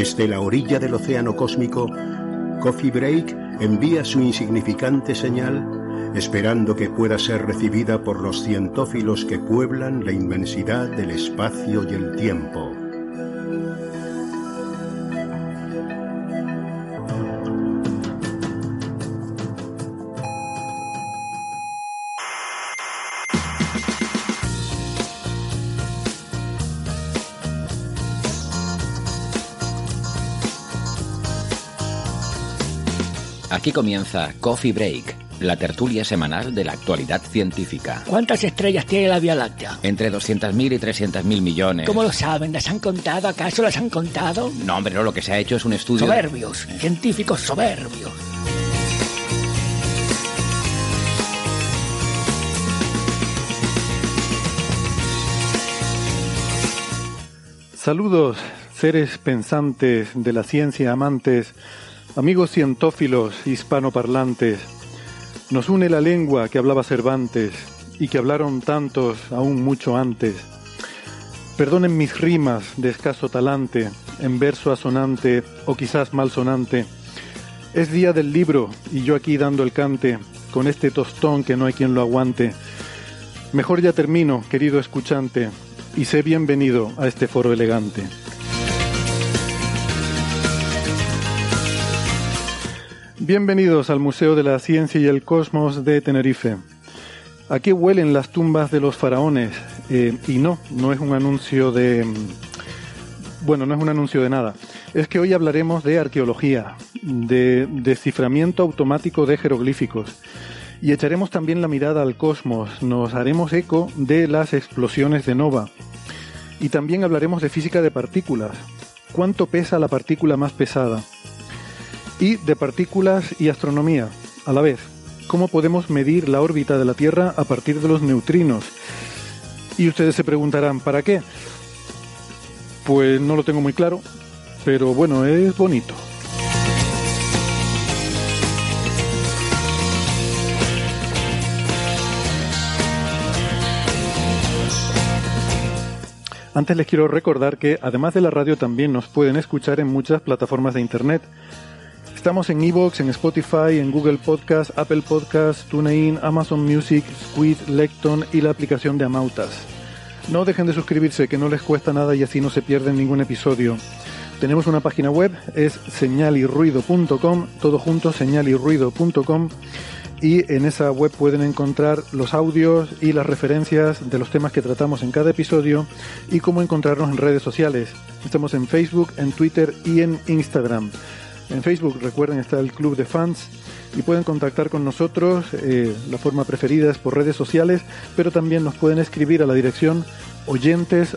Desde la orilla del océano cósmico, Coffee Break envía su insignificante señal esperando que pueda ser recibida por los cientófilos que pueblan la inmensidad del espacio y el tiempo. Aquí comienza Coffee Break, la tertulia semanal de la actualidad científica. ¿Cuántas estrellas tiene la Vía Láctea? Entre 200.000 y 300.000 millones. ¿Cómo lo saben? ¿Las han contado? ¿Acaso las han contado? No, hombre, no, lo que se ha hecho es un estudio... Soberbios, científicos soberbios. Saludos, seres pensantes de la ciencia amantes, amigos cientófilos hispanoparlantes. Nos une la lengua que hablaba Cervantes y que hablaron tantos aún mucho antes. Perdonen mis rimas de escaso talante, en verso asonante o quizás malsonante. Es día del libro y yo aquí dando el cante, con este tostón que no hay quien lo aguante. Mejor ya termino, querido escuchante, y sé bienvenido a este foro elegante. Bienvenidos al Museo de la Ciencia y el Cosmos de Tenerife. Aquí huelen las tumbas de los faraones eh, y no, no es un anuncio de... Bueno, no es un anuncio de nada. Es que hoy hablaremos de arqueología, de desciframiento automático de jeroglíficos y echaremos también la mirada al cosmos, nos haremos eco de las explosiones de nova y también hablaremos de física de partículas. ¿Cuánto pesa la partícula más pesada? Y de partículas y astronomía, a la vez. ¿Cómo podemos medir la órbita de la Tierra a partir de los neutrinos? Y ustedes se preguntarán, ¿para qué? Pues no lo tengo muy claro, pero bueno, es bonito. Antes les quiero recordar que además de la radio también nos pueden escuchar en muchas plataformas de internet. Estamos en Evox, en Spotify, en Google Podcast, Apple Podcast, TuneIn, Amazon Music, Squid, Lecton y la aplicación de Amautas. No dejen de suscribirse, que no les cuesta nada y así no se pierden ningún episodio. Tenemos una página web, es señalirruido.com, todo junto, señalirruido.com y en esa web pueden encontrar los audios y las referencias de los temas que tratamos en cada episodio y cómo encontrarnos en redes sociales. Estamos en Facebook, en Twitter y en Instagram. En Facebook, recuerden, está el Club de Fans y pueden contactar con nosotros. Eh, la forma preferida es por redes sociales, pero también nos pueden escribir a la dirección oyentes.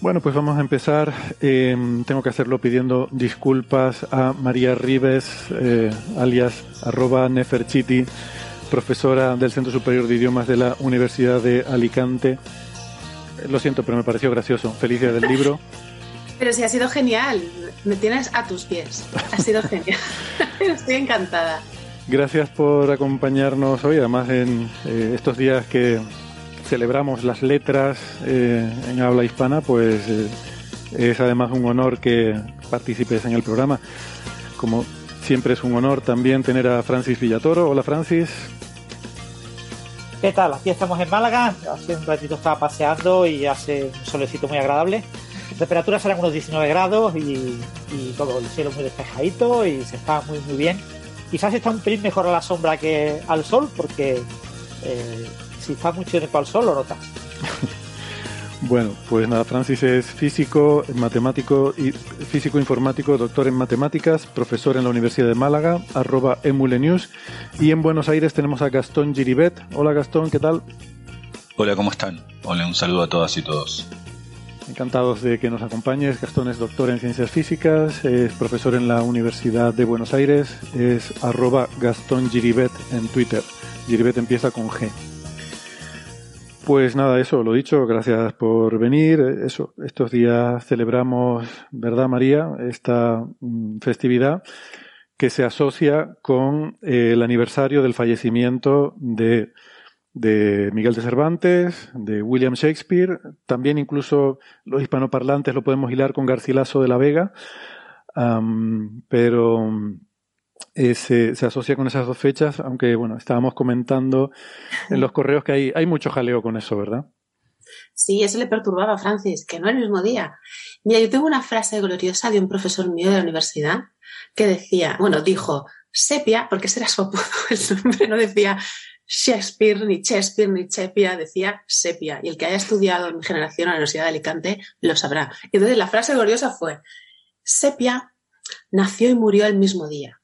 Bueno, pues vamos a empezar. Eh, tengo que hacerlo pidiendo disculpas a María Rives, eh, alias arroba Neferchiti, profesora del Centro Superior de Idiomas de la Universidad de Alicante. Eh, Lo siento, pero me pareció gracioso. Feliz día del libro. Pero sí, ha sido genial. Me tienes a tus pies. Ha sido genial. Estoy encantada. Gracias por acompañarnos hoy, además en eh, estos días que celebramos las letras eh, en habla hispana, pues eh, es además un honor que participes en el programa. Como siempre es un honor también tener a Francis Villatoro. Hola Francis. ¿Qué tal? Aquí estamos en Málaga. Hace un ratito estaba paseando y hace un solecito muy agradable. La temperatura serán unos 19 grados y, todo el cielo muy despejadito y se está muy muy bien. Quizás está un pelín mejor a la sombra que al sol porque eh, si está mucho tiempo al sol lo notas. Bueno, pues nada, Francis es físico, matemático y físico informático, doctor en matemáticas, profesor en la Universidad de Málaga, arroba emulenews. Y en Buenos Aires tenemos a Gastón Giribet. Hola Gastón, ¿qué tal? Hola, ¿cómo están? Hola, un saludo a todas y todos. Encantados de que nos acompañes. Gastón es doctor en ciencias físicas, es profesor en la Universidad de Buenos Aires, es arroba Gastón Giribet en Twitter. Giribet empieza con G. Pues nada, eso, lo dicho, gracias por venir. Eso, estos días celebramos, ¿verdad, María? Esta mm, festividad que se asocia con eh, el aniversario del fallecimiento de, de Miguel de Cervantes, de William Shakespeare, también incluso los hispanoparlantes lo podemos hilar con Garcilaso de la Vega, pero eh, se, asocia con esas dos fechas, aunque bueno, estábamos comentando en los correos que hay, hay mucho jaleo con eso, ¿verdad? Sí, eso le perturbaba a Francis, que no el mismo día. Mira, yo tengo una frase gloriosa de un profesor mío de la universidad que decía, bueno, dijo sepia, porque ese era su apodo, el nombre no decía Shakespeare, ni Shakespeare, ni Chepia, decía sepia. Y el que haya estudiado en mi generación en la Universidad de Alicante lo sabrá. Entonces la frase gloriosa fue, sepia nació y murió el mismo día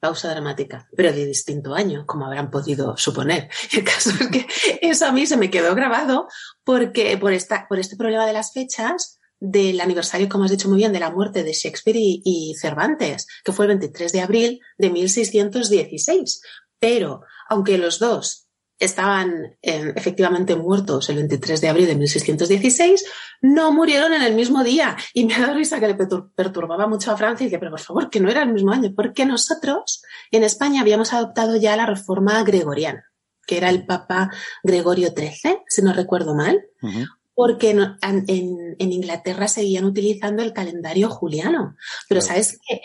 pausa dramática, pero de distinto año, como habrán podido suponer. El caso es que eso a mí se me quedó grabado porque por, esta, por este problema de las fechas del aniversario, como has dicho muy bien, de la muerte de Shakespeare y, y Cervantes, que fue el 23 de abril de 1616. Pero, aunque los dos estaban eh, efectivamente muertos el 23 de abril de 1616, no murieron en el mismo día. Y me dado risa que le pertur- perturbaba mucho a Francia y dice, pero por favor, que no era el mismo año, porque nosotros en España habíamos adoptado ya la reforma gregoriana, que era el Papa Gregorio XIII, si no recuerdo mal, Ujú. porque no- en, en- en Inglaterra seguían utilizando el calendario juliano. Pero Claro. sabes que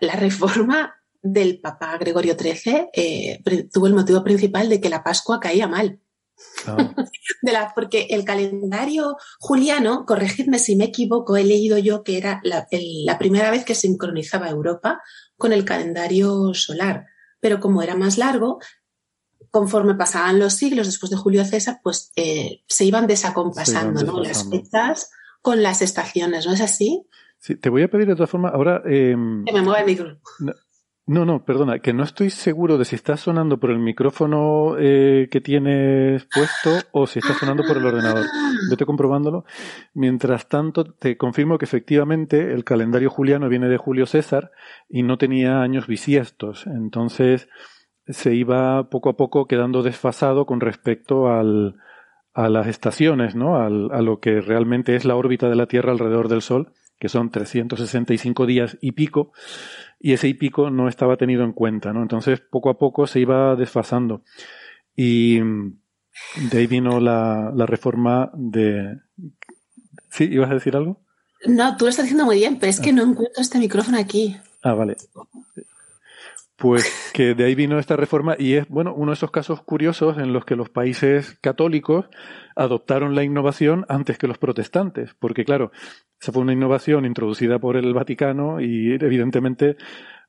la reforma del Papa Gregorio XIII eh, tuvo el motivo principal de que la Pascua caía mal. Ah, De la, porque el calendario juliano, corregidme si me equivoco, he leído yo que era la, el- la primera vez que sincronizaba Europa con el calendario solar. Pero como era más largo, conforme pasaban los siglos después de Julio César, pues eh, se iban desacompasando Se iban ¿no? las fechas con las estaciones, ¿no es así? sí, te voy a pedir de todas formas, ahora... em, Que me mueva el micro. No, no, perdona, que no estoy seguro de si está sonando por el micrófono eh, que tienes puesto o si está sonando por el ordenador. Vete comprobándolo. Mientras tanto, te confirmo que efectivamente el calendario juliano viene de Julio César y no tenía años bisiestos. Entonces se iba poco a poco quedando desfasado con respecto al, a las estaciones, ¿no? Al, a lo que realmente es la órbita de la Tierra alrededor del Sol, que son 365 días y pico y ese y pico no estaba tenido en cuenta, ¿no? Entonces, poco a poco se iba desfasando. Y mm, de ahí vino la, la reforma de... ¿Sí? ¿Ibas a decir algo? No, tú lo estás diciendo muy bien, pero es que no encuentro este micrófono aquí. Ah, vale. Pues que de ahí vino esta reforma y es, bueno, uno de esos casos curiosos en los que los países católicos adoptaron la innovación antes que los protestantes, porque claro, esa fue una innovación introducida por el Vaticano y evidentemente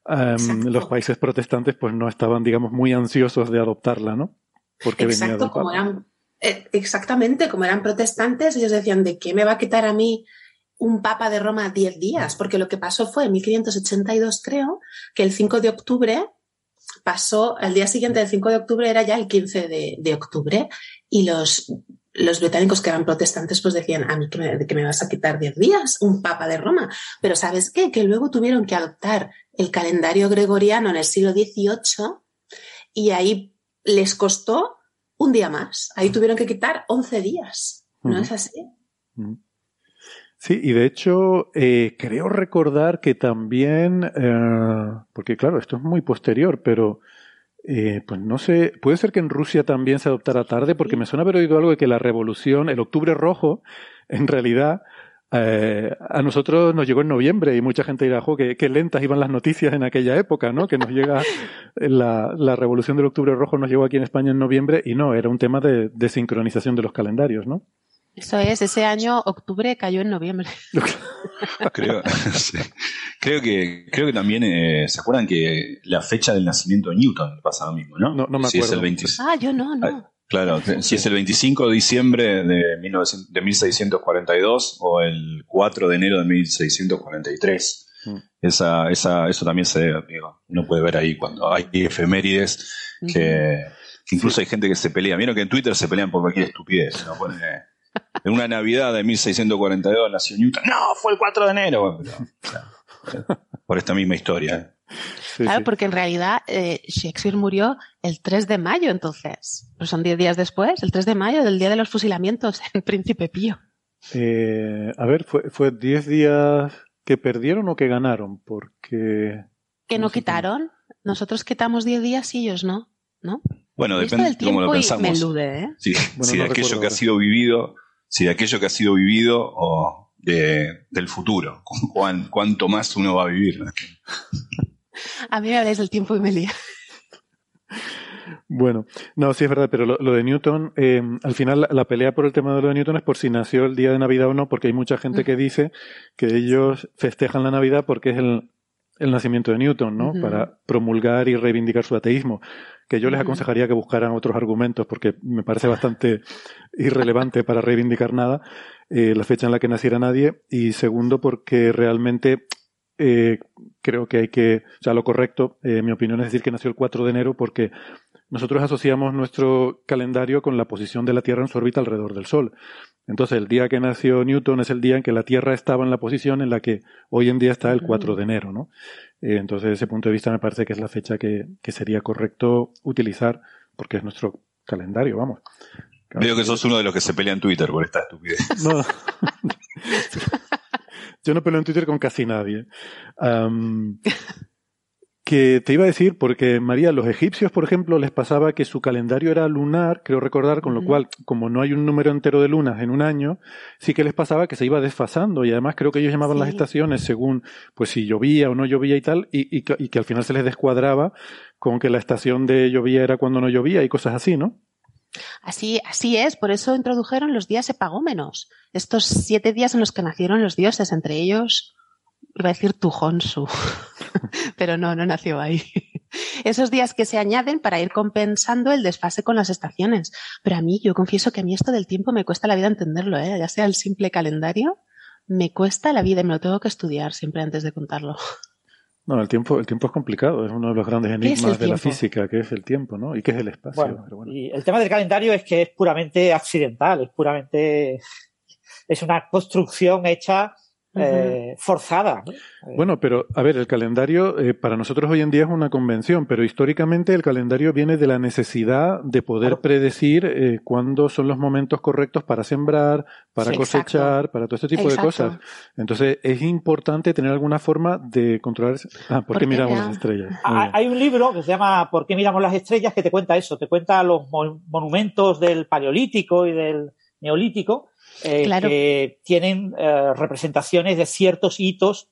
em, Exacto. los países protestantes pues no estaban, digamos, muy ansiosos de adoptarla, ¿no? Porque venía Exacto, del como eran, eh, exactamente, como eran protestantes, ellos decían, ¿de qué me va a quitar a mí un papa de Roma 10 días? Porque lo que pasó fue en 1582, creo, que el 5 de octubre pasó, al día siguiente del 5 de octubre era ya el 15 de, de octubre y los, los británicos que eran protestantes pues decían, a mí que me, que me vas a quitar 10 días, un papa de Roma. Pero ¿sabes qué? Que luego tuvieron que adoptar el calendario gregoriano en el siglo XVIII y ahí les costó un día más. Ahí tuvieron que quitar 11 días. ¿No es así? Sí, y de hecho eh, creo recordar que también, eh, porque claro, esto es muy posterior, pero Eh, pues no sé, puede ser que en Rusia también se adoptara tarde, porque me suena haber oído algo de que la revolución, el octubre rojo, en realidad, eh, a nosotros nos llegó en noviembre y mucha gente dirá, jo, qué, qué, lentas iban las noticias en aquella época, ¿no? Que nos llega, la, la, revolución del octubre rojo nos llegó aquí en España en noviembre y no, era un tema de, de sincronización de los calendarios, ¿no? Eso es, ese año octubre cayó en noviembre. creo, sí. creo, que creo que también eh, se acuerdan que la fecha del nacimiento de Newton pasa lo mismo, ¿no? No, no me si acuerdo. Es el 20... Ah, yo no, no. Ah, claro, si es el 25 de diciembre de, 1900, de 1642 o el 4 de enero de 1643. Mm. Esa, esa, eso también se digo, uno puede ver ahí cuando hay efemérides que, que incluso sí. hay gente que se pelea. Vieron que en Twitter se pelean por cualquier estupidez. ¿no? Pone, en una Navidad de 1642 nació Newton. No, fue el 4 de enero. Bueno, pero, claro, por esta misma historia. Sí, claro, sí. porque en realidad eh, Shakespeare murió el 3 de mayo, entonces. Pues son 10 días después, el 3 de mayo, del día de los fusilamientos en Príncipe Pío. Eh, a ver, ¿fue, ¿fue 10 días que perdieron o que ganaron? Porque. Que no quitaron. Nosotros quitamos 10 días y ellos no. ¿No? Bueno, depende de cómo lo pensamos. Me elude, ¿eh? Si, bueno, si no de aquello que ha sido vivido, si de aquello que ha sido vivido o de, del futuro, cuán, cuánto más uno va a vivir. A mí me habláis del tiempo y me lía. Bueno, no, sí es verdad, pero lo, lo de Newton, eh, al final la, la, pelea por el tema de lo de Newton es por si nació el día de Navidad o no, porque hay mucha gente mm. que dice que ellos festejan la Navidad porque es el, el nacimiento de Newton, ¿no? Uh -huh. Para promulgar y reivindicar su ateísmo. Que yo les aconsejaría que buscaran otros argumentos porque me parece bastante irrelevante para reivindicar nada eh, la fecha en la que naciera nadie. Y segundo, porque realmente eh, creo que hay que, o sea, lo correcto, eh, mi opinión es decir que nació el 4 de enero porque nosotros asociamos nuestro calendario con la posición de la Tierra en su órbita alrededor del Sol. Entonces, el día que nació Newton es el día en que la Tierra estaba en la posición en la que hoy en día está el 4 de enero, ¿no? Eh, entonces, desde ese punto de vista me parece que es la fecha que, que sería correcto utilizar porque es nuestro calendario, vamos. Veo que sos uno de los que se pelea en Twitter por esta estupidez. No. Yo no peleo en Twitter con casi nadie. Um, que te iba a decir, porque María, los egipcios, por ejemplo, les pasaba que su calendario era lunar, creo recordar, con lo cual, como no hay un número entero de lunas en un año, sí que les pasaba que se iba desfasando y además creo que ellos llamaban sí. las estaciones según, pues si llovía o no llovía y tal, y, y, y, que al final se les descuadraba con que la estación de llovía era cuando no llovía y cosas así, ¿no? Así, así es, por eso introdujeron los días epagómenos, estos siete días en los que nacieron los dioses, entre ellos iba a decir Tujonsu, pero no, no nació ahí. Esos días que se añaden para ir compensando el desfase con las estaciones. Pero a mí, yo confieso que a mí esto del tiempo me cuesta la vida entenderlo, ¿eh? ya sea el simple calendario, me cuesta la vida y me lo tengo que estudiar siempre antes de contarlo. No, el tiempo, el tiempo es complicado, es uno de los grandes enigmas de la física, que es el tiempo, ¿no? Y que es el espacio. Bueno, bueno. Y el tema del calendario es que es puramente accidental, es puramente, es una construcción hecha eh, forzada. Bueno, pero a ver, el calendario eh, para nosotros hoy en día es una convención, pero históricamente el calendario viene de la necesidad de poder claro. predecir eh, cuándo son los momentos correctos para sembrar, para sí, cosechar, exacto. para todo este tipo exacto. de cosas. Entonces es importante tener alguna forma de controlar. Ah, ¿por qué miramos las estrellas? Ah, hay un libro que se llama ¿Por qué miramos las estrellas? que te cuenta eso, te cuenta los monumentos del Paleolítico y del Neolítico eh, claro. que tienen eh, representaciones de ciertos hitos,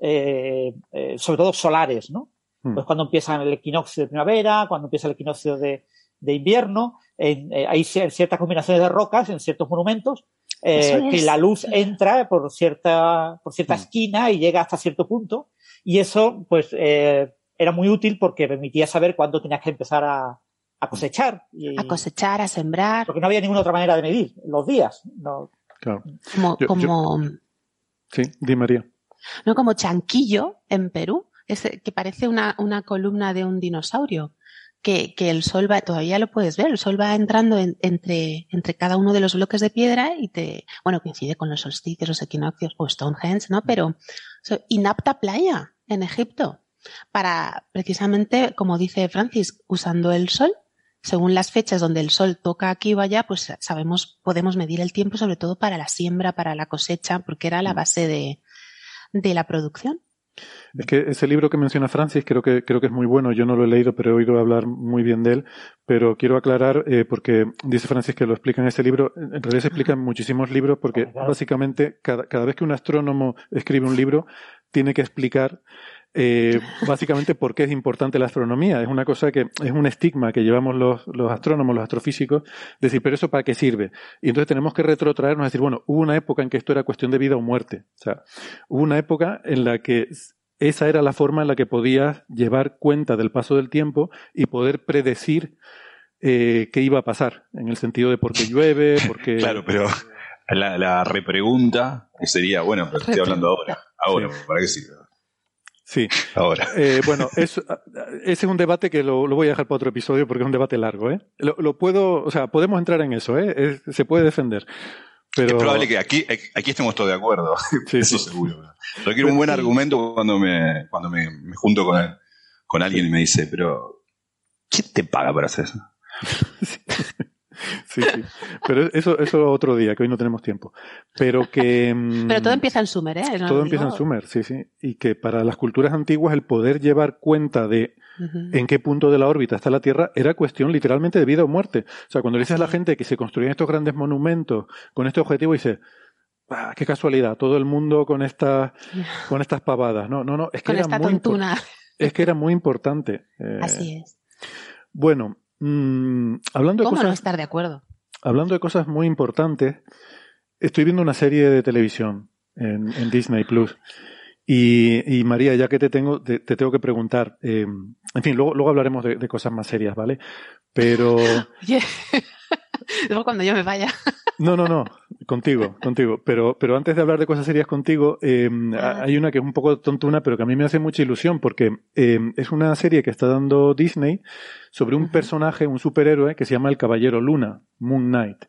eh, sobre todo solares, ¿no? Mm. Pues cuando empieza el equinoccio de primavera, cuando empieza el equinoccio de, de invierno, en, hay ciertas combinaciones de rocas en ciertos monumentos, que la luz entra por cierta, por cierta mm. esquina y llega hasta cierto punto, y eso, pues, era muy útil porque permitía saber cuándo tenías que empezar a, a cosechar. Y, a cosechar, a sembrar. Porque no había ninguna otra manera de medir los días. No. Claro. Como, yo, como... Yo... Sí, di María. No, como Chanquillo en Perú, es, que parece una, una columna de un dinosaurio. Que, que, el sol va, todavía lo puedes ver, el sol va entrando en, entre, entre cada uno de los bloques de piedra y te, bueno, coincide con los solsticios, los equinoccios o Stonehenge, ¿no? Pero, so, inapta playa en Egipto para precisamente, como dice Francis, usando el sol según las fechas donde el sol toca aquí o allá, pues sabemos, podemos medir el tiempo, sobre todo para la siembra, para la cosecha, porque era la base de, de la producción. Es que ese libro que menciona Francis creo que, creo que es muy bueno. Yo no lo he leído, pero he oído hablar muy bien de él. Pero quiero aclarar, eh, porque dice Francis que lo explica en ese libro. En realidad se explica en muchísimos libros, porque básicamente cada, cada vez que un astrónomo escribe un libro, tiene que explicar eh, básicamente por qué es importante la astronomía. Es una cosa que es un estigma que llevamos los, los astrónomos, los astrofísicos, decir, pero eso para qué sirve. Y entonces tenemos que retrotraernos a decir, bueno, hubo una época en que esto era cuestión de vida o muerte. O sea, hubo una época en la que esa era la forma en la que podías llevar cuenta del paso del tiempo y poder predecir eh, qué iba a pasar, en el sentido de por qué llueve, por qué... Claro, pero la, la repregunta sería, bueno, pero estoy hablando ahora. Ahora, ¿para qué sirve? Sí. Ahora. Eh, bueno, ese es un debate que lo, voy a dejar para otro episodio porque es un debate largo, ¿eh? Lo, puedo, o sea, podemos entrar en eso, ¿eh? se puede defender. Pero... Es probable que aquí, aquí estemos todos de acuerdo. Sí, eso seguro. Yo quiero un buen argumento cuando me, cuando me, junto con, con alguien y me dice, pero ¿quién te paga para hacer eso? Sí, sí. Pero eso, eso otro día, que hoy no tenemos tiempo. Pero que. Mm, Pero todo empieza en Sumer, ¿eh? todo empieza en Sumer, sí, sí. Y que para las culturas antiguas el poder llevar cuenta de en qué punto de la órbita está la Tierra era cuestión literalmente de vida o muerte. O sea, cuando le dices a la gente que se construyen estos grandes monumentos con este objetivo, dice. Ah, qué casualidad, todo el mundo con estas, con estas pavadas. No, no, no, es que era muy es que era muy importante. Eh, Así es. Bueno, Mm, hablando ¿Cómo de cosas, no estar de acuerdo? Hablando de cosas muy importantes, estoy viendo una serie de televisión en, Disney Plus. Y, María, ya que te tengo, te, tengo que preguntar, eh, en fin, luego, luego hablaremos de, cosas más serias, ¿vale? Pero... luego cuando yo me vaya. No, no, no, contigo, contigo. Pero, pero antes de hablar de cosas serias contigo, em, hay una que es un poco tontuna, pero que a mí me hace mucha ilusión porque em, es una serie que está dando Disney sobre un personaje, un superhéroe que se llama el Caballero Luna, Moon Knight.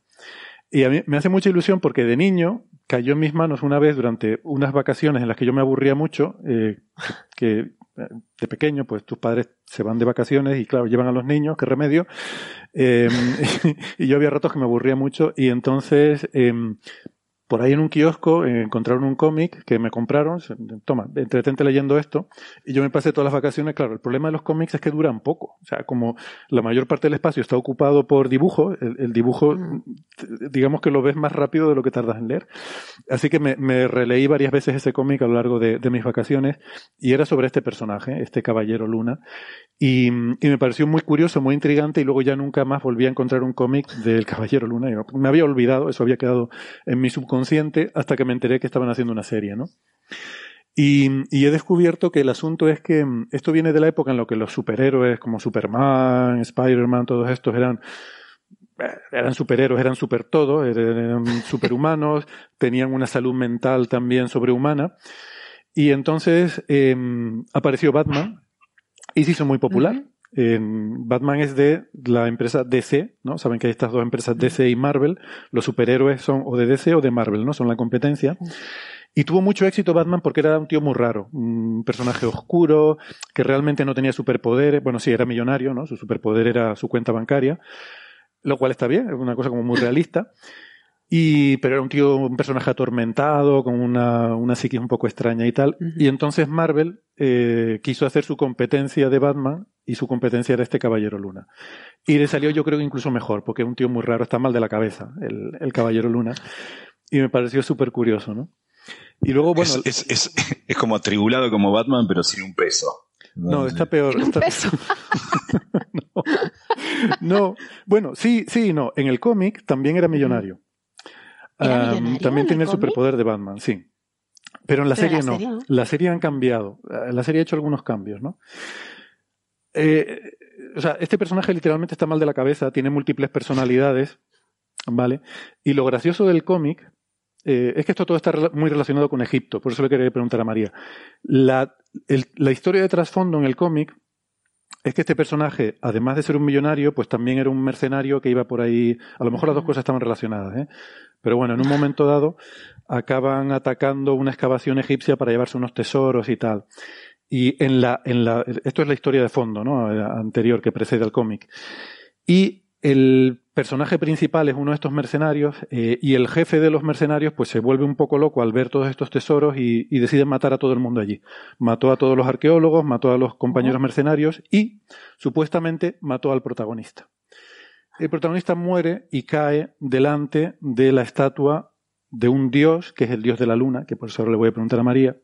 Y a mí me hace mucha ilusión porque de niño cayó en mis manos una vez durante unas vacaciones en las que yo me aburría mucho, eh, que de pequeño, pues tus padres se van de vacaciones y claro, llevan a los niños, qué remedio. Em, y yo había ratos que me aburría mucho y entonces em, por ahí en un kiosco eh, encontraron un cómic que me compraron, toma, entretente leyendo esto, y yo me pasé todas las vacaciones, claro, el problema de los cómics es que duran poco, o sea, como la mayor parte del espacio está ocupado por dibujo, el, dibujo, mm. digamos que lo ves más rápido de lo que tardas en leer, así que me, releí varias veces ese cómic a lo largo de, mis vacaciones, y era sobre este personaje, este caballero Luna, y, me pareció muy curioso, muy intrigante, y luego ya nunca más volví a encontrar un cómic del caballero Luna, me había olvidado, eso había quedado en mi subconsciente, hasta que me enteré que estaban haciendo una serie, ¿no? Y, he descubierto que el asunto es que mm, esto viene de la época en la que los superhéroes como Superman, Spider-Man, todos estos eran eh, eran superhéroes, eran super todo, eran superhumanos, tenían una salud mental también sobrehumana. Y entonces em, apareció Batman y se hizo muy popular. Batman es de la empresa DC, ¿no? Saben que hay estas dos empresas DC y Marvel. Los superhéroes son o de DC o de Marvel, ¿no? Son la competencia. Y tuvo mucho éxito Batman porque era un tío muy raro, un personaje oscuro, que realmente no tenía superpoderes. Bueno, sí, era millonario, ¿no? Su superpoder era su cuenta bancaria, lo cual está bien, es una cosa como muy realista. Y, pero era un tío, un personaje atormentado, con una, una psiquis un poco extraña y tal. Y entonces Marvel eh, quiso hacer su competencia de Batman y su competencia era este Caballero Luna. Y le salió yo creo que incluso mejor, porque es un tío muy raro, está mal de la cabeza, el, el Caballero Luna. Y me pareció súper curioso, ¿no? Y luego, bueno... Es, es, es, como atribulado como Batman, pero sin un peso. No, está peor. ¿Un peso? no. no. Bueno, sí, sí, no. En el cómic también era millonario también tiene el superpoder de Batman, sí. Pero en la, serie, no. La serie han cambiado. Eh, la serie ha hecho algunos cambios, ¿no? Eh, o sea, este personaje literalmente está mal de la cabeza, tiene múltiples personalidades, ¿vale? Y lo gracioso del cómic eh, es que esto todo está muy relacionado con Egipto, por eso le quería preguntar a María. La, la historia de trasfondo en el cómic es que este personaje, además de ser un millonario, pues también era un mercenario que iba por ahí. A lo mejor las dos cosas estaban relacionadas, ¿eh? Pero bueno, en un momento dado acaban atacando una excavación egipcia para llevarse unos tesoros y tal. Y en la, en la, esto es la historia de fondo, ¿no? Anterior que precede al cómic. Y el personaje principal es uno de estos mercenarios eh, y el jefe de los mercenarios pues se vuelve un poco loco al ver todos estos tesoros y, y decide matar a todo el mundo allí. Mató a todos los arqueólogos, mató a los compañeros mercenarios y supuestamente mató al protagonista. El protagonista muere y cae delante de la estatua de un dios, que es el dios de la luna, que por eso ahora le voy a preguntar a María.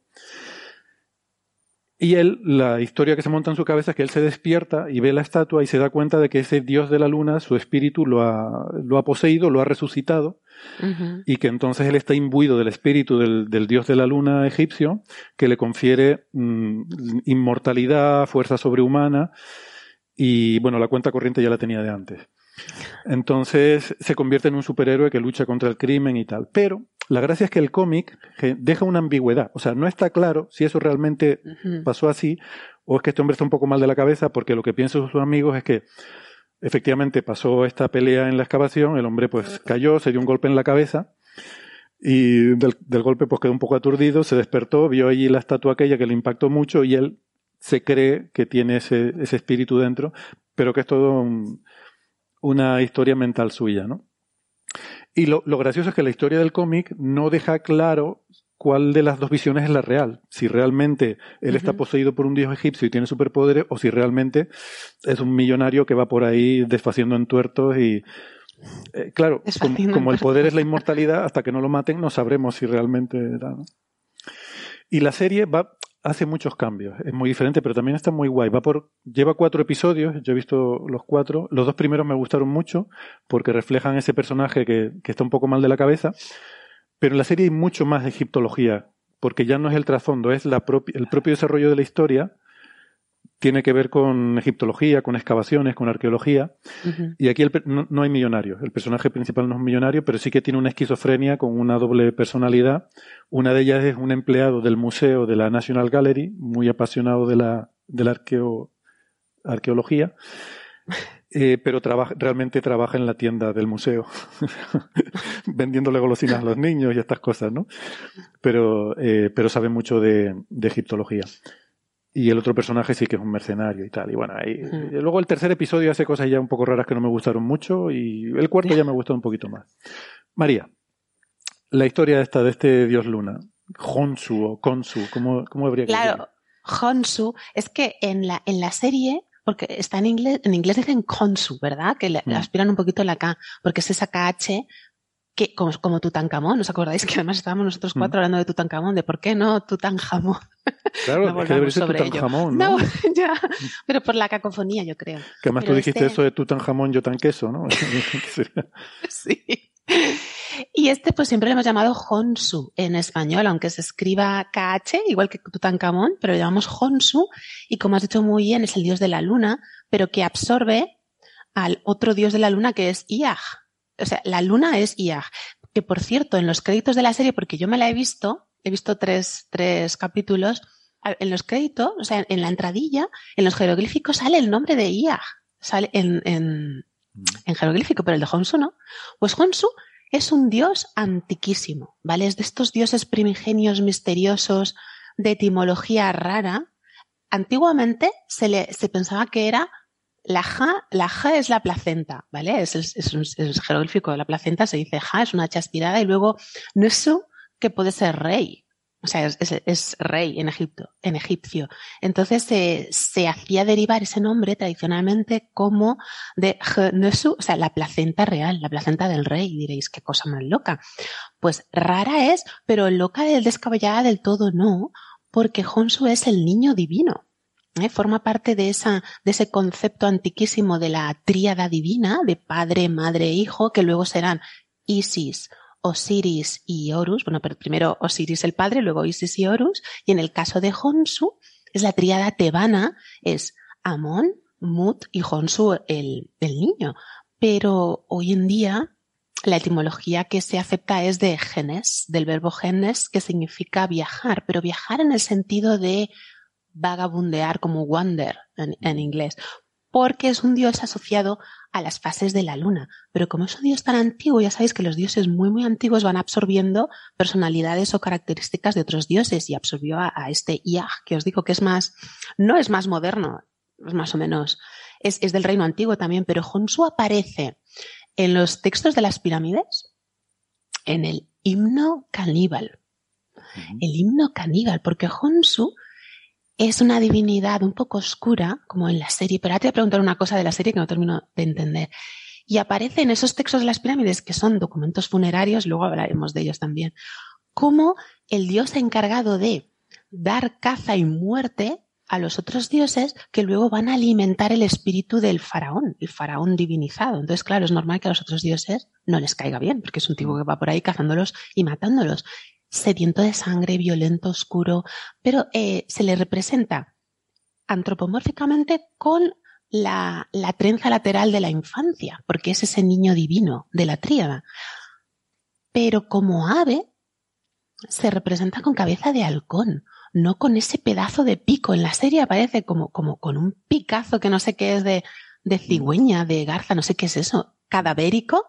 Y él, la historia que se monta en su cabeza es que él se despierta y ve la estatua y se da cuenta de que ese dios de la luna, su espíritu lo ha, lo ha poseído, lo ha resucitado, y que entonces él está imbuido del espíritu del, del dios de la luna egipcio, que le confiere mm, inmortalidad, fuerza sobrehumana, y bueno, la cuenta corriente ya la tenía de antes. Entonces se convierte en un superhéroe que lucha contra el crimen y tal. Pero la gracia es que el cómic eh, deja una ambigüedad. O sea, no está claro si eso realmente pasó así o es que este hombre está un poco mal de la cabeza porque lo que piensan sus amigos es que efectivamente pasó esta pelea en la excavación, el hombre pues cayó, se dio un golpe en la cabeza y del, del golpe pues quedó un poco aturdido, se despertó, vio allí la estatua aquella que le impactó mucho y él se cree que tiene ese, ese espíritu dentro, pero que es todo un- una historia mental suya, ¿no? Y lo, lo gracioso es que la historia del cómic no deja claro cuál de las dos visiones es la real. Si realmente él está poseído por un dios egipcio y tiene superpoderes, o si realmente es un millonario que va por ahí desfaciendo en tuertos y. eh, claro, como, como el poder es la inmortalidad, hasta que no lo maten, no sabremos si realmente era. ¿no? Y la serie va, hace muchos cambios. Es muy diferente, pero también está muy guay. Va por, lleva cuatro episodios, yo he visto los cuatro. Los dos primeros me gustaron mucho porque reflejan ese personaje que, está un poco mal de la cabeza. Pero en la serie hay mucho más de egiptología, porque ya no es el trasfondo, es la propi- el propio desarrollo de la historia. Tiene que ver con egiptología, con excavaciones, con arqueología. Y aquí el no, no hay millonario. El personaje principal no es un millonario, pero sí que tiene una esquizofrenia con una doble personalidad. Una de ellas es un empleado del museo de la National Gallery, muy apasionado de la, de la arqueo- arqueología, eh, pero trabaja, realmente trabaja en la tienda del museo, vendiéndole golosinas a los niños y estas cosas, ¿no? Pero, eh, pero sabe mucho de, de egiptología. Y el otro personaje sí que es un mercenario y tal. Y bueno, ahí, y luego el tercer episodio hace cosas ya un poco raras que no me gustaron mucho y el cuarto ya me gustó un poquito más. María, la historia esta de este dios luna, Honsu o Konsu, ¿cómo, cómo habría que Claro, Honsu, es que en la, en la serie, porque está en inglés, en inglés dicen Konsu, ¿verdad? Que le, le Mm. aspiran un poquito la K, porque es esa KH que, como, como Tutankamón, ¿os acordáis que además estábamos nosotros Mm. cuatro hablando de Tutankamón, de por qué no Tutankamón? Claro, No que debería ser. Tutankamón, ¿no? No, ya, pero por la cacofonía, yo creo. Que además tú dijiste este- eso de Tutankamón, yo tan queso, ¿no? Sí. Y este pues siempre lo hemos llamado Honsu en español, aunque se escriba KH, igual que Tutankamón, pero lo llamamos Honsu y como has dicho muy bien es el dios de la luna, pero que absorbe al otro dios de la luna que es Iah. O sea, la luna es Iah. Que por cierto, en los créditos de la serie, porque yo me la he visto, he visto tres, tres capítulos, en los créditos, o sea, en la entradilla, en los jeroglíficos sale el nombre de Iah. Sale en, en, en jeroglífico, pero el de Honsu no. Pues Honsu es un dios antiquísimo, ¿vale? Es de estos dioses primigenios misteriosos de etimología rara. Antiguamente se, le, se pensaba que era la ja, la ja es la placenta, ¿vale? Es, es, es un es un jeroglífico de la placenta, se dice ja, es una hacha aspirada, y luego Nusu, que puede ser rey. O sea, es, rey en Egipto, en egipcio. Entonces se, se hacía derivar ese nombre tradicionalmente como de Nusu, o sea, la placenta real, la placenta del rey. Y diréis, qué cosa más loca. Pues rara es, pero loca del descabellada del todo no, porque Honsu es el niño divino. ¿Eh? Forma parte de, esa, de ese concepto antiquísimo de la tríada divina, de padre, madre, hijo, que luego serán Isis, Osiris y Horus. Bueno, pero primero Osiris el padre, luego Isis y Horus. Y en el caso de Honsu, es la tríada tebana, es Amón, Mut y Honsu el, el niño. Pero hoy en día la etimología que se acepta es de genes, del verbo genes, que significa viajar, pero viajar en el sentido de vagabundear como wander en, en inglés, porque es un dios asociado a las fases de la luna. Pero como es un dios tan antiguo, ya sabéis que los dioses muy, muy antiguos van absorbiendo personalidades o características de otros dioses y absorbió a, a este Iah, que os digo que es más, no es más moderno, es más o menos es, es del reino antiguo también, pero Honsu aparece en los textos de las pirámides, en el himno caníbal. El himno caníbal, porque Honsu es una divinidad un poco oscura, como en la serie, pero ahora te voy a preguntar una cosa de la serie que no termino de entender. Y aparece en esos textos de las pirámides, que son documentos funerarios, luego hablaremos de ellos también, como el dios encargado de dar caza y muerte a los otros dioses que luego van a alimentar el espíritu del faraón, el faraón divinizado. Entonces, claro, es normal que a los otros dioses no les caiga bien, porque es un tipo que va por ahí cazándolos y matándolos. Sediento de sangre, violento, oscuro, pero eh, se le representa antropomórficamente con la, la trenza lateral de la infancia, porque es ese niño divino de la tríada. Pero como ave, se representa con cabeza de halcón, no con ese pedazo de pico. En la serie aparece como, como con un picazo que no sé qué es de, de cigüeña, de garza, no sé qué es eso, cadavérico.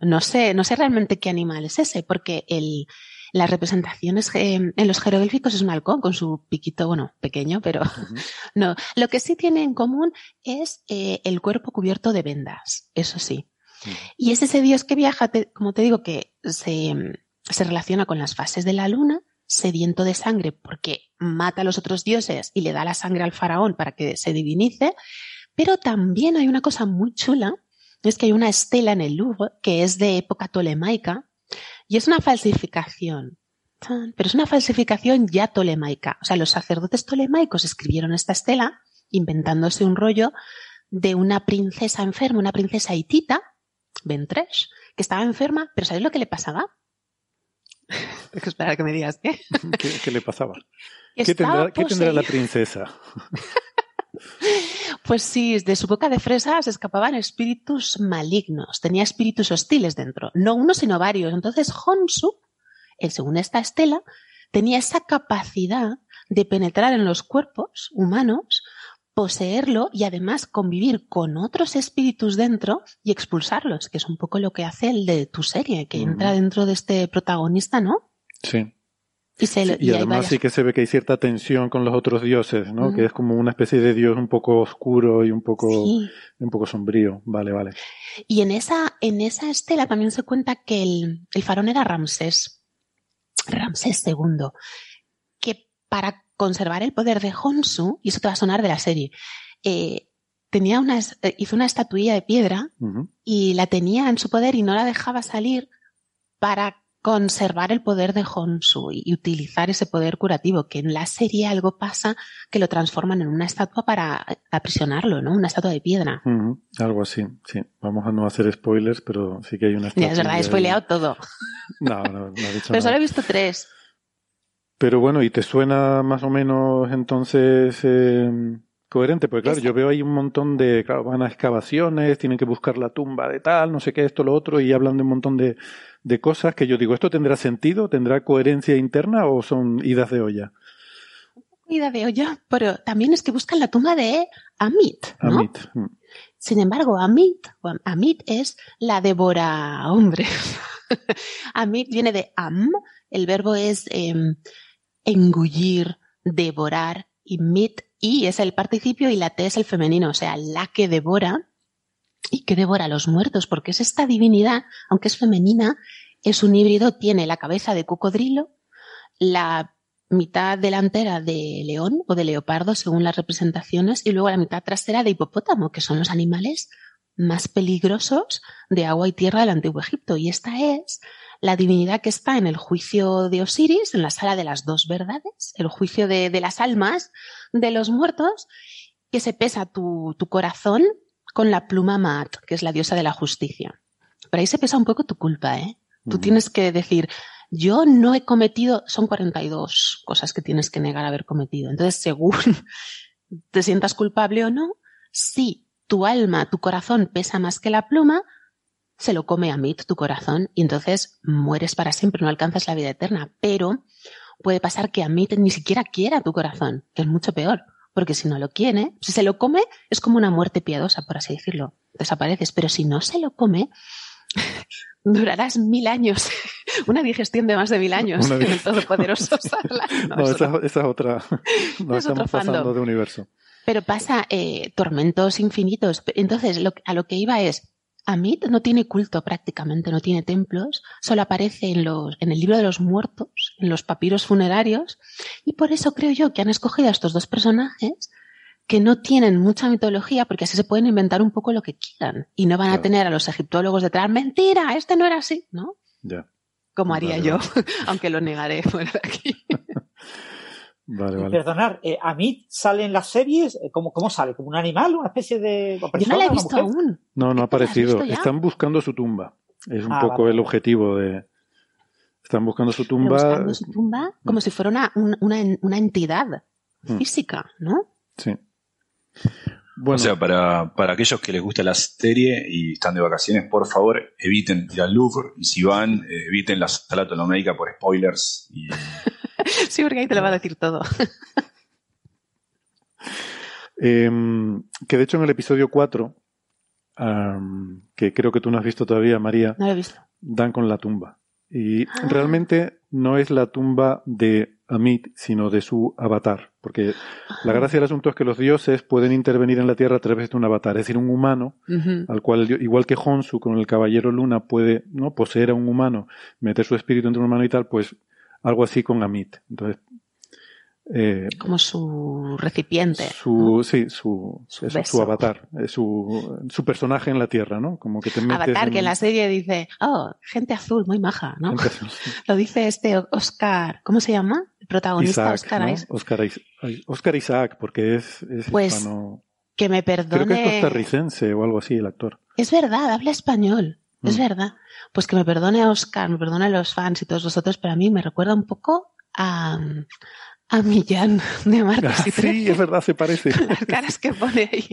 No sé, no sé realmente qué animal es ese, porque el, las representaciones en los jeroglíficos es un halcón con su piquito, bueno, pequeño, pero no. Lo que sí tiene en común es eh, el cuerpo cubierto de vendas, eso sí. Y es ese dios que viaja, como te digo, que se, se relaciona con las fases de la luna, sediento de sangre porque mata a los otros dioses y le da la sangre al faraón para que se divinice, pero también hay una cosa muy chula, es que hay una estela en el Louvre que es de época tolemaica y es una falsificación, pero es una falsificación ya tolemaica. O sea, los sacerdotes tolemaicos escribieron esta estela inventándose un rollo de una princesa enferma, una princesa hitita, Ventresh, que estaba enferma, pero ¿sabes lo que le pasaba? Hay que esperar a que me digas qué. ¿Qué, le pasaba? ¿Qué tendrá, ¿Qué tendrá, la princesa? Pues sí, de su boca de fresas escapaban espíritus malignos, tenía espíritus hostiles dentro, no uno sino varios. Entonces Honsu, según esta estela, tenía esa capacidad de penetrar en los cuerpos humanos, poseerlo y además convivir con otros espíritus dentro y expulsarlos, que es un poco lo que hace el de tu serie, que entra dentro de este protagonista, ¿no? Sí. Y, además sí que se ve que hay cierta tensión con los otros dioses, ¿no? Que es como una especie de dios un poco oscuro y un poco, un poco sombrío. Vale, vale. Y en esa, en esa estela también se cuenta que el, el faraón era Ramsés, Ramsés II, que para conservar el poder de Honsu, y eso te va a sonar de la serie, eh, tenía una, eh, hizo una estatuilla de piedra y la tenía en su poder y no la dejaba salir para conservar el poder de Honsu y utilizar ese poder curativo, que en la serie algo pasa que lo transforman en una estatua para aprisionarlo, ¿no? Una estatua de piedra. Algo así, sí. Vamos a no hacer spoilers, pero sí que hay una estatua. es verdad, he spoileado todo. No, no, no he dicho Pero solo he visto tres. Pero bueno, ¿y te suena más o menos entonces eh, coherente? Porque claro, yo veo ahí un montón de, claro, van a excavaciones, tienen que buscar la tumba de tal, no sé qué, esto, lo otro, y hablan de un montón de de cosas que yo digo, ¿esto tendrá sentido? ¿Tendrá coherencia interna o son idas de olla? Ida de olla, pero también es que buscan la tumba de Amit. ¿no? Amit. Mm. Sin embargo, Amit, Amit es la devora hombre. Amit viene de am, el verbo es em, engullir, devorar, y mit, y es el participio y la t es el femenino, o sea, la que devora y que devora a los muertos, porque es esta divinidad, aunque es femenina, es un híbrido, tiene la cabeza de cocodrilo, la mitad delantera de león o de leopardo, según las representaciones, y luego la mitad trasera de hipopótamo, que son los animales más peligrosos de agua y tierra del antiguo Egipto. Y esta es la divinidad que está en el juicio de Osiris, en la sala de las dos verdades, el juicio de, las almas de los muertos, que se pesa tu, tu corazón con la pluma Maat, que es la diosa de la justicia. Pero ahí se pesa un poco tu culpa, ¿eh? Tú tienes que decir, yo no he cometido, son 42 cosas que tienes que negar haber cometido. Entonces, según te sientas culpable o no, si tu alma, tu corazón pesa más que la pluma, se lo come a Mit tu corazón y entonces mueres para siempre, no alcanzas la vida eterna. Pero puede pasar que a Mit ni siquiera quiera tu corazón, que es mucho peor porque si no lo quiere, si se lo come, es como una muerte piadosa, por así decirlo. Desapareces, pero si no se lo come, durarás mil años. Una digestión de más de mil años el Todopoderoso No, esa, es otra. No estamos pasando de universo. Pero pasa eh, tormentos infinitos. Entonces, lo, a lo que iba es, Amit no tiene culto prácticamente, no tiene templos, solo aparece en, los, en el libro de los muertos, en los papiros funerarios, y por eso creo yo que han escogido a estos dos personajes que no tienen mucha mitología porque así se pueden inventar un poco lo que quieran y no van a tener a los egiptólogos detrás, mentira, este no era así, ¿no? Ya. Como haría yo, aunque lo negaré fuera de aquí. Vale, vale. Perdonar, eh, Amit sale en las series, eh, ¿cómo, ¿cómo sale? ¿Como un animal? ¿Una especie de.? Yo no la he visto aún. No, no ha ¿Has aparecido. Están buscando su tumba. Es un Ah, poco vale. el objetivo de. Están buscando su Pero tumba. buscando su tumba como si fuera una, un- una, una entidad Mm. física, ¿no? Sí. Bueno, O sea, para, para aquellos que les gusta la serie y están de vacaciones, por favor, eviten ir al Louvre. Y si van, eh, eviten la sala tolomédica por spoilers. Y, Sí, porque ahí te lo va a decir todo. em, que de hecho en el episodio 4, am, que creo que tú no has visto todavía, María, No lo he visto. dan con la tumba. Y Ah. realmente no es la tumba de Amit, sino de su avatar. Porque la gracia del asunto es que los dioses pueden intervenir en la Tierra a través de un avatar, es decir, un humano al cual, igual que Honsu con el caballero Luna puede ¿no? poseer a un humano, meter su espíritu entre un humano y tal, pues algo así con Amit. Entonces, eh, Como su recipiente. su, sí, su, Su eso, beso. su avatar, eh, su, su personaje en la Tierra, ¿no? Como que te metes Avatar, que en la serie dice, oh, gente azul, muy maja, ¿no? Gente azul, sí. Lo dice este Oscar, ¿cómo se llama? El protagonista, Isaac, Oscar ¿no? Isaac. Oscar, Oscar Isaac, porque es, es Pues, hispano- Que me Creo que es perdone. costarricense o algo así el actor. Es verdad, habla español. Es Mm. verdad. Pues que me perdone Oscar, me perdone los fans y todos vosotros, pero a mí me recuerda un poco a, a Millán de Marcos y sí, es verdad, se parece. Las caras que pone ahí.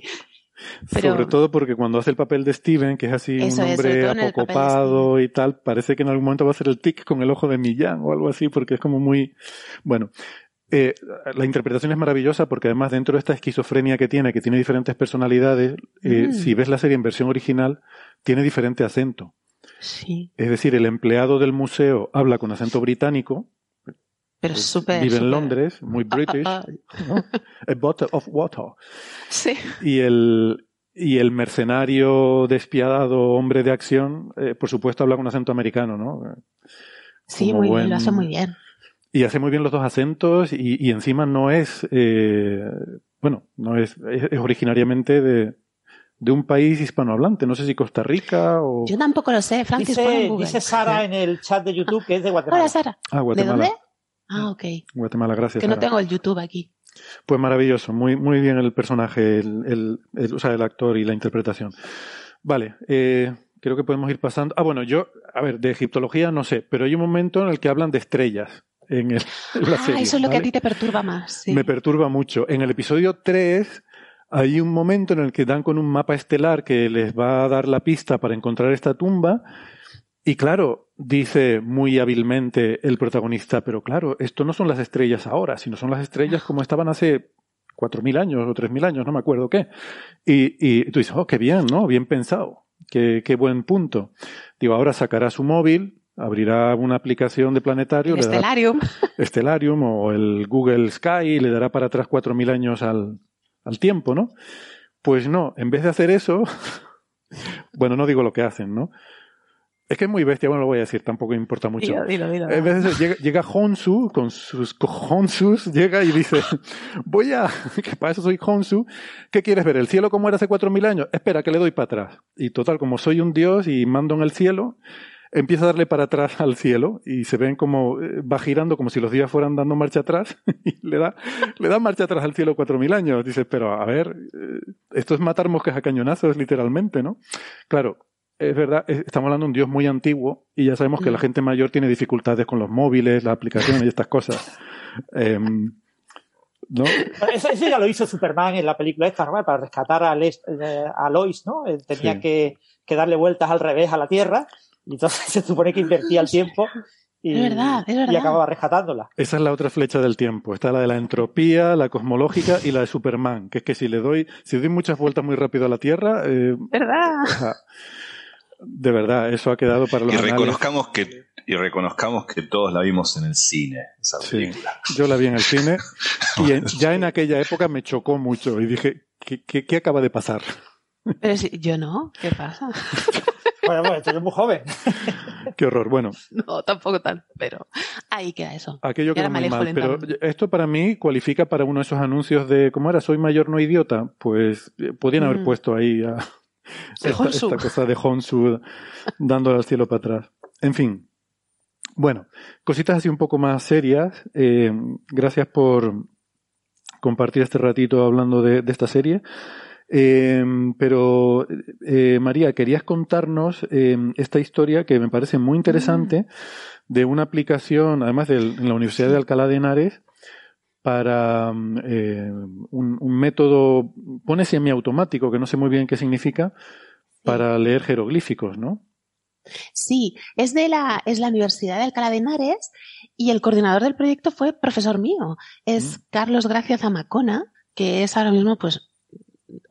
Pero- Sobre todo porque cuando hace el papel de Steven, que es así Eso un hombre apocopado y tal, parece que en algún momento va a hacer el tic con el ojo de Millán o algo así, porque es como muy... Bueno, eh, la interpretación es maravillosa porque además dentro de esta esquizofrenia que tiene, que tiene diferentes personalidades, eh, Mm. si ves la serie en versión original, tiene diferente acento. Sí, Es decir, el empleado del museo habla con acento británico, pero súper. vive en Londres, muy british, Ah, ¿no? A bottle of water. Sí. Y el, y el mercenario despiadado hombre de acción, eh, por supuesto, habla con acento americano, ¿no? Sí, muy buen- bien, lo hace muy bien. Y hace muy bien los dos acentos y, y encima no es, eh, bueno, no es, es, es originariamente de, de un país hispanohablante, no sé si Costa Rica o... Yo tampoco lo sé, Francis, Dice, Sara en el chat de YouTube que es de Guatemala. Hola, Sara. Ah, ¿De Guatemala. dónde? Ah, ok. Guatemala, gracias. Que no Sara. tengo el YouTube aquí. Pues maravilloso, muy, muy bien el personaje, el, el- el- o sea, el actor y la interpretación. Vale, eh, creo que podemos ir pasando. Ah, bueno, yo, a ver, de egiptología no sé, pero hay un momento en el que hablan de estrellas en, el, en la ah, serie. eso es lo que a ti te perturba más. Sí. Me perturba mucho. En el episodio 3 hay un momento en el que dan con un mapa estelar que les va a dar la pista para encontrar esta tumba. Y claro, dice muy hábilmente el protagonista, pero claro, esto no son las estrellas ahora, sino son las estrellas como estaban hace 4.000 años o 3.000 años, no me acuerdo qué. Y, y tú dices, oh, qué bien, ¿no? Bien pensado. Qué, qué buen punto. Digo, ahora sacará su móvil, abrirá una aplicación de planetario, le dará Stellarium. Stellarium o el Google Sky y le dará para atrás 4.000 años al, al tiempo, ¿no? Pues no, en vez de hacer eso, bueno, no digo lo que hacen, ¿no? Es que es muy bestia, bueno, lo voy a decir, tampoco importa mucho. Dilo, dilo, dilo. En vez de eso, llega, llega Honsu con sus cojonsus, llega y dice, voy a, que para eso soy Honsu, ¿qué quieres ver? ¿El cielo como era hace 4.000 años? Espera, que le doy para atrás. Y total, como soy un dios y mando en el cielo, empieza a darle para atrás al cielo y se ven como eh, va girando como si los días fueran dando marcha atrás y le da, le da marcha atrás al cielo 4.000 años. Dices, pero a ver, eh, esto es matar moscas a cañonazos literalmente, ¿no? Claro, es verdad, es- estamos hablando de un dios muy antiguo y ya sabemos que la gente mayor tiene dificultades con los móviles, las aplicaciones y estas cosas. Em, ¿No? Eso, eso ya lo hizo Superman en la película esta, ¿no? Para rescatar a, Les- eh, a Lois, ¿no? Él tenía Sí. que, que darle vueltas al revés a la Tierra y entonces se supone que invertía el tiempo y, Es verdad, es verdad. y acababa rescatándola. Esa es la otra flecha del tiempo. Está la de la entropía, la cosmológica y la de Superman, que es que si le doy, si doy muchas vueltas muy rápido a la Tierra, eh, ¿Verdad? de verdad, eso ha quedado para los y anales. reconozcamos que y reconozcamos que todos la vimos en el cine, esa película. yo la vi en el cine y ya en aquella época me chocó mucho y dije, ¿qué, qué, acaba de pasar? Pero si, yo no, ¿qué pasa? bueno, bueno, estoy muy joven. Qué horror, bueno. No, tampoco tan, pero ahí queda eso. Aquello queda muy mal, pero esto para mí cualifica para uno de esos anuncios de, ¿cómo era? Soy mayor, no idiota. Pues eh, podían haber mm. puesto ahí a, esta, esta, cosa de Honsu dándole al cielo para atrás. En fin, bueno, cositas así un poco más serias. Eh, gracias por compartir este ratito hablando de, esta serie. Eh, pero, eh, María, querías contarnos esta historia que me parece muy interesante mm. de una aplicación, además de, en la Universidad de Alcalá de Henares, para un, un, método, pone semiautomático, que no sé muy bien qué significa, para leer jeroglíficos, ¿no? Sí, es de la, es la Universidad de Alcalá de Henares y el coordinador del proyecto fue profesor mío. Es mm. Carlos Gracia Zamacona, que es ahora mismo, pues,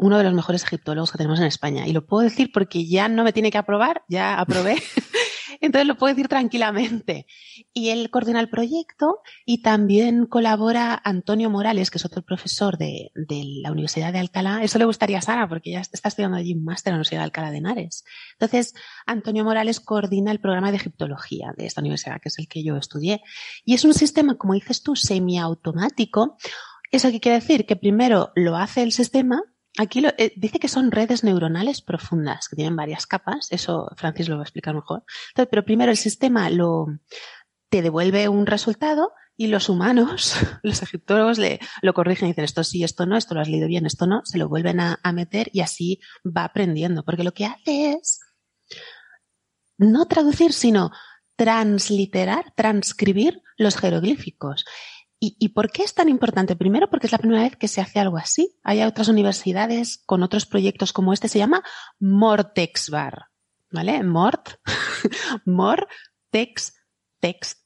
uno de los mejores egiptólogos que tenemos en España. Y lo puedo decir porque ya no me tiene que aprobar, ya aprobé. Entonces lo puedo decir tranquilamente. Y él coordina el proyecto y también colabora Antonio Morales, que es otro profesor de, la Universidad de Alcalá. Eso le gustaría a Sara, porque ya está estudiando allí un máster en la Universidad de Alcalá de Henares. Entonces, Antonio Morales coordina el programa de egiptología de esta universidad, que es el que yo estudié. Y es un sistema, como dices tú, semiautomático. ¿Eso qué quiere decir? Que primero lo hace el sistema Aquí eh, dice que son redes neuronales profundas, que tienen varias capas, eso Francis lo va a explicar mejor. pero primero el sistema lo, te devuelve un resultado y los humanos, los egiptólogos, le, lo corrigen y dicen esto sí, esto no, esto lo has leído bien, esto no, se lo vuelven a meter y así va aprendiendo, porque lo que hace es no traducir, sino transliterar, transcribir los jeroglíficos. ¿Y, por qué es tan importante? Primero, porque es la primera vez que se hace algo así. Hay otras universidades con otros proyectos como este, se llama Mortexbar, ¿vale? Mort, Mortex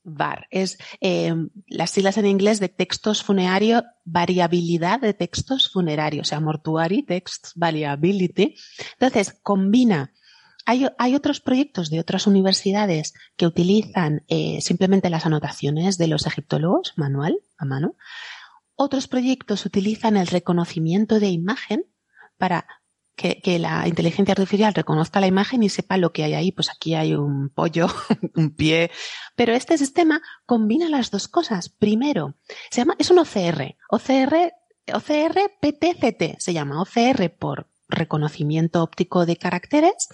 Bar. Es eh, las siglas en inglés de textos funerarios, variabilidad de textos funerarios, o sea, mortuary text variability. Entonces, combina hay, otros proyectos de otras universidades que utilizan eh, simplemente las anotaciones de los egiptólogos, manual, a mano. Otros proyectos utilizan el reconocimiento de imagen para que, que, la inteligencia artificial reconozca la imagen y sepa lo que hay ahí. Pues aquí hay un pollo, un pie. Pero este sistema combina las dos cosas. Primero, se llama, es un OCR. OCR, OCR PTCT se llama. OCR por reconocimiento óptico de caracteres,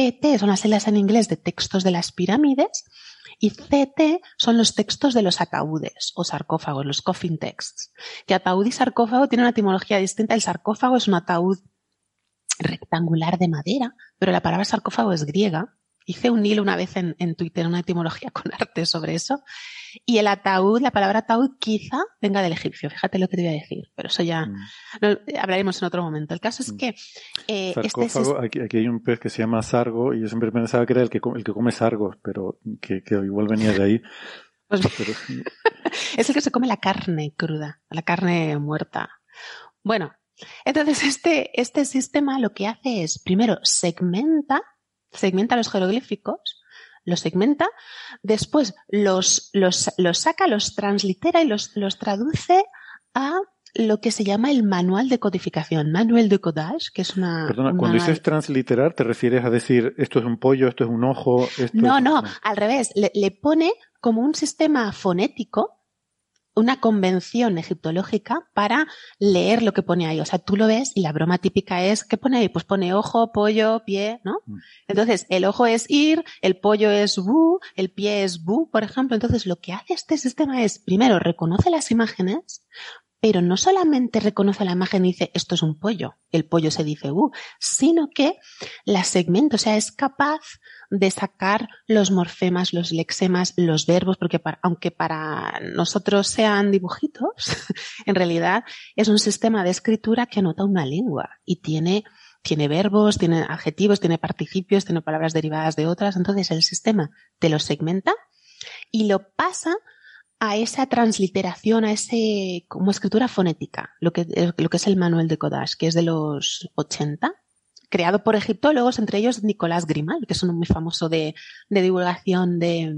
PT son las siglas en inglés de textos de las pirámides y CT son los textos de los ataúdes o sarcófagos, los coffin texts. Que ataúd y sarcófago tienen una etimología distinta. El sarcófago es un ataúd rectangular de madera, pero la palabra sarcófago es griega Hice un hilo una vez en, en, Twitter, una etimología con arte sobre eso. Y el ataúd, la palabra ataúd quizá venga del egipcio. Fíjate lo que te voy a decir, pero eso ya mm. hablaremos en otro momento. El caso es mm. que... Eh, este aquí, aquí, hay un pez que se llama sargo y yo siempre pensaba que era el que, el que come sargos, pero que, que igual venía de ahí. Pues es el que se come la carne cruda, la carne muerta. Bueno, entonces este, este sistema lo que hace es, primero, segmenta segmenta los jeroglíficos, los segmenta, después los, los, los saca, los translitera y los, los traduce a lo que se llama el manual de codificación, manual de codage, que es una... Perdona, cuando dices transliterar, ¿te refieres a decir esto es un pollo, esto es un ojo? Esto no, no, al revés, le, le, pone como un sistema fonético una convención egiptológica para leer lo que pone ahí. O sea, tú lo ves y la broma típica es, ¿qué pone ahí? Pues pone ojo, pollo, pie, ¿no? Mm. Entonces, el ojo es ir, el pollo es bu, el pie es bu, por ejemplo. Entonces, lo que hace este sistema es, primero, reconoce las imágenes, pero no solamente reconoce la imagen y dice esto es un pollo, el pollo se dice bu, sino que la segmenta, o sea, es capaz de sacar los morfemas, los lexemas, los verbos, porque aunque para nosotros sean dibujitos, en realidad es un sistema de escritura que anota una lengua y tiene, tiene verbos, tiene adjetivos, tiene participios, tiene palabras derivadas de otras. Entonces el sistema te lo segmenta y lo pasa a esa transliteración, a ese como escritura fonética, lo que, lo que es el manual de Kodash, que es de los 80, creado por egiptólogos, entre ellos Nicolás Grimal, que es uno muy famoso de, divulgación de,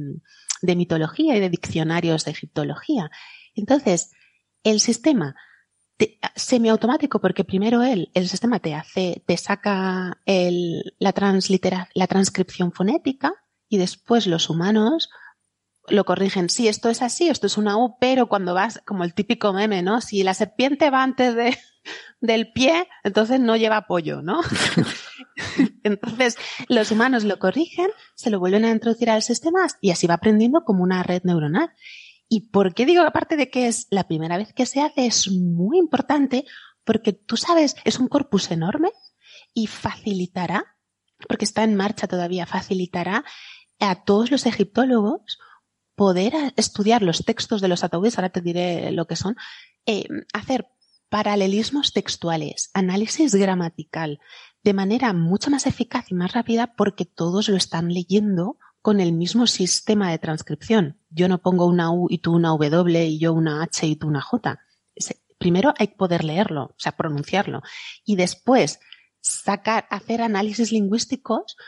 de mitología y de diccionarios de egiptología. Entonces, el sistema semiautomático porque primero él, el sistema te hace, te saca el, la, translitera, la transcripción fonética y después los humanos lo corrigen. Sí, esto es así, esto es una U, pero cuando vas, como el típico meme, ¿no? Si la serpiente va antes de, del pie, entonces no lleva apoyo, ¿no? entonces, los humanos lo corrigen, se lo vuelven a introducir al sistema y así va aprendiendo como una red neuronal. ¿Y por qué digo, aparte de que es la primera vez que se hace, es muy importante porque tú sabes, es un corpus enorme y facilitará, porque está en marcha todavía, facilitará a todos los egiptólogos poder estudiar los textos de los ataúdes, ahora te diré lo que son, eh, hacer paralelismos textuales, análisis gramatical, de manera mucho más eficaz y más rápida porque todos lo están leyendo con el mismo sistema de transcripción. Yo no pongo una U y tú una W y yo una H y tú una J. Primero hay que poder leerlo, o sea, pronunciarlo. Y después sacar, hacer análisis lingüísticos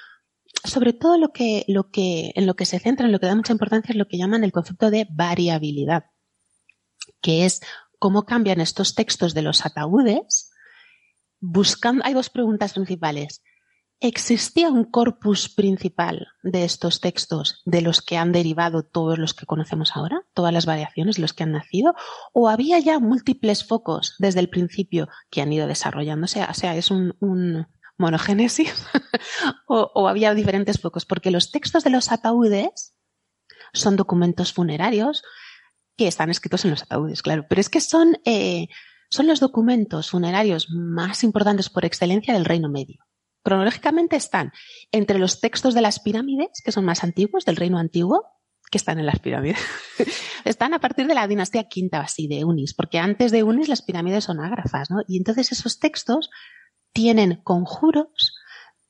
sobre todo lo que, lo que, en lo que se centra, en lo que da mucha importancia es lo que llaman el concepto de variabilidad, que es cómo cambian estos textos de los ataúdes buscando, hay dos preguntas principales. ¿Existía un corpus principal de estos textos de los que han derivado todos los que conocemos ahora, todas las variaciones, los que han nacido? ¿O había ya múltiples focos desde el principio que han ido desarrollándose? O sea, es un, monogénesis o, había diferentes focos, porque los textos de los ataúdes son documentos funerarios que están escritos en los ataúdes, claro, pero es que son, eh, son los documentos funerarios más importantes por excelencia del Reino Medio. Cronológicamente están entre los textos de las pirámides, que son más antiguos, del reino antiguo, que están en las pirámides. están a partir de la dinastía quinta así, de Unis, porque antes de Unis las pirámides son ágrafas, ¿no? Y entonces esos textos tienen conjuros,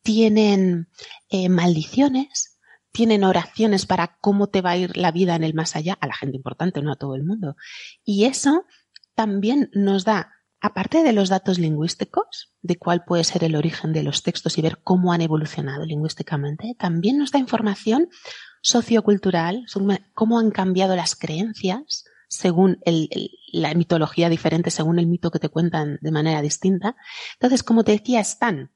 tienen eh, maldiciones, tienen oraciones para cómo te va a ir la vida en el más allá, a la gente importante, no a todo el mundo. Y eso también nos da aparte de los datos lingüísticos, de cuál puede ser el origen de los textos y ver cómo han evolucionado lingüísticamente, también nos da información sociocultural, cómo han cambiado las creencias según la mitología diferente, según el mito que te cuentan de manera distinta. Entonces, como te decía, están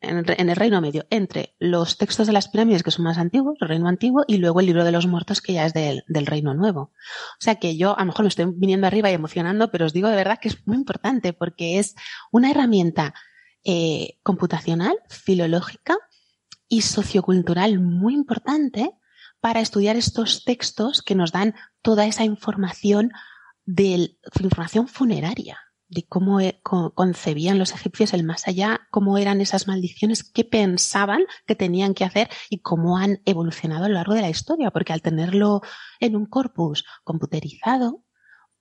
en, el Reino Medio, entre los textos de las pirámides que son más antiguos, el Reino Antiguo, y luego el libro de los muertos que ya es del, Reino Nuevo. O sea que yo a lo mejor me estoy viniendo arriba y emocionando, pero os digo de verdad que es muy importante porque es una herramienta eh, computacional, filológica y sociocultural muy importante para estudiar estos textos que nos dan toda esa información de información funeraria de cómo e, concebían los egipcios el más allá, cómo eran esas maldiciones, qué pensaban que tenían que hacer y cómo han evolucionado a lo largo de la historia, porque al tenerlo en un corpus computerizado,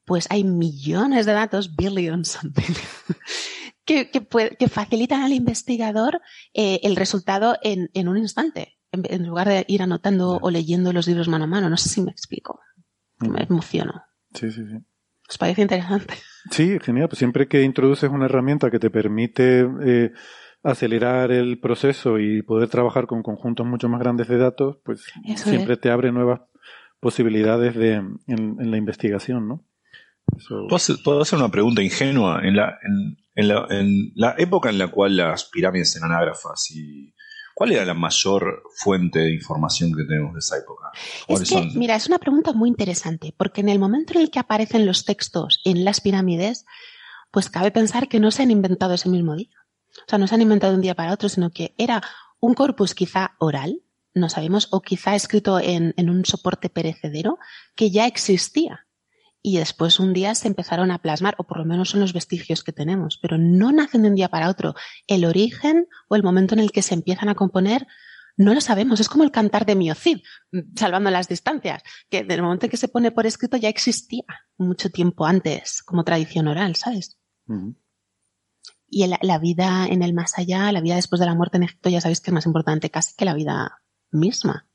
pues hay millones de datos, billions, que, que, facilitan al investigador eh, el resultado en, en un instante, en, lugar de ir anotando o leyendo los libros mano a mano. No sé si me explico. Me emociono. Sí, sí, sí. ¿Os parece interesante? Sí, genial. Pues siempre que introduces una herramienta que te permite eh, acelerar el proceso y poder trabajar con conjuntos mucho más grandes de datos, pues siempre te abre nuevas posibilidades de, en, la investigación, ¿no? ¿Puedo, hacer, una pregunta ingenua? En la, en, la, en la época en la cual las pirámides eran ágrafas y ¿Cuál era la mayor fuente de información que tenemos de esa época? Es que, mira, es una pregunta muy interesante, porque en el momento en el que aparecen los textos en las pirámides, pues cabe pensar que no se han inventado ese mismo día. O sea, no se han inventado de un día para otro, sino que era un corpus quizá oral, no sabemos, o quizá escrito en, en un soporte perecedero que ya existía y después un día se empezaron a plasmar, o por lo menos son los vestigios que tenemos, pero no nacen de un día para otro. El origen o el momento en el que se empiezan a componer no lo sabemos. Es como el cantar de Miocid, salvando las distancias, que del momento en que se pone por escrito ya existía mucho tiempo antes, como tradición oral, ¿sabes? Y la vida en el más allá, la vida después de la muerte en Egipto, ya sabéis que es más importante casi que la vida misma.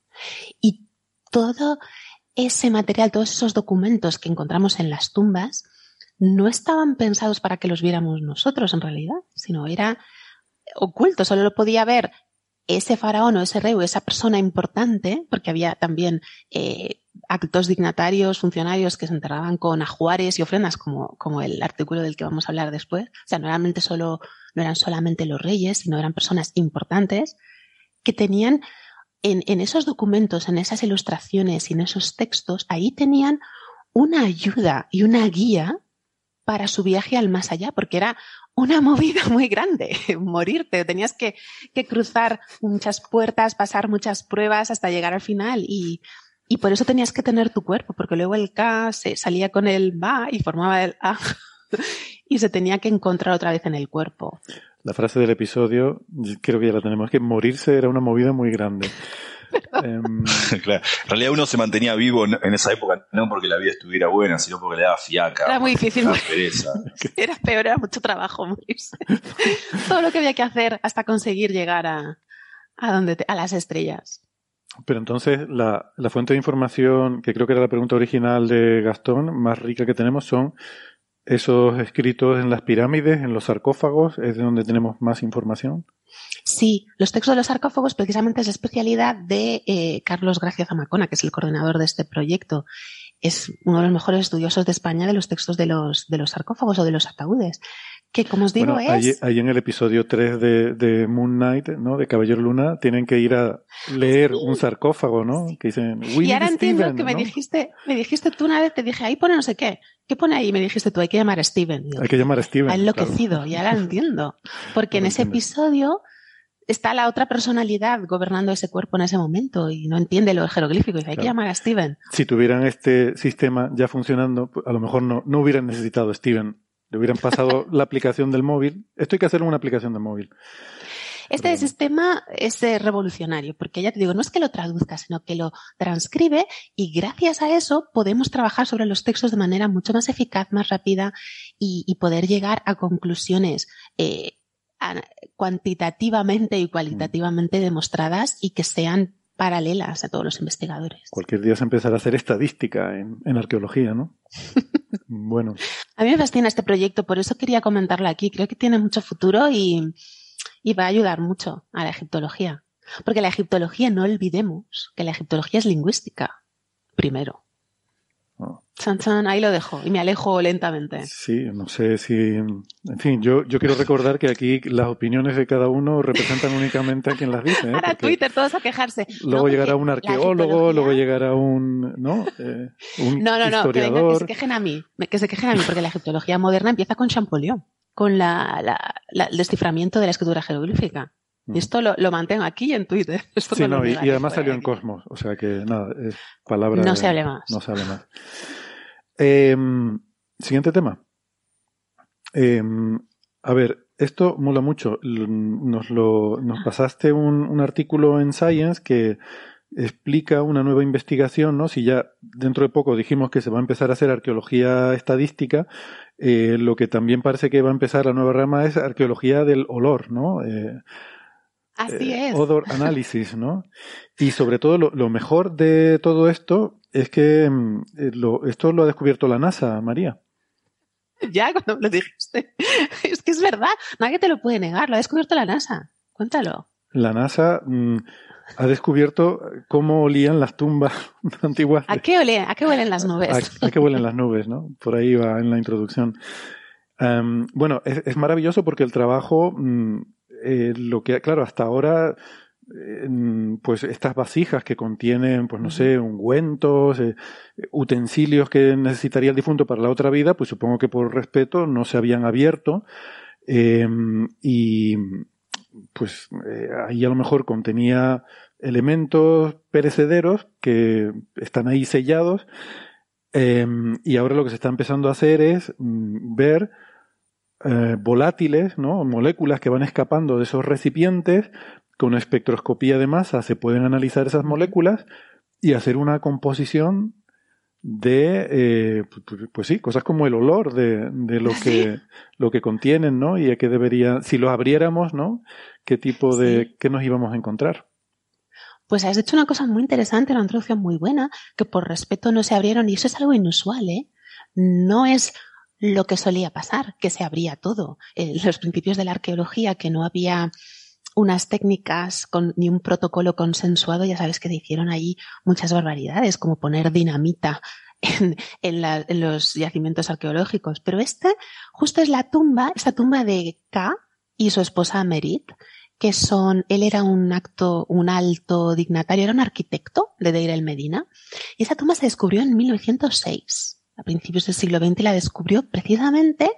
Y todo ese material, todos esos documentos que encontramos en las tumbas, no estaban pensados para que los viéramos nosotros en realidad, sino era oculto, solo lo podía ver ese faraón o ese rey o esa persona importante, porque había también eh, actos dignatarios, funcionarios que se enterraban con ajuares y ofrendas, como, como el artículo del que vamos a hablar después. O sea, no, realmente solo, no eran solamente los reyes, sino eran personas importantes que tenían en, esos documentos, en esas ilustraciones y en esos textos, ahí tenían una ayuda y una guía para su viaje al más allá, porque era una movida muy grande, morirte. Tenías que, cruzar muchas puertas, pasar muchas pruebas hasta llegar al final y, y por eso tenías que tener tu cuerpo, porque luego el K se salía con el ba y formaba el A y se tenía que encontrar otra vez en el cuerpo. La frase del episodio, creo que ya la tenemos, que morirse era una movida muy grande. Em, claro. En realidad uno se mantenía vivo en esa época, no porque la vida estuviera buena, sino porque le daba fiaca. Era muy difícil. Era peor, era mucho trabajo morirse. Todo lo que había que hacer hasta conseguir llegar a, a, donde a las estrellas. Pero entonces la, la fuente de información, que creo que era la pregunta original de Gastón, más rica que tenemos son esos escritos en las pirámides, en los sarcófagos, es de donde tenemos más información. Sí, los textos de los sarcófagos precisamente es la especialidad de eh, Carlos Gracia Zamacona, que es el coordinador de este proyecto. Es uno de los mejores estudiosos de España de los textos de los, de los sarcófagos o de los ataúdes. Que, como os digo, es. Ahí, en el episodio 3 de, de, Moon Knight, ¿no? De Caballero Luna, tienen que ir a leer un sarcófago, ¿no? Que dicen. y ahora entiendo que me dijiste, me dijiste tú una vez, te dije, ahí pone no sé qué. ¿Qué pone ahí? Me dijiste tú, hay que llamar a Steven. hay que llamar a Steven. Ha enloquecido, y ahora lo entiendo. Porque en ese episodio está la otra personalidad gobernando ese cuerpo en ese momento y no entiende lo jeroglífico. Y hay que llamar a Steven. Si tuvieran este sistema ya funcionando, pues, a lo mejor no, no hubieran necesitado a Steven. Le hubieran pasado la aplicación del móvil. Esto hay que hacer en una aplicación del móvil. Este sistema es eh, revolucionario, porque ya te digo, no es que lo traduzca, sino que lo transcribe y gracias a eso podemos trabajar sobre los textos de manera mucho más eficaz, más rápida y, y poder llegar a conclusiones eh, cuantitativamente y cualitativamente demostradas y que sean paralelas a todos los investigadores. Cualquier día se empezará a hacer estadística en, en arqueología, ¿no? bueno. A mí me fascina este proyecto, por eso quería comentarlo aquí. Creo que tiene mucho futuro y, y va a ayudar mucho a la egiptología. Porque la egiptología, no olvidemos que la egiptología es lingüística, primero. Chan, chan, ahí lo dejo y me alejo lentamente. Sí, no sé si. En fin, yo, yo quiero recordar que aquí las opiniones de cada uno representan únicamente a quien las dice. ¿eh? Para Twitter, todos a quejarse. Luego llegará un arqueólogo, luego llegará un. ¿No? Eh, un no, no, no, que, que, se quejen a mí. Que se quejen a mí, porque la egiptología moderna empieza con Champollion, con la, la, el desciframiento de la escritura jeroglífica. Y esto lo, lo, mantengo aquí en Twitter. sí, no, y, y, además salió en Cosmos, o sea que nada, es palabra. No se hable más. No se hable más. Eh, siguiente tema. Eh, a ver, esto mola mucho. Nos, lo, nos pasaste un, un, artículo en Science que explica una nueva investigación, ¿no? Si ya dentro de poco dijimos que se va a empezar a hacer arqueología estadística, eh, lo que también parece que va a empezar la nueva rama es arqueología del olor, ¿no? Eh, Así es. Odor análisis, ¿no? Y sobre todo lo, lo, mejor de todo esto es que mm, eh, lo, esto lo ha descubierto la NASA, María. Ya, cuando lo dijiste. Es que es verdad, nadie te lo puede negar, lo ha descubierto la NASA. Cuéntalo. La NASA mmm, ha descubierto cómo olían las tumbas antiguas. ¿A qué, olían? ¿A qué huelen las nubes? ¿A, a qué huelen las nubes, no? Por ahí va en la introducción. Um, bueno, es, es, maravilloso porque el trabajo, mmm, eh, lo que, claro, hasta ahora pues estas vasijas que contienen, pues no sé, ungüentos, eh, utensilios que necesitaría el difunto para la otra vida, pues supongo que por respeto no se habían abierto. Eh, y pues eh, ahí a lo mejor contenía elementos perecederos que están ahí sellados. Eh, y ahora lo que se está empezando a hacer es mm, ver eh, volátiles, ¿no? moléculas que van escapando de esos recipientes con espectroscopía de masa se pueden analizar esas moléculas y hacer una composición de, eh, pues sí, cosas como el olor de, de lo que, lo que contienen, ¿no? Y a qué debería, si lo abriéramos, ¿no? ¿Qué tipo de, sí. qué nos íbamos a encontrar? Pues has hecho una cosa muy interesante, una introducción muy buena, que por respeto no se abrieron, y eso es algo inusual, ¿eh? No es lo que solía pasar, que se abría todo. Eh, los principios de la arqueología, que no había unas técnicas ni un protocolo consensuado, ya sabes que se hicieron allí muchas barbaridades, como poner dinamita en, en, los yacimientos arqueológicos. Pero esta justo es la tumba, esta tumba de K y su esposa Merit, que son, él era un acto, un alto dignatario, era un arquitecto de Deir el Medina, y esa tumba se descubrió en 1906, a principios del siglo XX, la descubrió precisamente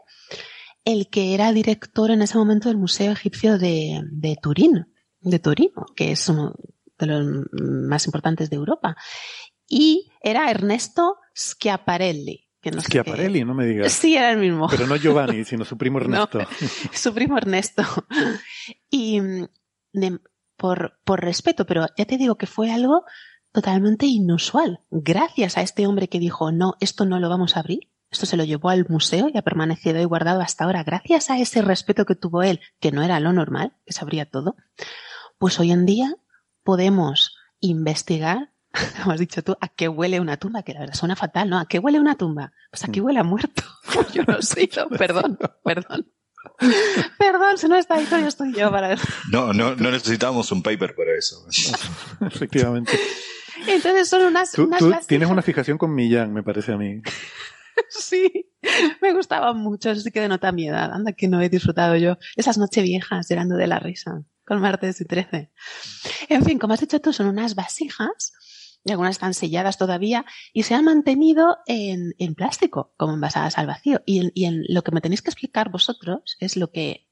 el que era director en ese momento del Museo Egipcio de, de Turín, de Turino, que es uno de los más importantes de Europa. Y era Ernesto Schiaparelli. Que no Schiaparelli, no me digas. Sí, era el mismo. Pero no Giovanni, sino su primo Ernesto. su primo Ernesto. Y por, por respeto, pero ya te digo que fue algo totalmente inusual. Gracias a este hombre que dijo, no, esto no lo vamos a abrir, esto se lo llevó al museo y ha permanecido ahí guardado hasta ahora. Gracias a ese respeto que tuvo él, que no era lo normal, que sabría todo, pues hoy en día podemos investigar, como has dicho tú, a qué huele una tumba, que la verdad suena fatal, ¿no? ¿A qué huele una tumba? Pues aquí mm. huele a muerto. Yo no sé, perdón, perdón. Perdón, si no está ahí, yo estoy yo para eso. No, no, no necesitamos un paper para eso. Efectivamente. Entonces son unas. Tú, tienes una fijación con Millán, me parece a mí. sí, me gustaba mucho, así que denota mi edad. Anda que no he disfrutado yo esas noches viejas llorando de la risa con martes y 13. En fin, como has dicho tú, son unas vasijas y algunas están selladas todavía y se han mantenido en, en plástico, como envasadas al vacío. Y en, y en, lo que me tenéis que explicar vosotros es lo que,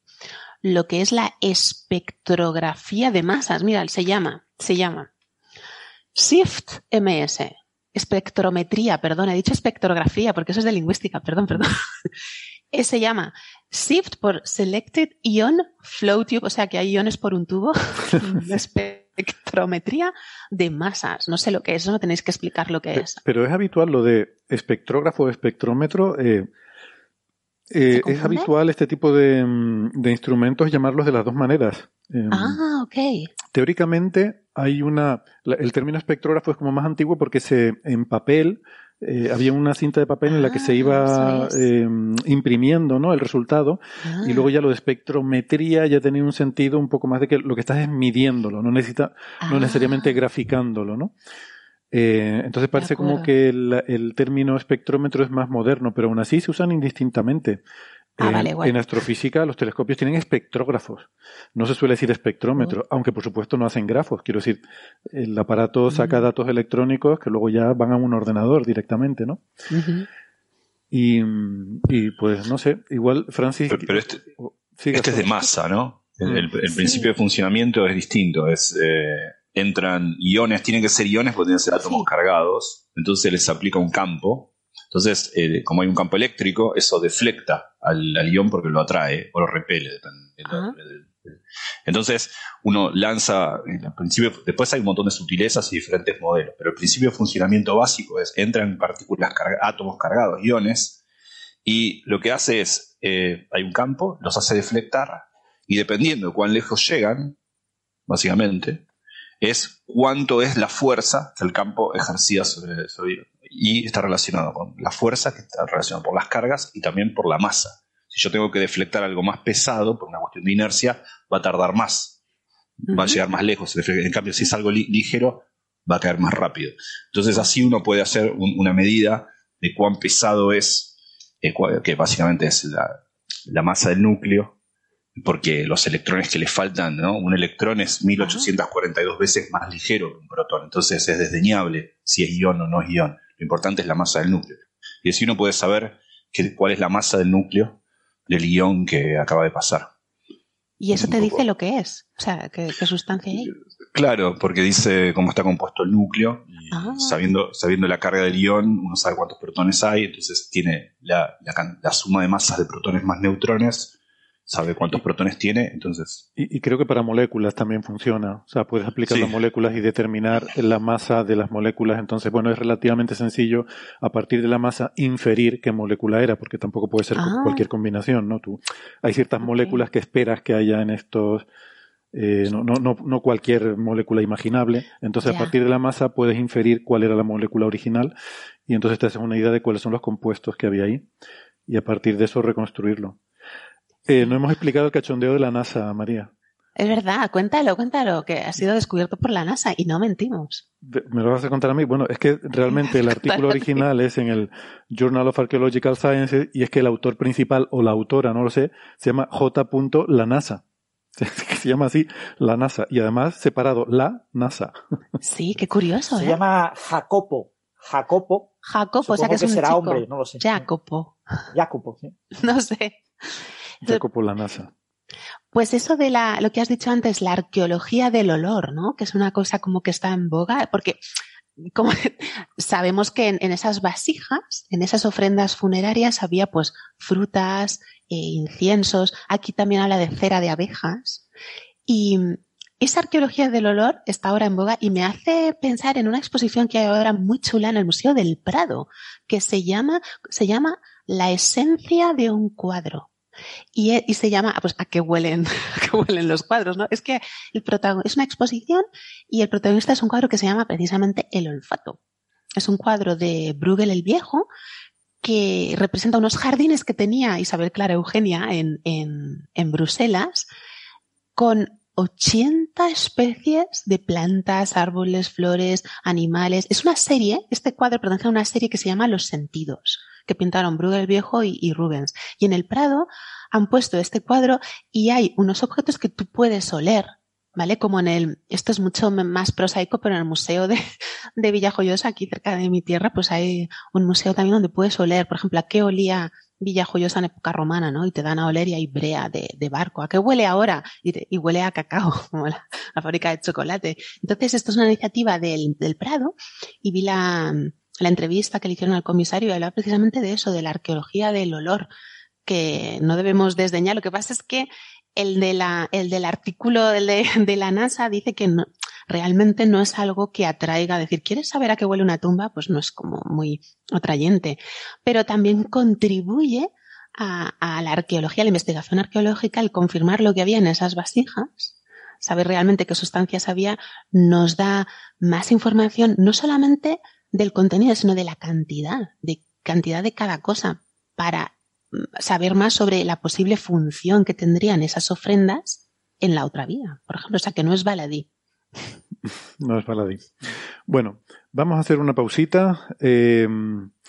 lo que es la espectrografía de masas. Mira, se llama, se llama SIFT MS espectrometría, perdón, he dicho espectrografía porque eso es de lingüística, perdón, perdón. se llama SIFT por Selected Ion Flow Tube, o sea que hay iones por un tubo. espectrometría de masas. No sé lo que es, no tenéis que explicar lo que es. Pero es habitual lo de espectrógrafo, espectrómetro. Eh, eh, es habitual este tipo de, mm, de, instrumentos llamarlos de las dos maneras. Em, ah, ok. Teóricamente hay una, el término espectrógrafo es como más antiguo porque se, en papel, eh, había una cinta de papel en la que se iba ah, em, imprimiendo ¿no? el resultado y ah. luego ya lo de espectrometría ya tenía un sentido un poco más de que lo que estás es midiéndolo, no necesita, no necesariamente ah. graficándolo, ¿no? Eh, entonces parece como que el, el, término espectrómetro es más moderno, pero aún así se usan indistintamente. Ah, en, astrofísica los telescopios tienen espectrógrafos. No se suele decir espectrómetro, aunque por supuesto no hacen grafos. Quiero decir, el aparato saca datos electrónicos que luego ya van a un ordenador directamente, ¿no? y, pues no sé, igual Francis... Pero, este, este es de masa, ¿no? El, principio de funcionamiento es distinto. Es, eh, entran iones, tienen que ser iones porque tienen que ser átomos cargados. Entonces les aplica un campo entonces, eh, como hay un campo eléctrico, eso deflecta al, ion porque lo atrae o lo repele. Entonces, uno lanza, en principio, después hay un montón de sutilezas y diferentes modelos, pero el principio de funcionamiento básico es, entran partículas, átomos cargados, iones, y lo que hace es, eh, hay un campo, los hace deflectar, y dependiendo de cuán lejos llegan, básicamente, es cuánto es la fuerza que el campo ejercía sobre, sobre y está relacionado con la fuerza, que está relacionado por las cargas y también por la masa. Si yo tengo que deflectar algo más pesado por una cuestión de inercia, va a tardar más, va a llegar más lejos. En cambio, si es algo ligero, va a caer más rápido. Entonces, así uno puede hacer una medida de cuán pesado es, eh, que básicamente es la, masa del núcleo, porque los electrones que le faltan, ¿no? Un electrón es 1842 veces más ligero que un protón, entonces es desdeñable si es ion o no es ion. Lo importante es la masa del núcleo. Y así uno puede saber cuál es la masa del núcleo del ion que acaba de pasar. Y eso te dice lo que es, o sea, qué, sustancia hay. Claro, porque dice cómo está compuesto el núcleo. Ah. sabiendo, sabiendo la carga del ion, uno sabe cuántos protones hay, entonces tiene la, la suma de masas de protones más neutrones sabe cuántos protones tiene, entonces... Y, creo que para moléculas también funciona. O sea, puedes aplicar las moléculas y determinar la masa de las moléculas. Entonces, bueno, es relativamente sencillo a partir de la masa inferir qué molécula era, porque tampoco puede ser ah. cualquier combinación, ¿no? Tú, hay ciertas moléculas que esperas que haya en estos... Eh, no, no, no, no, cualquier molécula imaginable. Entonces, a partir de la masa puedes inferir cuál era la molécula original y entonces te haces una idea de cuáles son los compuestos que había ahí. y a partir de eso reconstruirlo. Eh, no hemos explicado el cachondeo de la NASA, María. Es verdad, cuéntalo, cuéntalo, que ha sido descubierto por la NASA y no mentimos. ¿Me lo vas a contar a mí? Bueno, es que realmente el artículo original es en el Journal of Archaeological Sciences y es que el autor principal o la autora, no lo sé, se llama J. La NASA. Se llama así la NASA y además separado la NASA. Sí, qué curioso. Se ¿eh? llama Jacopo. Jacopo. Jacopo, o sea que, es un será chico. hombre, no lo sé. Jacopo. Jacopo, sí. No sé. Jacopo la NASA. Pues eso de la, lo que has dicho antes, la arqueología del olor, ¿no? Que es una cosa como que está en boga, porque como sabemos que en, en esas vasijas, en esas ofrendas funerarias había pues frutas, eh, inciensos, aquí también habla de cera de abejas y esa arqueología del olor está ahora en boga y me hace pensar en una exposición que hay ahora muy chula en el Museo del Prado, que se llama, se llama La esencia de un cuadro. Y, y, se llama, pues, a qué huelen, los cuadros, ¿no? Es que el es una exposición y el protagonista es un cuadro que se llama precisamente El olfato. Es un cuadro de Bruegel el Viejo que representa unos jardines que tenía Isabel Clara Eugenia en, en, en Bruselas con 80 especies de plantas, árboles, flores, animales. Es una serie, este cuadro pertenece a una serie que se llama Los Sentidos que pintaron Bruegel el Viejo y, Rubens. Y en el Prado han puesto este cuadro y hay unos objetos que tú puedes oler, ¿vale? Como en el, esto es mucho más prosaico, pero en el Museo de, de Villajoyosa, aquí cerca de mi tierra, pues hay un museo también donde puedes oler, por ejemplo, a qué olía Villajoyosa en época romana, ¿no? Y te dan a oler y hay brea de, barco. ¿A qué huele ahora? Y, y huele a cacao, como la, la, fábrica de chocolate. Entonces, esto es una iniciativa del, del Prado y vi la, la entrevista que le hicieron al comisario hablaba precisamente de eso, de la arqueología del olor, que no debemos desdeñar. Lo que pasa es que el, de la, el del artículo de, de la NASA dice que realmente no es algo que atraiga. Decir, ¿quieres saber a qué huele una tumba? Pues no es como muy atrayente. Pero también contribuye a, a la arqueología, a la investigación arqueológica, el confirmar lo que había en esas vasijas saber realmente qué sustancias había, nos da más información, no solamente del contenido, sino de la cantidad, de cantidad de cada cosa, para saber más sobre la posible función que tendrían esas ofrendas en la otra vida, por ejemplo, o sea que no es baladí. No es baladí. Bueno, vamos a hacer una pausita. Eh,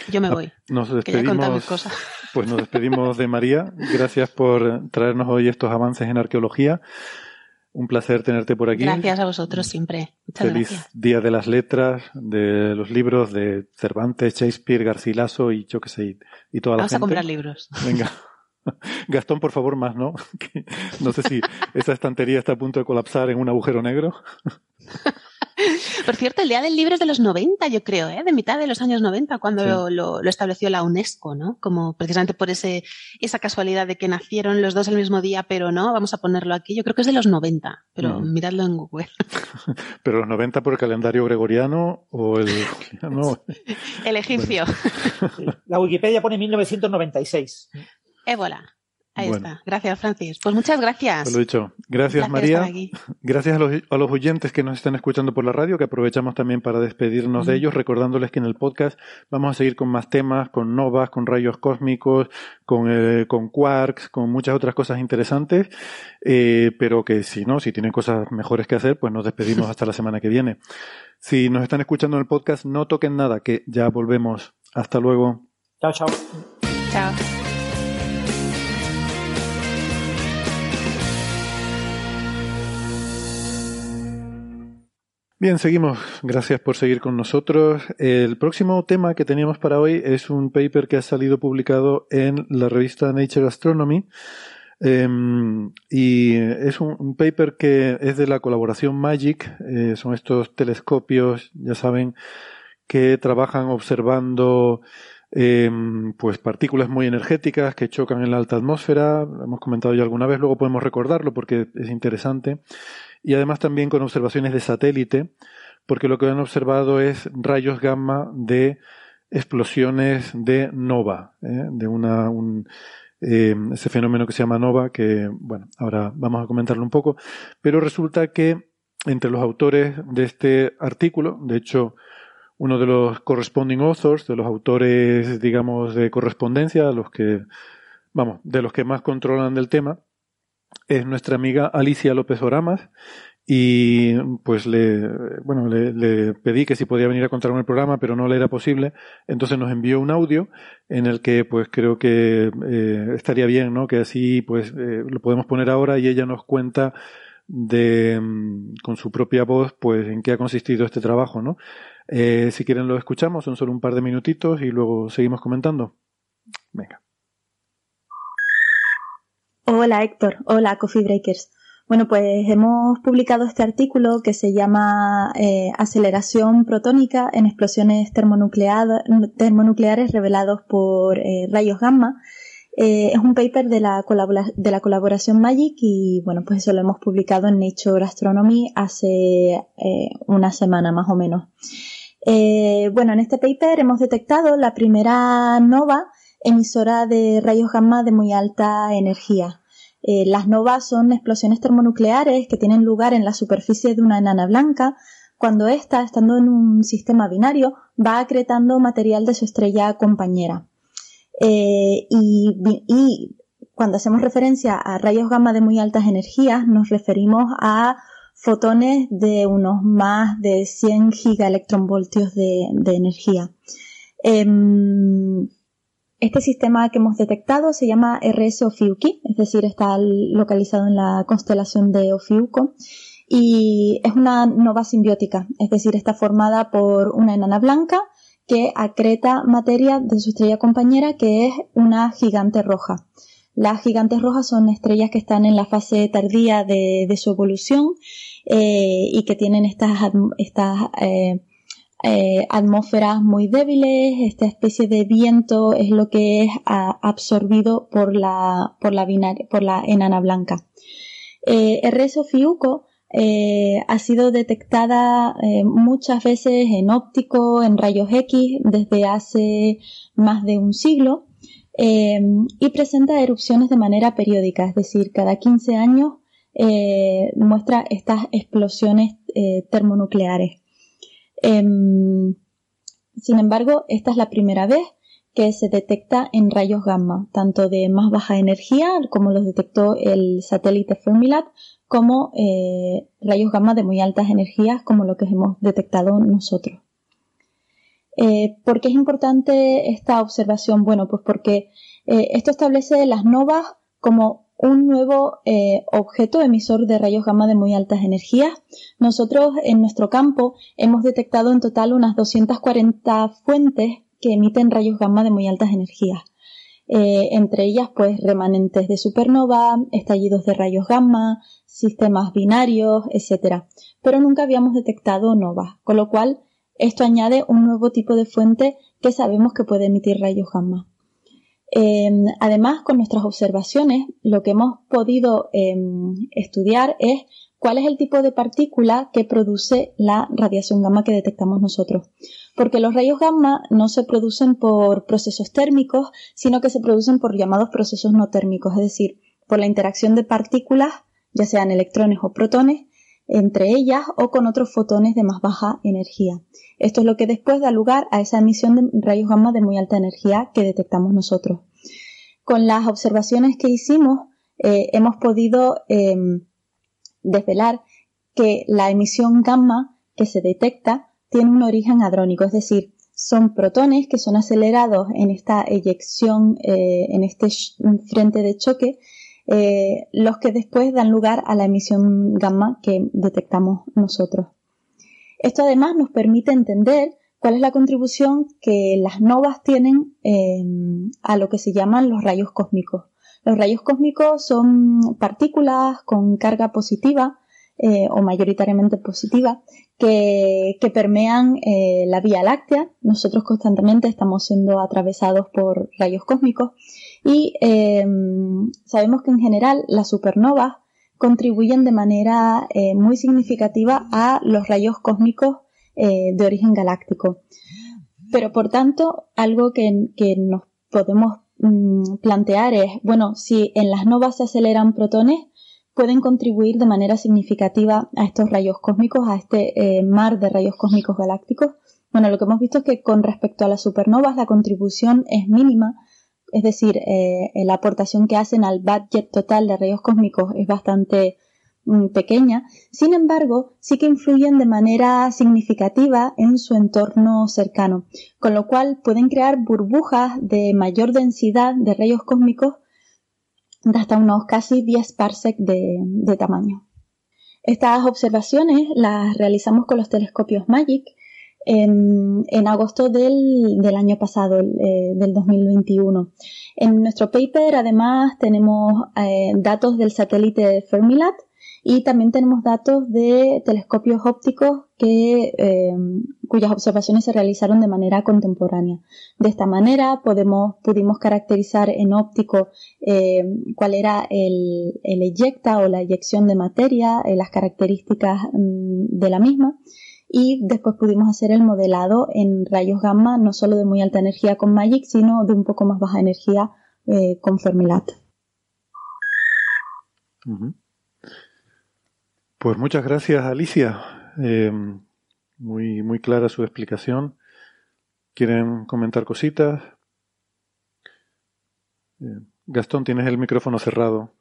Yo me voy. Nos despedimos. Pues nos despedimos de María. Gracias por traernos hoy estos avances en arqueología. Un placer tenerte por aquí. Gracias a vosotros siempre. Muchas Feliz gracias. Día de las Letras, de los libros de Cervantes, Shakespeare, Garcilaso y yo qué sé, y, toda la Vamos gente. a comprar libros. Venga. Gastón, por favor, más, ¿no? No sé si esa estantería está a punto de colapsar en un agujero negro. Por cierto, el Día del Libro es de los 90, yo creo, ¿eh? de mitad de los años 90, cuando sí. lo, lo, lo, estableció la UNESCO, ¿no? Como precisamente por ese, esa casualidad de que nacieron los dos el mismo día, pero no, vamos a ponerlo aquí. Yo creo que es de los 90, pero Mm. miradlo en Google. Pero los 90 por el calendario gregoriano o el... no. el egipcio. La Wikipedia pone 1996. Ébola. Ahí Bueno. está. Gracias, Francis. Pues muchas gracias. Te lo dicho. Gracias, María. Gracias a los, a los oyentes que nos están escuchando por la radio, que aprovechamos también para despedirnos de ellos, recordándoles que en el podcast vamos a seguir con más temas, con novas, con rayos cósmicos, con, eh, con quarks, con muchas otras cosas interesantes, eh, pero que si no, si tienen cosas mejores que hacer, pues nos despedimos hasta la semana que viene. Si nos están escuchando en el podcast, no toquen nada, que ya volvemos. Hasta luego. Chao, chao. Chao. Bien, seguimos. Gracias por seguir con nosotros. El próximo tema que teníamos para hoy es un paper que ha salido publicado en la revista Nature Astronomy. Eh, y es un, paper que es de la colaboración MAGIC. Eh, son estos telescopios, ya saben, que trabajan observando eh, pues partículas muy energéticas que chocan en la alta atmósfera. Lo hemos comentado ya alguna vez, luego podemos recordarlo porque es interesante y además también con observaciones de satélite, porque lo que han observado es rayos gamma de explosiones de nova, ¿eh? de una, un, eh, ese fenómeno que se llama nova, que, bueno, ahora vamos a comentarlo un poco, pero resulta que entre los autores de este artículo, de hecho, uno de los corresponding authors, de los autores, digamos, de correspondencia, los que, vamos, de los que más controlan del tema, es nuestra amiga Alicia López Oramas, y pues le, bueno, le, pedí que si podía venir a contarme el programa, pero no le era posible. Entonces nos envió un audio en el que pues creo que eh, estaría bien, ¿no? Que así pues eh, lo podemos poner ahora y ella nos cuenta de, mm, con su propia voz, pues en qué ha consistido este trabajo, ¿no? Eh, si quieren lo escuchamos, son solo un par de minutitos y luego seguimos comentando. Venga. Hola Héctor, hola Coffee Breakers. Bueno, pues hemos publicado este artículo que se llama eh, Aceleración protónica en explosiones termonucleares revelados por eh, rayos gamma. Eh, es un paper de la, de la colaboración MAGIC y bueno, pues eso lo hemos publicado en Nature Astronomy hace una semana más o menos. bueno, en este paper hemos detectado la primera nova emisora de rayos gamma de muy alta energía. Eh, las novas son explosiones termonucleares que tienen lugar en la superficie de una enana blanca cuando ésta, estando en un sistema binario, va acretando material de su estrella compañera. Eh, y, cuando hacemos referencia a rayos gamma de muy altas energías, nos referimos a fotones de unos más de 100 gigaelectronvoltios de, de energía. Em, este sistema que hemos detectado se llama RS Ophiuchi, es decir, está localizado en la constelación de Ophiuco y es una nova simbiótica, es decir, está formada por una enana blanca que acreta materia de su estrella compañera que es una gigante roja. Las gigantes rojas son estrellas que están en la fase tardía de, su evolución eh, y que tienen estas, estas eh, eh, atmósferas muy débiles, esta especie de viento es lo que es absorbido por la, por la, por la enana blanca. Eh, RS Fiuco eh, ha sido detectada eh, muchas veces en óptico, en rayos X, desde hace más de un siglo y presenta erupciones de manera periódica, es decir, cada 15 años muestra estas explosiones termonucleares. Em, sin embargo, esta es la primera vez que se detecta en rayos gamma, tanto de más baja energía, como los detectó el satélite Fermilab, como eh, rayos gamma de muy altas energías, como lo que hemos detectado nosotros. Eh, ¿Por qué es importante esta observación? Bueno, pues porque eh, esto establece las novas como un nuevo eh, objeto emisor de rayos gamma de muy altas energías. Nosotros en nuestro campo hemos detectado en total unas 240 fuentes que emiten rayos gamma de muy altas energías. Eh, entre ellas, pues, remanentes de supernova, estallidos de rayos gamma, sistemas binarios, etc. Pero nunca habíamos detectado novas, con lo cual esto añade un nuevo tipo de fuente que sabemos que puede emitir rayos gamma. Em, además, con nuestras observaciones, lo que hemos podido em, estudiar es cuál es el tipo de partícula que produce la radiación gamma que detectamos nosotros. Porque los rayos gamma no se producen por procesos térmicos, sino que se producen por llamados procesos no térmicos, es decir, por la interacción de partículas, ya sean electrones o protones, entre ellas o con otros fotones de más baja energía. Esto es lo que después da lugar a esa emisión de rayos gamma de muy alta energía que detectamos nosotros. Con las observaciones que hicimos, eh, hemos podido em, desvelar que la emisión gamma que se detecta tiene un origen hadrónico, es decir, son protones que son acelerados en esta eyección, eh, en este frente de choque, eh, los que después dan lugar a la emisión gamma que detectamos nosotros. Esto además nos permite entender cuál es la contribución que las novas tienen eh, a lo que se llaman los rayos cósmicos. Los rayos cósmicos son partículas con carga positiva eh, o mayoritariamente positiva que, permean la Vía Láctea. Nosotros constantemente estamos siendo atravesados por rayos cósmicos y em, sabemos que en general las supernovas contribuyen de manera eh, muy significativa a los rayos cósmicos eh, de origen galáctico. Pero por tanto, algo que, nos podemos mm, plantear es, bueno, si en las novas se aceleran protones, pueden contribuir de manera significativa a estos rayos cósmicos, a este eh, mar de rayos cósmicos galácticos. Bueno, lo que hemos visto es que con respecto a las supernovas la contribución es mínima, es decir, eh, la aportación que hacen al budget total de rayos cósmicos es bastante mm, pequeña. Sin embargo, sí que influyen de manera significativa en su entorno cercano, con lo cual pueden crear burbujas de mayor densidad de rayos cósmicos de hasta unos casi 10 parsec de tamaño. Estas observaciones las realizamos con los telescopios MAGIC en, agosto del, año pasado, eh, del 2021. En nuestro paper, además, tenemos eh, datos del satélite Fermilat y también tenemos datos de telescopios ópticos que, eh, cuyas observaciones se realizaron de manera contemporánea. De esta manera podemos, pudimos caracterizar en óptico cuál era el, el, eyecta o la eyección de materia, las características mm, de la misma y después pudimos hacer el modelado en rayos gamma, no solo de muy alta energía con MAGIC, sino de un poco más baja energía eh, con Fermilat. Pues muchas gracias, Alicia. Eh, muy, muy clara su explicación. ¿Quieren comentar cositas? Eh, Gastón, tienes el micrófono cerrado.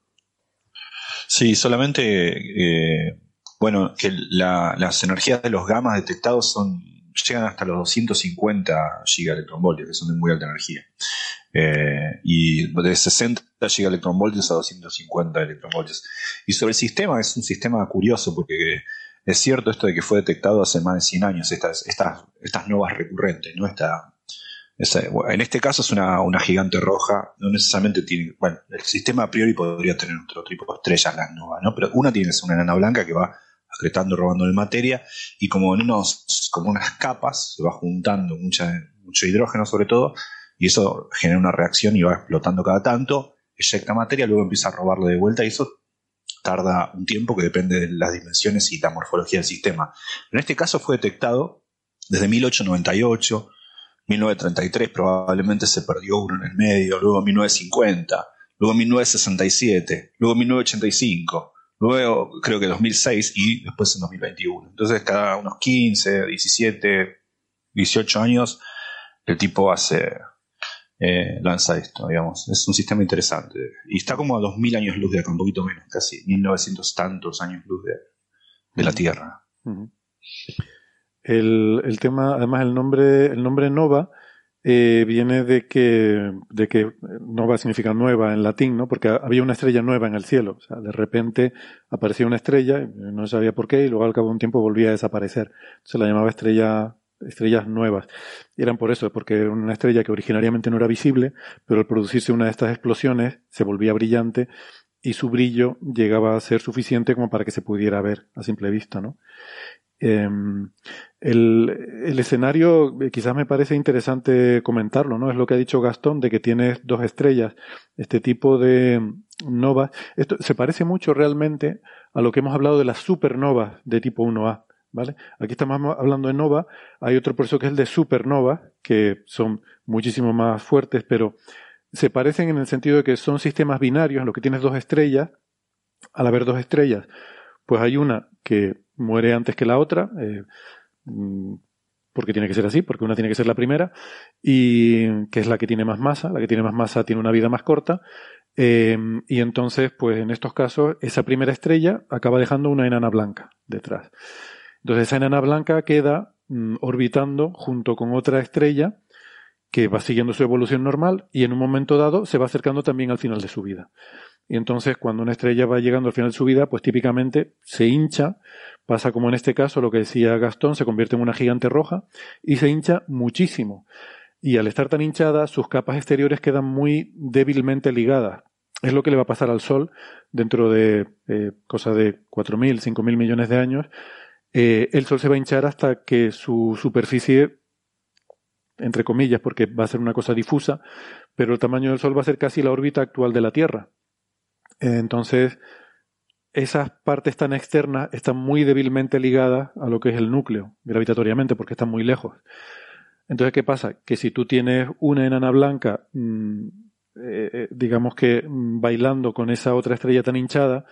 Sí, solamente bueno, que las energías de los gamas detectados son llegan hasta los 250 gigaelectronvoltios, que son de muy alta energía. Eh, y de 60 gigaelectronvoltios a 250 electronvoltios. Y sobre el sistema, es un sistema curioso porque es cierto esto de que fue detectado hace más de 100 años, estas, estas, estas novas recurrentes, ¿no? Esta, en este caso es una, una, gigante roja, no necesariamente tiene, bueno, el sistema a priori podría tener otro tipo de estrellas, las novas, ¿no? Pero una tiene una enana blanca que va acretando, robando de materia, y como en unos, como unas capas, se va juntando mucha, mucho hidrógeno sobre todo, y eso genera una reacción y va explotando cada tanto, eyecta materia, luego empieza a robarlo de vuelta, y eso tarda un tiempo que depende de las dimensiones y la morfología del sistema. En este caso fue detectado desde 1898, 1933 probablemente se perdió uno en el medio, luego 1950, luego 1967, luego 1985, luego creo que 2006 y después en 2021. Entonces cada unos 15, 17, 18 años el tipo hace, eh, lanza esto, digamos. Es un sistema interesante. Y está como a 2000 años luz de acá, un poquito menos, casi 1900 tantos años luz de, la Tierra. el, el, tema, además el nombre, el nombre Nova eh, viene de que, de que nova significa nueva en latín, ¿no? Porque había una estrella nueva en el cielo. O sea, de repente aparecía una estrella, no sabía por qué, y luego al cabo de un tiempo volvía a desaparecer. Se la llamaba estrella, estrellas nuevas. Eran por eso, porque era una estrella que originariamente no era visible, pero al producirse una de estas explosiones se volvía brillante y su brillo llegaba a ser suficiente como para que se pudiera ver a simple vista, ¿no? Em, el, el, escenario eh, quizás me parece interesante comentarlo, ¿no? Es lo que ha dicho Gastón de que tienes dos estrellas, este tipo de novas. Esto se parece mucho realmente a lo que hemos hablado de las supernovas de tipo 1A, ¿vale? Aquí estamos hablando de nova, hay otro proceso que es el de supernova, que son muchísimo más fuertes, pero se parecen en el sentido de que son sistemas binarios en los que tienes dos estrellas, al haber dos estrellas, pues hay una que muere antes que la otra, eh, mm, porque tiene que ser así, porque una tiene que ser la primera, y que es la que tiene más masa, la que tiene más masa tiene una vida más corta, eh, y entonces, pues en estos casos, esa primera estrella acaba dejando una enana blanca detrás. Entonces esa enana blanca queda mm, orbitando junto con otra estrella que va siguiendo su evolución normal y en un momento dado se va acercando también al final de su vida. Y entonces cuando una estrella va llegando al final de su vida, pues típicamente se hincha, pasa como en este caso lo que decía Gastón, se convierte en una gigante roja y se hincha muchísimo. Y al estar tan hinchada, sus capas exteriores quedan muy débilmente ligadas. Es lo que le va a pasar al Sol dentro de eh, cosa de 4.000, 5.000 millones de años. Eh, el Sol se va a hinchar hasta que su superficie, entre comillas, porque va a ser una cosa difusa, pero el tamaño del Sol va a ser casi la órbita actual de la Tierra. Entonces, esas partes tan externas están muy débilmente ligadas a lo que es el núcleo, gravitatoriamente, porque están muy lejos. Entonces, ¿qué pasa? Que si tú tienes una enana blanca, mm, eh, eh, digamos que mm, bailando con esa otra estrella tan hinchada,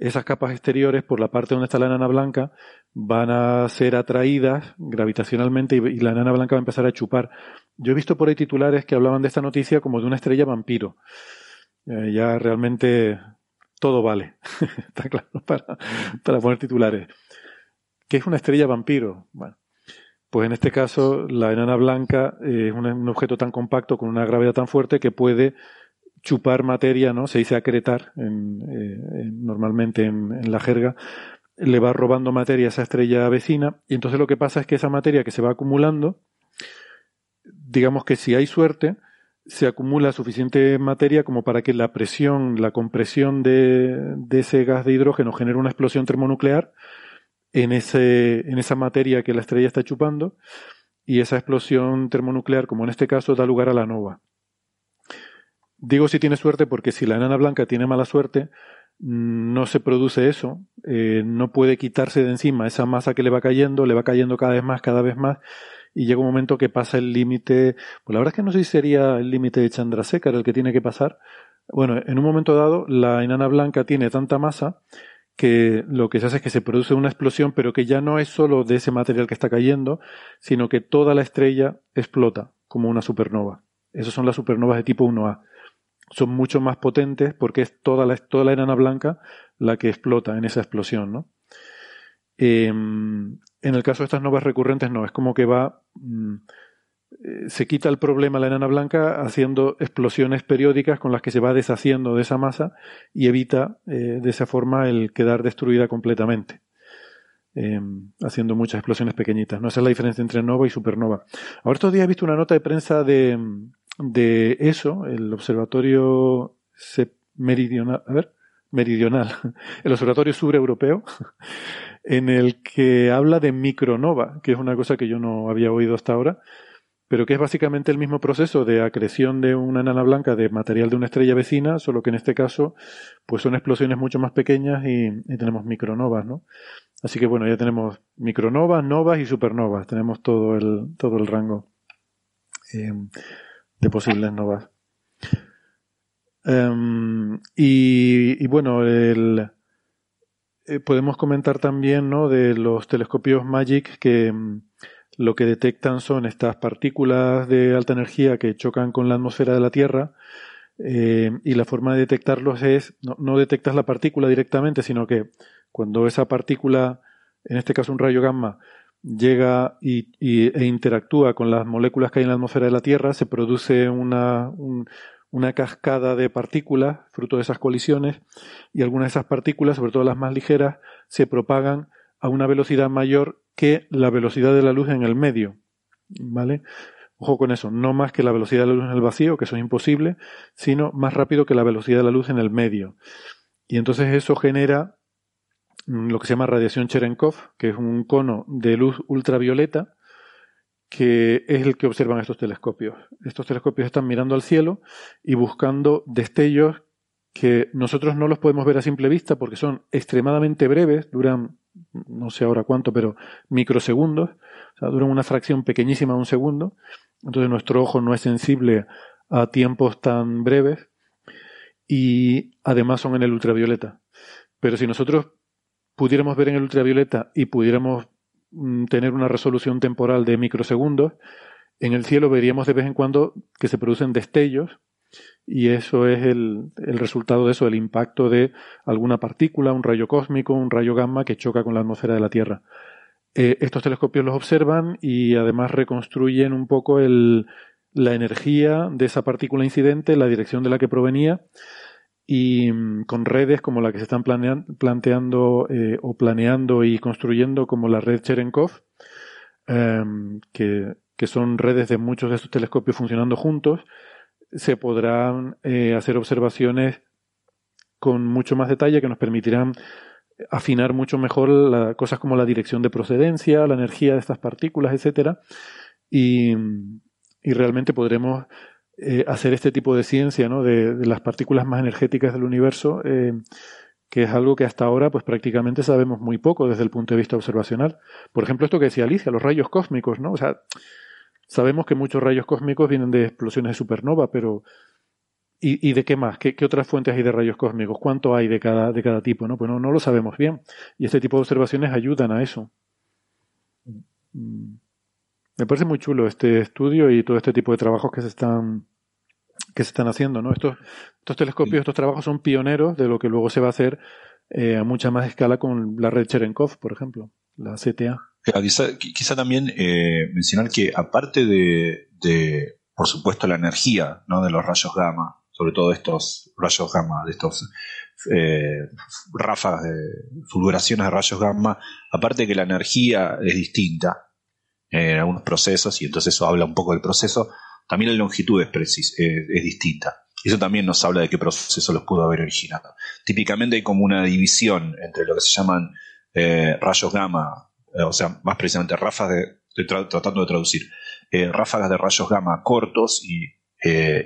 esas capas exteriores por la parte donde está la enana blanca van a ser atraídas gravitacionalmente y, la enana blanca va a empezar a chupar. Yo he visto por ahí titulares que hablaban de esta noticia como de una estrella vampiro. Eh, ya realmente todo vale, está claro, para, para poner titulares. ¿Qué es una estrella vampiro? Bueno, pues en este caso la enana blanca es un, objeto tan compacto con una gravedad tan fuerte que puede chupar materia, ¿no? Se dice acretar eh, normalmente en, la jerga, le va robando materia a esa estrella vecina y entonces lo que pasa es que esa materia que se va acumulando, digamos que si hay suerte, se acumula suficiente materia como para que la presión, la compresión de, de ese gas de hidrógeno genere una explosión termonuclear en, ese, en esa materia que la estrella está chupando y esa explosión termonuclear, como en este caso, da lugar a la nova. Digo si tiene suerte porque si la enana blanca tiene mala suerte, no se produce eso, eh, no puede quitarse de encima esa masa que le va cayendo, le va cayendo cada vez más, cada vez más, y llega un momento que pasa el límite, pues la verdad es que no sé si sería el límite de Chandrasekhar el que tiene que pasar. Bueno, en un momento dado, la enana blanca tiene tanta masa que lo que se hace es que se produce una explosión, pero que ya no es solo de ese material que está cayendo, sino que toda la estrella explota como una supernova. Esas son las supernovas de tipo 1A. Son mucho más potentes porque es toda la, toda la enana blanca la que explota en esa explosión, ¿no? Em, en el caso de estas novas recurrentes, no, es como que va. Mm, eh, se quita el problema la enana blanca haciendo explosiones periódicas con las que se va deshaciendo de esa masa y evita eh, de esa forma el quedar destruida completamente. Em, haciendo muchas explosiones pequeñitas. No esa es la diferencia entre nova y supernova. Ahora estos días he visto una nota de prensa de, de eso, el observatorio meridional, a ver, meridional, el observatorio sureuropeo, en el que habla de micronova, que es una cosa que yo no había oído hasta ahora, pero que es básicamente el mismo proceso de acreción de una enana blanca de material de una estrella vecina, solo que en este caso pues son explosiones mucho más pequeñas y, tenemos micronovas, ¿no? Así que bueno, ya tenemos micronovas, novas y supernovas, tenemos todo el, todo el rango eh, de posibles novas. Em, y, y, bueno, el, eh, podemos comentar también ¿no? de los telescopios MAGIC que lo que detectan son estas partículas de alta energía que chocan con la atmósfera de la Tierra eh, y la forma de detectarlos es, no, detectas la partícula directamente, sino que cuando esa partícula, en este caso un rayo gamma, llega y, e interactúa con las moléculas que hay en la atmósfera de la Tierra, se produce una, una cascada de partículas fruto de esas colisiones y algunas de esas partículas, sobre todo las más ligeras, se propagan a una velocidad mayor que la velocidad de la luz en el medio. ¿Vale? Ojo con eso, no más que la velocidad de la luz en el vacío, que eso es imposible, sino más rápido que la velocidad de la luz en el medio. Y entonces eso genera lo que se llama radiación Cherenkov, que es un cono de luz ultravioleta, que es el que observan estos telescopios. Estos telescopios están mirando al cielo y buscando destellos que nosotros no los podemos ver a simple vista porque son extremadamente breves, duran no sé ahora cuánto, pero microsegundos, o sea, duran una fracción pequeñísima de un segundo, entonces nuestro ojo no es sensible a tiempos tan breves y además son en el ultravioleta. Pero si nosotros pudiéramos ver en el ultravioleta y pudiéramos mm, tener una resolución temporal de microsegundos, en el cielo veríamos de vez en cuando que se producen destellos y eso es el, el, resultado de eso, el impacto de alguna partícula, un rayo cósmico, un rayo gamma que choca con la atmósfera de la Tierra. Eh, estos telescopios los observan y además reconstruyen un poco el, la energía de esa partícula incidente, la dirección de la que provenía y mm, con redes como la que se están planteando eh, o planeando y construyendo como la red Cherenkov, em, que, que son redes de muchos de estos telescopios funcionando juntos se podrán eh, hacer observaciones con mucho más detalle que nos permitirán afinar mucho mejor las cosas como la dirección de procedencia, la energía de estas partículas, etcétera, y, y realmente podremos eh, hacer este tipo de ciencia ¿no? de, las partículas más energéticas del universo, eh, que es algo que hasta ahora pues prácticamente sabemos muy poco desde el punto de vista observacional. Por ejemplo, esto que decía Alicia, los rayos cósmicos, ¿no? O sea, Sabemos que muchos rayos cósmicos vienen de explosiones de supernova, pero ¿Y, de qué más? ¿Qué, otras fuentes hay de rayos cósmicos? ¿Cuánto hay de cada, de cada tipo? ¿no? Pues no, lo sabemos bien. Y este tipo de observaciones ayudan a eso. Mm. Me parece muy chulo este estudio y todo este tipo de trabajos que se están que se están haciendo, ¿no? Estos, estos telescopios, estos trabajos son pioneros de lo que luego se va a hacer eh, a mucha más escala con la red Cherenkov, por ejemplo, la CTA. Quizá, también eh, mencionar que aparte de, de, por supuesto, la energía ¿no? de los rayos gamma, sobre todo estos rayos gamma, de estos eh, ráfagas de fulguraciones de rayos gamma, aparte de que la energía es distinta en algunos procesos, y entonces eso habla un poco del proceso, también la longitud es, es distinta. Y eso también nos habla de qué proceso los pudo haber originado. Típicamente hay como una división entre lo que se llaman eh, rayos gamma, eh, o sea, más precisamente ráfagas de, tratando de traducir, ráfagas de rayos gamma cortos y,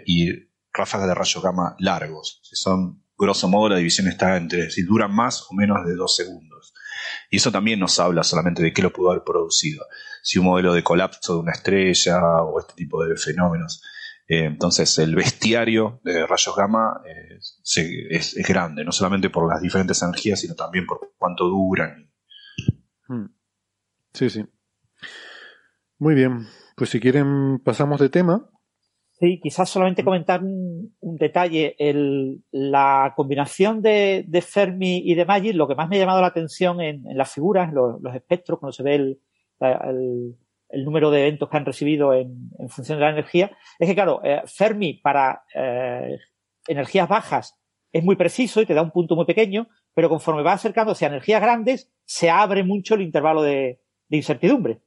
y ráfagas de rayos gamma largos. son, grosso modo, la división está entre si duran más o menos de dos segundos. Y eso también nos habla solamente de qué lo pudo haber producido. Si un modelo de colapso de una estrella o este tipo de fenómenos. Eh, entonces, el bestiario de rayos gamma eh, es, grande, no solamente por las diferentes energías, sino también por cuánto duran. Hmm. Sí, sí. Muy bien. Pues si quieren, pasamos de tema Sí, quizás solamente comentar un, detalle. la combinación de, Fermi y de Magic, lo que más me ha llamado la atención en, las figuras, los, espectros, cuando se ve el, número de eventos que han recibido en, función de la energía, es que, claro, eh, Fermi para eh, energías bajas es muy preciso y te da un punto muy pequeño, pero conforme va acercándose a energías grandes, se abre mucho el intervalo de, incertidumbre.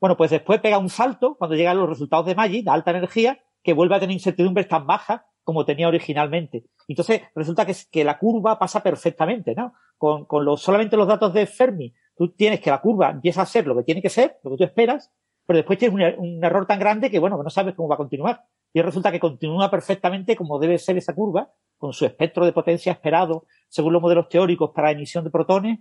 Bueno, pues después pega un salto cuando llegan los resultados de Magic, de alta energía, que vuelve a tener incertidumbres tan bajas como tenía originalmente. Entonces, resulta que, que la curva pasa perfectamente, ¿no? Con, con los, solamente los datos de Fermi, tú tienes que la curva empieza a ser lo que tiene que ser, lo que tú esperas, pero después tienes un, un error tan grande que, bueno, que no sabes cómo va a continuar. Y resulta que continúa perfectamente como debe ser esa curva, con su espectro de potencia esperado, según los modelos teóricos para emisión de protones.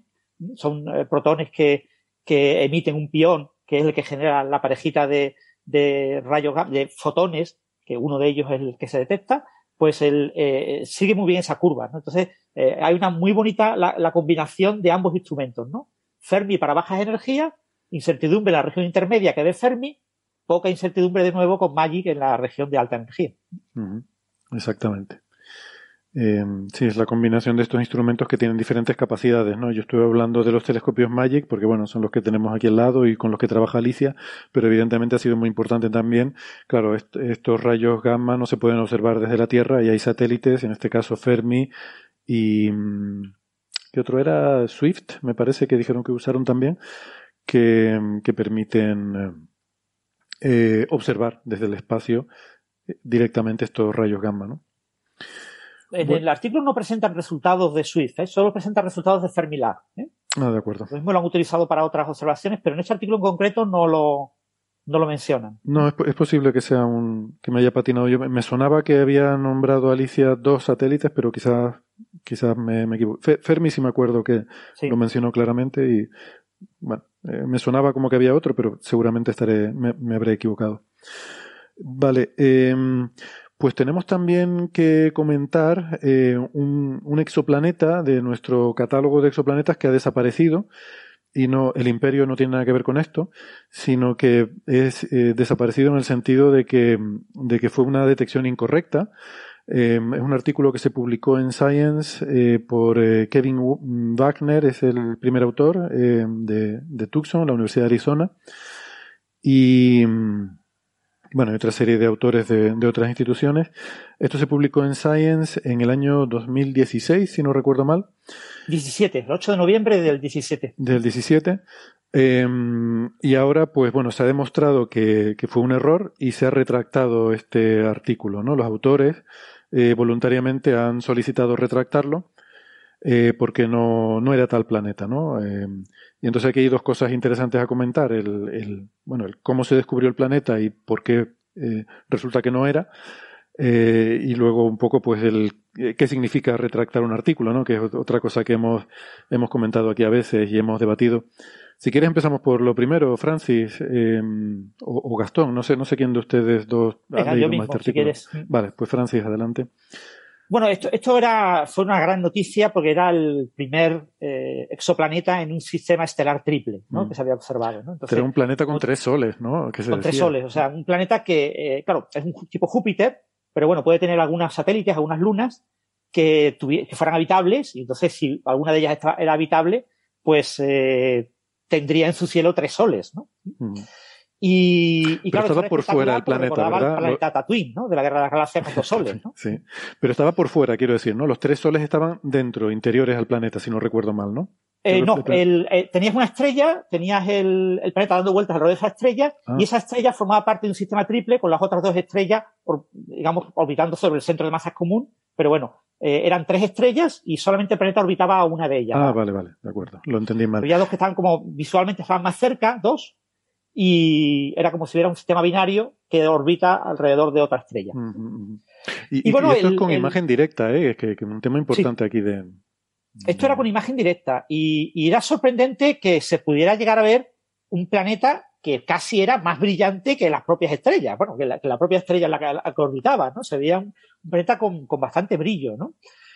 Son eh, protones que, que emiten un pión, que es el que genera la parejita de, de rayos, de fotones que uno de ellos es el que se detecta, pues él eh, sigue muy bien esa curva. Entonces, eh, hay una muy bonita la, combinación de ambos instrumentos, ¿no? Fermi para bajas energías, incertidumbre en la región intermedia que de Fermi, poca incertidumbre de nuevo con Magic en la región de alta energía. Exactamente. Eh, sí, es la combinación de estos instrumentos que tienen diferentes capacidades, ¿no? Yo estuve hablando de los telescopios Magic porque, bueno, son los que tenemos aquí al lado y con los que trabaja Alicia, pero evidentemente ha sido muy importante también. Claro, estos rayos gamma no se pueden observar desde la Tierra y hay satélites, en este caso Fermi y... Mm, ¿Qué otro era? Swift, me parece que dijeron que usaron también, que, que permiten eh, observar desde el espacio eh, directamente estos rayos gamma, ¿no? En el artículo no presentan resultados de Swift, ¿eh? solo presentan resultados de Fermilab. ¿eh? Ah, de acuerdo. Lo mismo lo han utilizado para otras observaciones, pero en este artículo en concreto no lo, no lo mencionan. No, es, posible que sea un que me haya patinado yo. Me sonaba que había nombrado Alicia dos satélites, pero quizás quizás me, me equivoco. Fermi sí me acuerdo que lo mencionó claramente y bueno, eh, me sonaba como que había otro, pero seguramente estaré me, me habré equivocado. Vale, eh, pues tenemos también que comentar eh, un, exoplaneta de nuestro catálogo de exoplanetas que ha desaparecido y no el imperio no tiene nada que ver con esto, sino que es eh, desaparecido en el sentido de que, de que fue una detección incorrecta. Eh, es un artículo que se publicó en Science por Kevin Wagner, es el primer autor de, de Tucson, la Universidad de Arizona. Y bueno, hay otra serie de autores de, otras instituciones. Esto se publicó en Science en el año 2016, si no recuerdo mal. 17, el 8 de noviembre del 17. Del 17. Em, y ahora, pues bueno, se ha demostrado que, fue un error y se ha retractado este artículo, ¿no? Los autores eh, voluntariamente han solicitado retractarlo eh, porque no, no, era tal planeta, ¿no? Em, y entonces aquí hay dos cosas interesantes a comentar. El, el, bueno, el cómo se descubrió el planeta y por qué eh, resulta que no era. Eh, y luego un poco, pues, el eh, qué significa retractar un artículo, ¿no? Que es otra cosa que hemos, hemos comentado aquí a veces y hemos debatido. Si quieres empezamos por lo primero, Francis eh, o, Gastón, no sé, no sé quién de ustedes dos ha leído más este artículo. Vale, pues Francis, adelante. Bueno, esto, esto era, fue una gran noticia porque era el primer eh, exoplaneta en un sistema estelar triple, ¿no? Mm. Que se había observado, ¿no? Entonces, era un planeta con tres soles, ¿no? con tres soles, o sea, un planeta que, eh, claro, es un tipo Júpiter, pero bueno, puede tener algunos satélites, algunas lunas que, que fueran habitables, y entonces si alguna de ellas era habitable, pues eh, tendría en su cielo tres soles, ¿no? Mm. Y, y claro, estaba por fuera del planeta, ¿verdad? El planeta Tatooine, ¿no? De la guerra de las galaxias con dos soles, ¿no? sí, pero estaba por fuera, quiero decir, ¿no? Los tres soles estaban dentro, interiores al planeta, si no recuerdo mal, ¿no? Eh, no, el, eh, tenías una estrella, tenías el, el, planeta dando vueltas alrededor de esa estrella, ah. y esa estrella formaba parte de un sistema triple con las otras dos estrellas, digamos, orbitando sobre el centro de masas común, pero bueno, eh, eran tres estrellas y solamente el planeta orbitaba a una de ellas. Ah, vale, vale, de acuerdo, lo entendí mal. Había dos que estaban como visualmente estaban más cerca, dos, y era como si hubiera un sistema binario que orbita alrededor de otra estrella. Y, bueno, esto es con imagen directa, ¿eh? es que, es un tema importante aquí de... Esto era con imagen directa y, era sorprendente que se pudiera llegar a ver un planeta que casi era más brillante que las propias estrellas, bueno, que la, propia estrella en la que, orbitaba, ¿no? Se veía un, planeta con, con, bastante brillo, ¿no?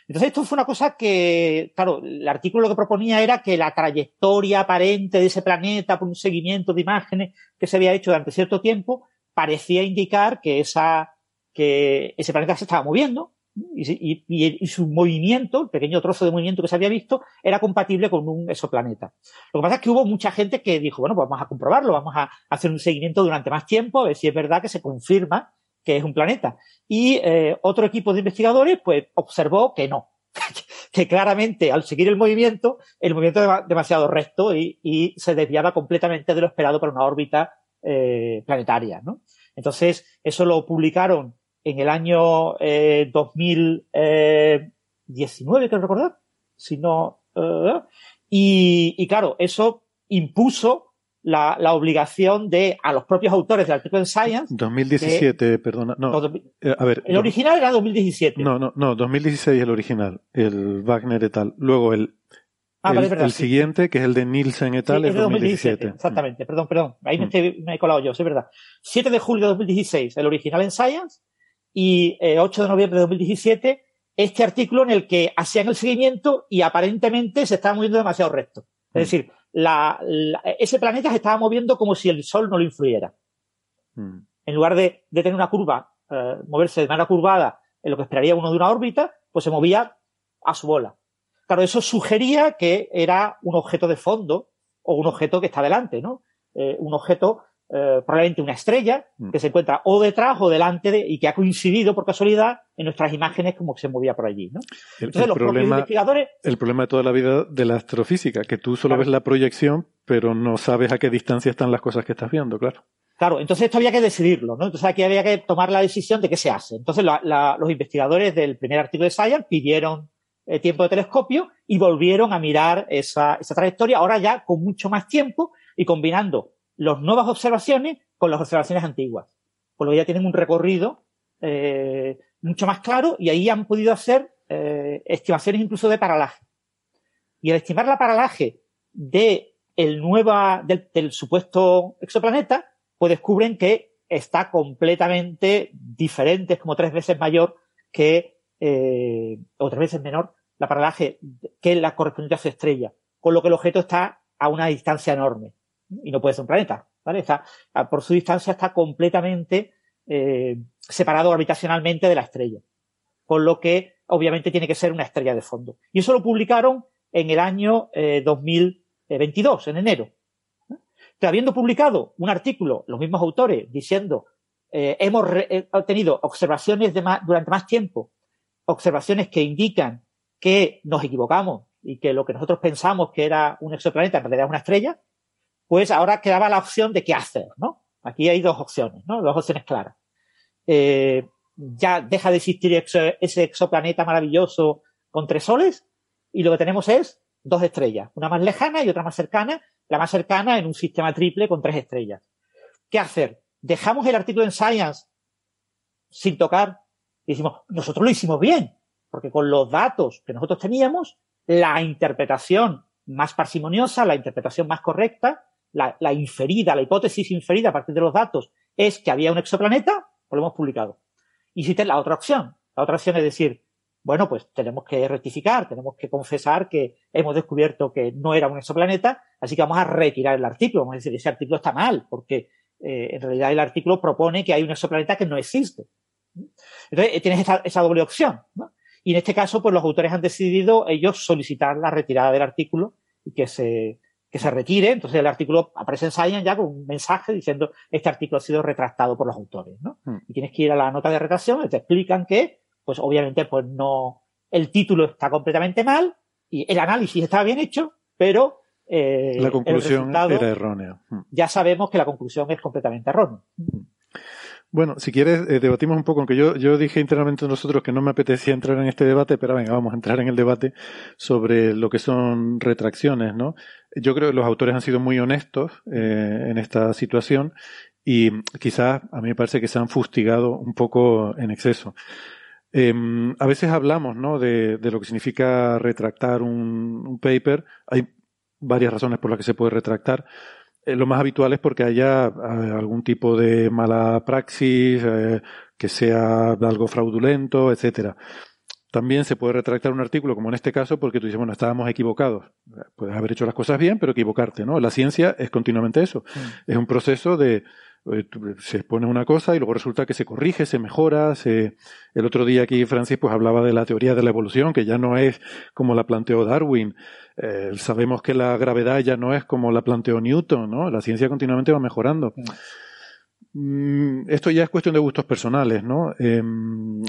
Entonces esto fue una cosa que, claro, el artículo lo que proponía era que la trayectoria aparente de ese planeta por un seguimiento de imágenes que se había hecho durante cierto tiempo parecía indicar que esa, que ese planeta se estaba moviendo y, su movimiento, el pequeño trozo de movimiento que se había visto, era compatible con un exoplaneta. Lo que pasa es que hubo mucha gente que dijo, bueno, pues vamos a comprobarlo, vamos a hacer un seguimiento durante más tiempo, a ver si es verdad que se confirma que es un planeta. Y eh, otro equipo de investigadores pues observó que no, que claramente al seguir el movimiento, el movimiento era demasiado recto y, se desviaba completamente de lo esperado para una órbita eh, planetaria. ¿no? Entonces, eso lo publicaron en el año eh, 2019, creo recordar, si no. Eh, y, y claro, eso impuso la, la, obligación de a los propios autores del artículo en Science. 2017, perdona. No, eh, a ver. El original era 2017. No, no, no, 2016 el original, el Wagner et al. Luego el, ah, el, el siguiente, que es el de Nielsen et al, es, de 2017. Exactamente, perdón, perdón. Ahí me, mm. me, he colado yo, es verdad. 7 de julio de 2016, el original en Science, y 8 eh, de noviembre de 2017, este artículo en el que hacían el seguimiento y aparentemente se estaba moviendo demasiado recto. Es mm. decir, la, ese planeta se estaba moviendo como si el Sol no lo influyera. Hmm. En lugar de, de, tener una curva, eh, moverse de manera curvada en lo que esperaría uno de una órbita, pues se movía a su bola. Claro, eso sugería que era un objeto de fondo o un objeto que está delante, ¿no? Eh, un objeto eh, probablemente una estrella mm. que se encuentra o detrás o delante de, y que ha coincidido por casualidad en nuestras imágenes como que se movía por allí. ¿no? El, Entonces, los problema, investigadores. El problema de toda la vida de la astrofísica, que tú solo ves la proyección, pero no sabes a qué distancia están las cosas que estás viendo, claro. Claro, entonces esto había que decidirlo, ¿no? Entonces aquí había que tomar la decisión de qué se hace. Entonces los investigadores del primer artículo de Science pidieron eh, tiempo de telescopio y volvieron a mirar esa, esa trayectoria, ahora ya con mucho más tiempo y combinando las nuevas observaciones con las observaciones antiguas. Por lo que ya tienen un recorrido eh, mucho más claro y ahí han podido hacer eh, estimaciones incluso de paralaje. Y al estimar la paralaje de el del, supuesto exoplaneta, pues descubren que está completamente diferente, es como tres veces mayor que, eh, o tres veces menor, la paralaje que la correspondiente a su estrella. Con lo que el objeto está a una distancia enorme y no puede ser un planeta, ¿vale? Está, por su distancia está completamente eh, separado orbitacionalmente de la estrella. Con lo que, obviamente, tiene que ser una estrella de fondo. Y eso lo publicaron en el año 2022, eh, en enero. habiendo publicado un artículo, los mismos autores, diciendo, eh, hemos obtenido observaciones de durante más tiempo, observaciones que indican que nos equivocamos y que lo que nosotros pensamos que era un exoplaneta en realidad es una estrella, pues ahora quedaba la opción de qué hacer, ¿no? Aquí hay dos opciones, ¿no? Dos opciones claras. Eh, ya deja de existir ese exoplaneta maravilloso con tres soles y lo que tenemos es dos estrellas, una más lejana y otra más cercana, la más cercana en un sistema triple con tres estrellas. ¿Qué hacer? ¿Dejamos el artículo en Science sin tocar y decimos, nosotros lo hicimos bien, porque con los datos que nosotros teníamos, la interpretación más parsimoniosa, la interpretación más correcta, la, la inferida, la hipótesis inferida a partir de los datos es que había un exoplaneta, pues lo hemos publicado. Y existe la otra opción. La otra opción es decir, bueno, pues tenemos que rectificar, tenemos que confesar que hemos descubierto que no era un exoplaneta, así que vamos a retirar el artículo. Vamos a decir, ese artículo está mal, porque eh, en realidad el artículo propone que hay un exoplaneta que no existe. Entonces, eh, tienes esa, esa doble opción. ¿no? Y en este caso, pues los autores han decidido ellos solicitar la retirada del artículo y que se, que se retire. Entonces el artículo aparece en Science ya con un mensaje diciendo este artículo ha sido retractado por los autores, ¿no? Hmm. Y tienes que ir a la nota de retracción y te explican que, pues obviamente, pues no, el título está completamente mal y el análisis está bien hecho, pero eh, La el conclusión resultado, era errónea. Mm. ya sabemos que la conclusión es completamente errónea. Bueno, si quieres, eh, debatimos un poco, aunque yo, yo dije internamente nosotros que no me apetecía entrar en este debate, pero venga, vamos a entrar en el debate sobre lo que son retracciones, ¿no? Yo creo que los autores han sido muy honestos eh, en esta situación y quizás a mí me parece que se han fustigado un poco en exceso. Eh, a veces hablamos, ¿no? De, de lo que significa retractar un, un paper. Hay varias razones por las que se puede retractar. Eh, lo más habitual es porque haya eh, algún tipo de mala praxis, eh, que sea algo fraudulento, etcétera. También se puede retractar un artículo, como en este caso, porque tú dices, bueno, estábamos equivocados. Puedes haber hecho las cosas bien, pero equivocarte, ¿no? La ciencia es continuamente eso. Es un proceso de, se expone una cosa y luego resulta que se corrige, se mejora. Se... El otro día aquí Francis pues hablaba de la teoría de la evolución, que ya no es como la planteó Darwin. Eh, sabemos que la gravedad ya no es como la planteó Newton, ¿no? La ciencia continuamente va mejorando. Mm, Esto ya es cuestión de gustos personales, ¿no? Eh,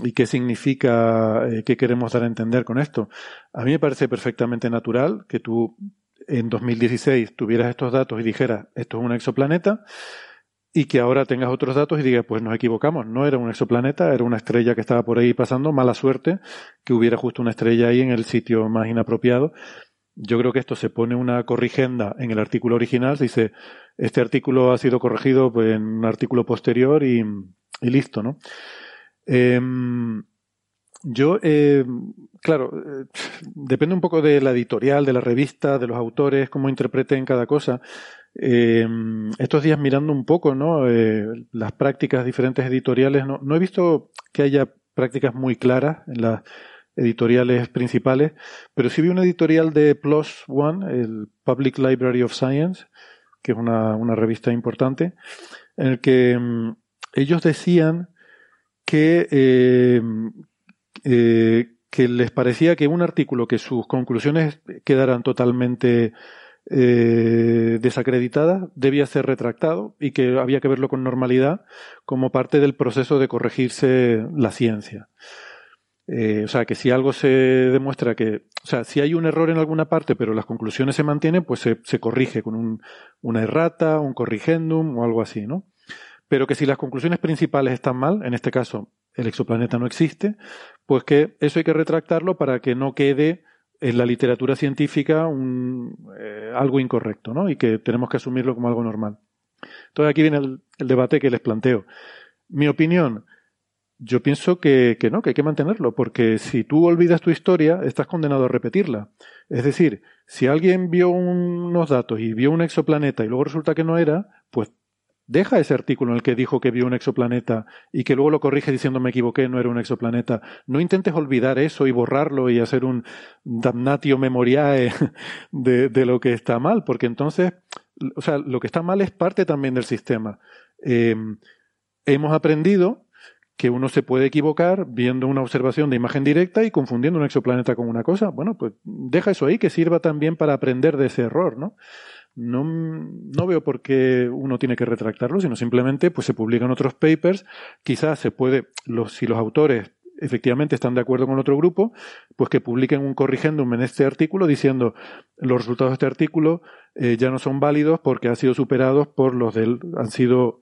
¿Y qué significa, eh, qué queremos dar a entender con esto? A mí me parece perfectamente natural que tú en 2016 tuvieras estos datos y dijeras, esto es un exoplaneta, y que ahora tengas otros datos y digas, pues nos equivocamos, no era un exoplaneta, era una estrella que estaba por ahí pasando, mala suerte que hubiera justo una estrella ahí en el sitio más inapropiado. Yo creo que esto se pone una corrigenda en el artículo original, se dice, este artículo ha sido corregido pues, en un artículo posterior y, listo, ¿no? Em, yo, eh, claro, eh, depende un poco de la editorial, de la revista, de los autores, cómo interpreten cada cosa. Eh, estos días mirando un poco, ¿no? Eh, las prácticas diferentes editoriales, no, no he visto que haya prácticas muy claras en las editoriales principales, pero sí vi una editorial de PLOS ONE, el Public Library of Science, que es una, una revista importante, en el que mm, ellos decían que, eh, que les parecía que un artículo que sus conclusiones quedaran totalmente eh, desacreditadas debía ser retractado y que había que verlo con normalidad como parte del proceso de corregirse la ciencia. Eh, o sea, que si algo se demuestra que, o sea, si hay un error en alguna parte, pero las conclusiones se mantienen, pues se, se corrige con un, una errata, un corrigendum o algo así, ¿no? Pero que si las conclusiones principales están mal, en este caso el exoplaneta no existe, pues que eso hay que retractarlo para que no quede en la literatura científica un, eh, algo incorrecto, ¿no? Y que tenemos que asumirlo como algo normal. Entonces aquí viene el, debate que les planteo. Mi opinión, yo pienso que, que no, que hay que mantenerlo, porque si tú olvidas tu historia, estás condenado a repetirla. Es decir, si alguien vio unos datos y vio un exoplaneta y luego resulta que no era, pues deja ese artículo en el que dijo que vio un exoplaneta y que luego lo corrige diciendo me equivoqué, no era un exoplaneta. No intentes olvidar eso y borrarlo y hacer un damnatio memoriae de, lo que está mal, porque entonces, o sea, lo que está mal es parte también del sistema. Eh, hemos aprendido que uno se puede equivocar viendo una observación de imagen directa y confundiendo un exoplaneta con una cosa. Bueno, pues deja eso ahí, que sirva también para aprender de ese error, ¿no? No, no veo por qué uno tiene que retractarlo, sino simplemente pues se publican otros papers. Quizás se puede, los, si los autores efectivamente están de acuerdo con otro grupo, pues que publiquen un corrigendum en este artículo diciendo los resultados de este artículo eh, ya no son válidos porque han sido superados por los del, han sido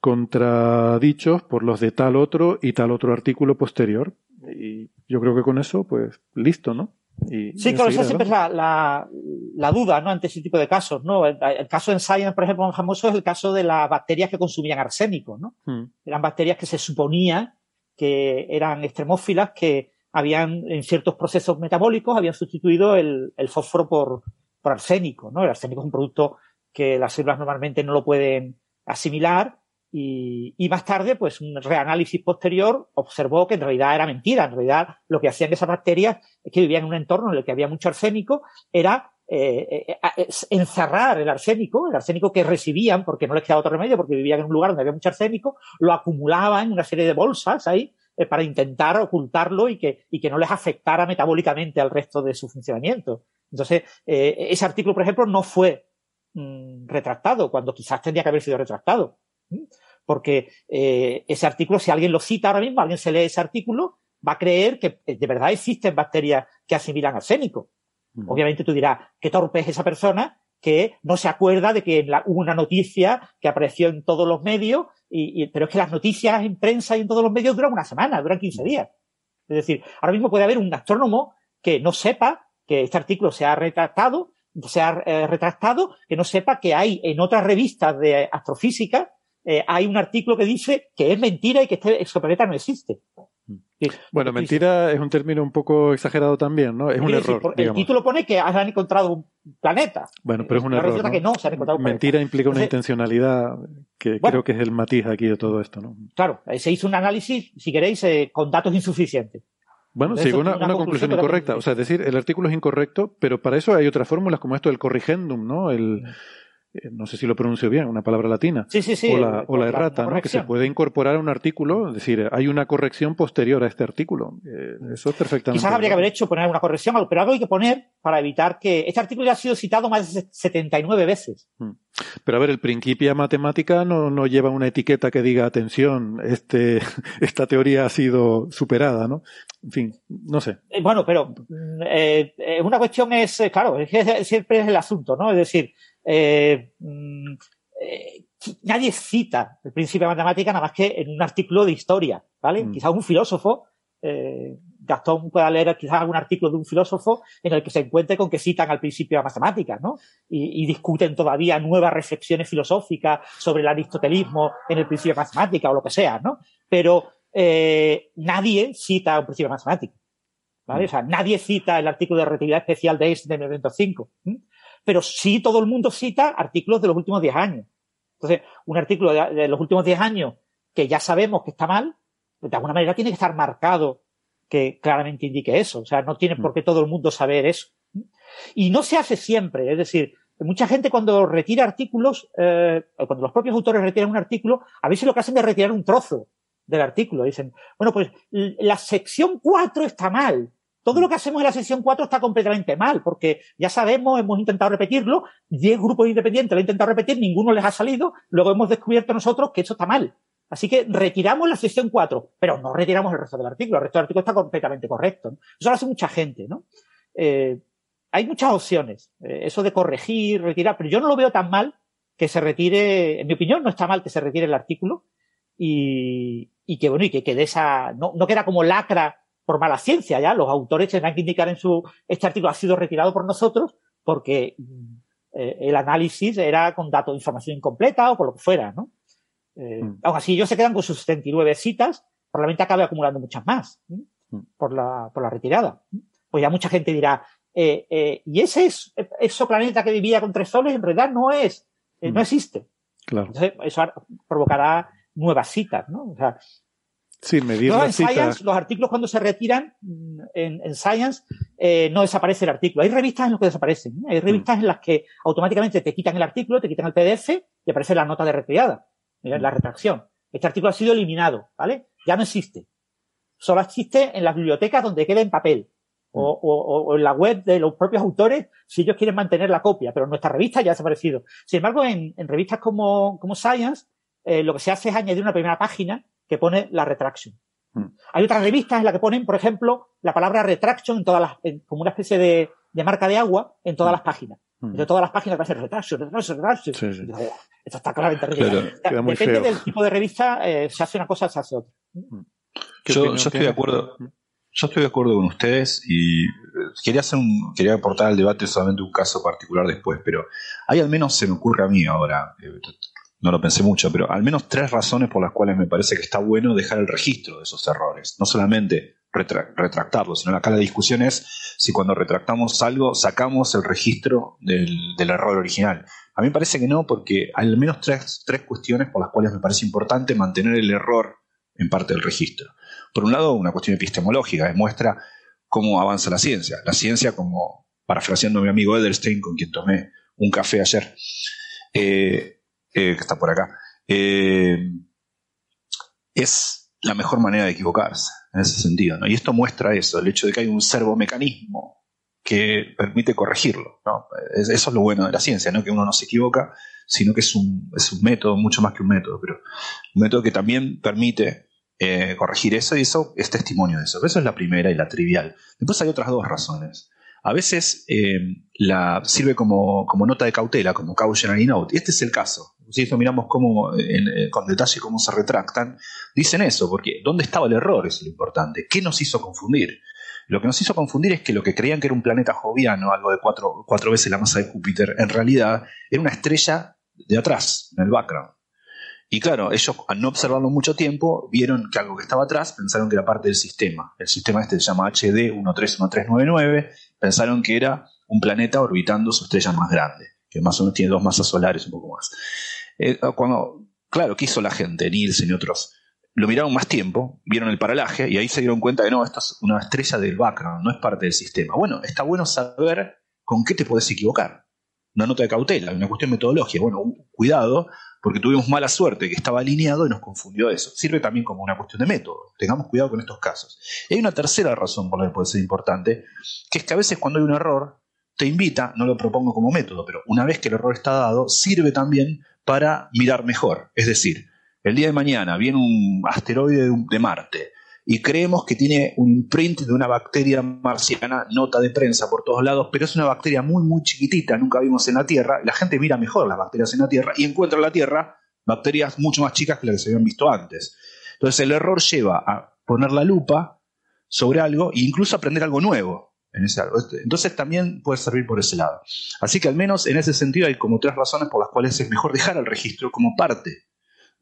contradichos por los de tal otro y tal otro artículo posterior. Y yo creo que con eso, pues listo, ¿no? Y, Sí, y claro, esa siempre es la, la, la duda, ¿no? Ante ese tipo de casos, ¿no? El, el caso en Science, por ejemplo, más famoso es el caso de las bacterias que consumían arsénico, ¿no? adelante. Eran bacterias que se suponía que eran extremófilas que habían, en ciertos procesos metabólicos, habían sustituido el, fósforo por, por arsénico, ¿no? El arsénico es un producto que las células normalmente no lo pueden asimilar y, y, más tarde, pues un reanálisis posterior observó que en realidad era mentira. En realidad, lo que hacían esas bacterias que vivían en un entorno en el que había mucho arsénico era eh, eh encerrar el arsénico, el arsénico que recibían porque no les quedaba otro remedio, porque vivían en un lugar donde había mucho arsénico, lo acumulaban en una serie de bolsas ahí eh, para intentar ocultarlo y que, y que no les afectara metabólicamente al resto de su funcionamiento. Entonces, eh, ese artículo, por ejemplo, no fue mm, retractado cuando quizás tendría que haber sido retractado. Porque eh, ese artículo, si alguien lo cita ahora mismo, alguien se lee ese artículo, va a creer que de verdad existen bacterias que asimilan arsénico. Obviamente tú dirás, qué torpe es esa persona que no se acuerda de que hubo una noticia que apareció en todos los medios, y, pero es que las noticias en prensa y en todos los medios duran una semana, duran 15 días. Es decir, ahora mismo puede haber un astrónomo que no sepa que este artículo se ha retractado, se ha eh, retractado, que no sepa que hay en otras revistas de astrofísica, eh, hay un artículo que dice que es mentira y que este exoplaneta no existe. Bueno, mentira es un término un poco exagerado también, ¿no? Es un error. el título pone que han encontrado un planeta. Bueno, pero es un error. mentira implica una intencionalidad que creo que es el matiz aquí de todo esto, ¿no? Claro, se hizo un análisis, si queréis, eh, con datos insuficientes. Bueno, sí, una, conclusión, incorrecta. O sea, es decir, el artículo es incorrecto, pero para eso hay otras fórmulas como esto del corrigendum, ¿no? El, eh, no sé si lo pronuncio bien, una palabra latina, sí, sí, sí, o la, o la errata, ¿no? que se puede incorporar a un artículo, es decir, hay una corrección posterior a este artículo. Eh, eso es perfectamente. Quizás habría que haber hecho poner una corrección, pero algo hay que poner para evitar que este artículo ya ha sido citado más de 79 veces. Mm. Pero a ver, el Principia Matemática no, no lleva una etiqueta que diga, atención, este, esta teoría ha sido superada, ¿no? En fin, no sé. Eh, bueno, pero eh, una cuestión es, claro, siempre es el asunto, ¿no? Es decir, eh, mm, eh, nadie cita el principio de matemática nada más que en un artículo de historia, ¿vale? Mm. Quizás un filósofo, eh, Gastón pueda leer quizás algún artículo de un filósofo en el que se encuentre con que citan al principio de matemáticas, ¿no? Y, discuten todavía nuevas reflexiones filosóficas sobre el aristotelismo en el principio de matemática o lo que sea, ¿no? Pero eh, nadie cita un principio de matemática. ¿Vale? Mm. O sea, nadie cita el artículo de relatividad especial de Einstein de 1905 pero sí todo el mundo cita artículos de los últimos 10 años. Entonces, un artículo de, los últimos 10 años que ya sabemos que está mal, de alguna manera tiene que estar marcado que claramente indique eso. O sea, no tiene por qué todo el mundo saber eso. Y no se hace siempre. Es decir, mucha gente cuando retira artículos, eh, cuando los propios autores retiran un artículo, a veces lo que hacen es retirar un trozo del artículo. Dicen, bueno, pues la sección 4 está mal. Todo lo que hacemos en la sesión 4 está completamente mal, porque ya sabemos, hemos intentado repetirlo, 10 grupos independientes lo han intentado repetir, ninguno les ha salido, luego hemos descubierto nosotros que eso está mal. Así que retiramos la sesión 4, pero no retiramos el resto del artículo, el resto del artículo está completamente correcto. Eso lo hace mucha gente, ¿no? Eh, hay muchas opciones, eh, eso de corregir, retirar, pero yo no lo veo tan mal que se retire, en mi opinión no está mal que se retire el artículo y, y que bueno, y que quede esa, no, no queda como lacra por mala ciencia ya. Los autores tendrán que indicar en su, este artículo ha sido retirado por nosotros porque eh, el análisis era con datos de información incompleta o por lo que fuera, ¿no? Eh, mm. Aún así, ellos se quedan con sus 79 citas, probablemente acabe acumulando muchas más mm. por, la, por la retirada. Pues ya mucha gente dirá, eh, eh, y ese es, planeta que vivía con tres soles en realidad no es, eh, no mm. existe. Claro. Entonces, eso provocará nuevas citas, ¿no? O sea, Sí, no, en Science, los artículos cuando se retiran mm, en, en Science, eh, no desaparece el artículo. Hay revistas en las que desaparecen. Hay mm. revistas en las que automáticamente te quitan el artículo, te quitan el PDF y aparece la nota de retirada, eh, la retracción. Este artículo ha sido eliminado, ¿vale? Ya no existe. Solo existe en las bibliotecas donde queda en papel. O, mm. o, o, en la web de los propios autores si ellos quieren mantener la copia, pero nuestra revista ya ha desaparecido. Sin embargo, en, en revistas como, como Science, eh, lo que se hace es añadir una primera página que pone la retraction. Hmm. Hay otras revistas en las que ponen, por ejemplo, la palabra retraction en todas las, como una especie de, de, marca de agua en todas hmm. las páginas. Hmm. De todas las páginas va a ser retraction, retraction, retraction. esto está claramente Depende del tipo de revista, eh, se hace una cosa, se hace otra. Yo, yo estoy de acuerdo. Yo estoy de acuerdo con ustedes y eh, quería hacer un, quería aportar al debate solamente un caso particular después, pero hay al menos se me ocurre a mí ahora, eh, no lo pensé mucho, pero al menos tres razones por las cuales me parece que está bueno dejar el registro de esos errores. No solamente retractarlos, sino acá la discusión es si cuando retractamos algo sacamos el registro del, error original. A mí me parece que no, porque hay al menos tres, tres cuestiones por las cuales me parece importante mantener el error en parte del registro. Por un lado, una cuestión epistemológica, demuestra cómo avanza la ciencia. La ciencia, como parafraseando a mi amigo Edelstein, con quien tomé un café ayer, eh, eh, que está por acá, eh, es la mejor manera de equivocarse, en ese sentido. ¿no? Y esto muestra eso, el hecho de que hay un servomecanismo que permite corregirlo. ¿no? Eso es lo bueno de la ciencia, no que uno no se equivoca, sino que es un, es un método, mucho más que un método, pero un método que también permite eh, corregir eso y eso es testimonio de eso. Eso es la primera y la trivial. Después hay otras dos razones. A veces la, sirve como, como, nota de cautela, como cautionary note. Y este es el caso si esto miramos cómo, eh, con detalle cómo se retractan, dicen eso, porque ¿dónde estaba el error? Es lo importante. ¿Qué nos hizo confundir? Lo que nos hizo confundir es que lo que creían que era un planeta joviano, algo de cuatro, cuatro veces la masa de Júpiter, en realidad era una estrella de atrás, en el background. Y claro, ellos al no observarlo mucho tiempo, vieron que algo que estaba atrás, pensaron que era parte del sistema. El sistema este se llama HD 131399, pensaron que era un planeta orbitando su estrella más grande, que más o menos tiene dos masas solares, un poco más. Eh, cuando, claro, ¿qué hizo la gente, Nielsen y otros? Lo miraron más tiempo, vieron el paralaje y ahí se dieron cuenta de no, esto es una estrella del background, no es parte del sistema. Bueno, está bueno saber con qué te podés equivocar. Una nota de cautela, una cuestión metodológica. Bueno, cuidado, porque tuvimos mala suerte que estaba alineado y nos confundió eso. Sirve también como una cuestión de método. Tengamos cuidado con estos casos. Y hay una tercera razón por la que puede ser importante, que es que a veces cuando hay un error, te invita, no lo propongo como método, pero una vez que el error está dado, sirve también para mirar mejor. Es decir, el día de mañana viene un asteroide de Marte y creemos que tiene un imprint de una bacteria marciana, nota de prensa por todos lados, pero es una bacteria muy, muy chiquitita, nunca vimos en la Tierra. La gente mira mejor las bacterias en la Tierra y encuentra en la Tierra bacterias mucho más chicas que las que se habían visto antes. Entonces el error lleva a poner la lupa sobre algo e incluso aprender algo nuevo. Este, entonces también puede servir por ese lado. Así que al menos en ese sentido hay como tres razones por las cuales es mejor dejar el registro como parte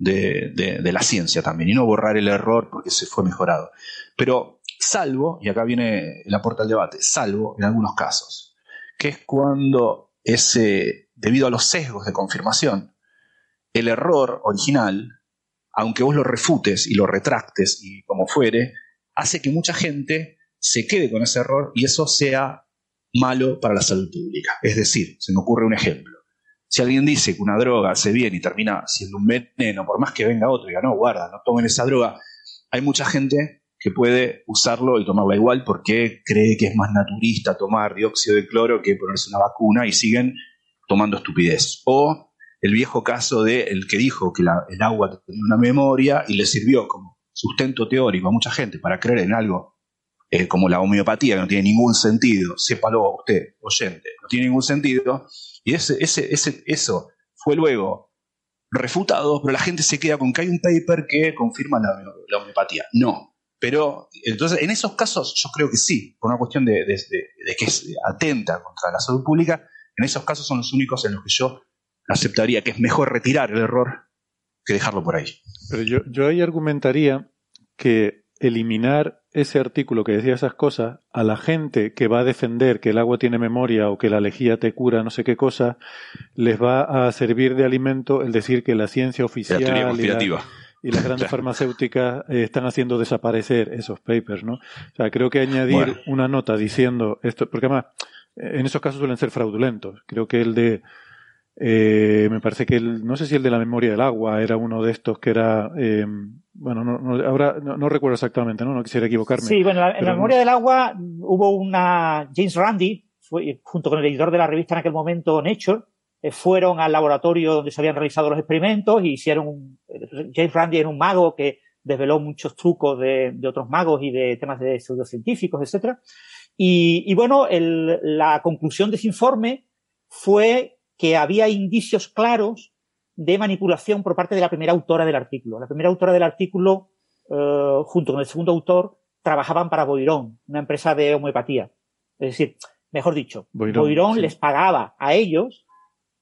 de, la ciencia también y no borrar el error porque se fue mejorado. Pero salvo, y acá viene el aporte al debate, salvo en algunos casos, que es cuando ese, debido a los sesgos de confirmación, el error original, aunque vos lo refutes y lo retractes y como fuere, hace que mucha gente se quede con ese error y eso sea malo para la salud pública. Es decir, se me ocurre un ejemplo. Si alguien dice que una droga hace bien y termina siendo un veneno, por más que venga otro y diga, no, guarda, no tomen esa droga, hay mucha gente que puede usarlo y tomarla igual porque cree que es más naturista tomar dióxido de cloro que ponerse una vacuna y siguen tomando estupidez. O el viejo caso de el que dijo que el agua tenía una memoria y le sirvió como sustento teórico a mucha gente para creer en algo eh, como la homeopatía, que no tiene ningún sentido, sépalo usted, oyente, no tiene ningún sentido, y ese, ese, eso fue luego refutado, pero la gente se queda con que hay un paper que confirma la, la homeopatía. No. Pero entonces, en esos casos, yo creo que sí, por una cuestión de, de, de, que es atenta contra la salud pública, en esos casos son los únicos en los que yo aceptaría que es mejor retirar el error que dejarlo por ahí. Pero yo, yo ahí argumentaría que eliminar ese artículo que decía esas cosas a la gente que va a defender que el agua tiene memoria o que la lejía te cura no sé qué cosa, les va a servir de alimento el decir que la ciencia oficial y, las grandes farmacéuticas eh, están haciendo desaparecer esos papers, ¿no? O sea, creo que añadir una nota diciendo esto, porque además en esos casos suelen ser fraudulentos. Creo que el de eh, me parece que el, no sé si el de la memoria del agua era uno de estos que era, eh, bueno, no, ahora no, recuerdo exactamente, ¿no? No quisiera equivocarme. Sí, bueno, en la memoria del agua hubo una, James Randi, fue, junto con el editor de la revista en aquel momento, Nature, eh, fueron al laboratorio donde se habían realizado los experimentos y hicieron, James Randi era un mago que desveló muchos trucos de, de otros magos y de temas de pseudocientíficos, etcétera. Y, y bueno, el, la conclusión de ese informe fue que había indicios claros de manipulación por parte de la primera autora del artículo. La primera autora del artículo, eh, junto con el segundo autor, trabajaban para Boirón, una empresa de homeopatía. Es decir, mejor dicho, Boirón, les pagaba a ellos,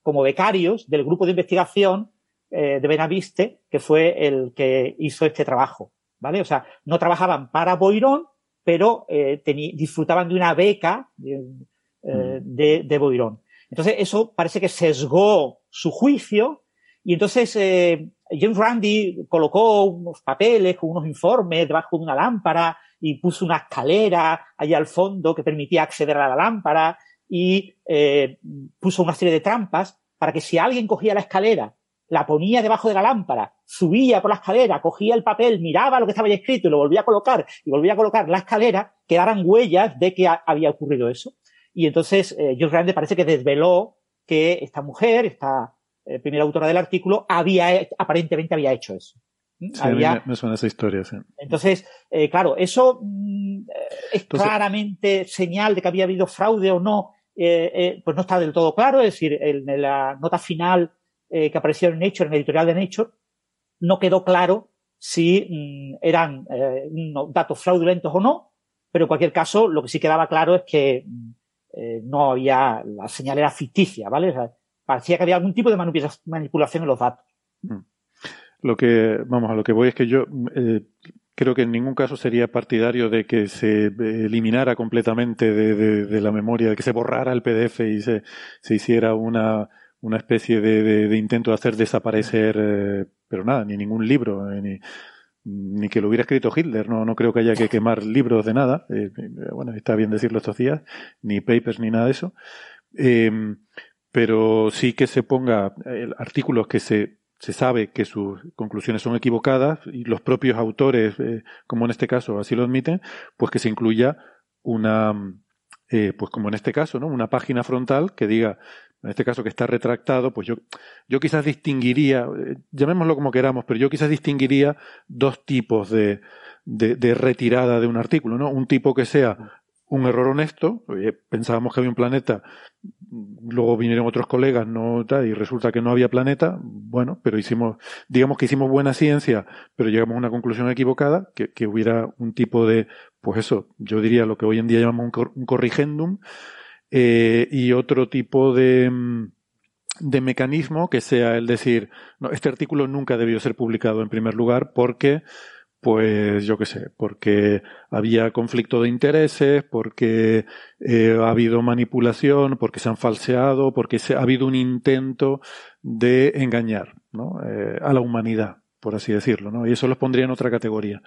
como becarios del grupo de investigación, de Benaviste, que fue el que hizo este trabajo, ¿vale? O sea, no trabajaban para Boirón, pero disfrutaban de una beca de, de Boirón. Entonces, eso parece que sesgó su juicio y entonces eh, James Randi colocó unos papeles con unos informes debajo de una lámpara y puso una escalera allá al fondo que permitía acceder a la lámpara y eh, puso una serie de trampas para que si alguien cogía la escalera, la ponía debajo de la lámpara, subía por la escalera, cogía el papel, miraba lo que estaba ahí escrito y lo volvía a colocar y volvía a colocar la escalera, quedaran huellas de que había ocurrido eso. Y entonces eh, George Randi parece que desveló que esta mujer, esta eh, primera autora del artículo, había aparentemente había hecho eso. ¿Mm? Sí, había... me, suena esa historia, sí. Entonces, eh, claro, eso mm, es claramente señal de que había habido fraude o no, pues no está del todo claro. Es decir, en, la nota final que apareció en Nature, en el editorial de Nature, no quedó claro si mm, eran datos fraudulentos o no, pero en cualquier caso, lo que sí quedaba claro es que eh, no había, la señal era ficticia, ¿vale? parecía que había algún tipo de manipulación en los datos. Mm. Lo que, vamos, a lo que voy es que yo eh, creo que en ningún caso sería partidario de que se eliminara completamente de, la memoria, de que se borrara el PDF y se, se hiciera una, una especie de, intento de hacer desaparecer, eh, pero nada, ni ningún libro, ni, ni que lo hubiera escrito Hitler, no, no creo que haya que quemar libros de nada, eh, bueno, está bien decirlo estos días, ni papers ni nada de eso, eh, pero sí que se ponga eh, artículos que se, se sabe que sus conclusiones son equivocadas y los propios autores, como en este caso así lo admiten, pues que se incluya una, pues como en este caso, ¿no? Una página frontal que diga en este caso que está retractado, pues yo, yo quizás distinguiría, eh, llamémoslo como queramos, pero yo quizás distinguiría dos tipos de, de, retirada de un artículo, ¿no? Un tipo que sea un error honesto, pensábamos que había un planeta, luego vinieron otros colegas, no y resulta que no había planeta, bueno, pero hicimos, digamos que hicimos buena ciencia, pero llegamos a una conclusión equivocada, que, que hubiera un tipo de, pues eso, yo diría lo que hoy en día llamamos un corrigendum, eh, y otro tipo de, mm, de mecanismo que sea el decir, no, este artículo nunca debió ser publicado en primer lugar porque, pues yo qué sé, porque había conflicto de intereses, porque eh, ha habido manipulación, porque se han falseado, porque se, ha habido un intento de engañar ¿no? Eh, a la humanidad, por así decirlo, ¿no? Y eso los pondría en otra categoría.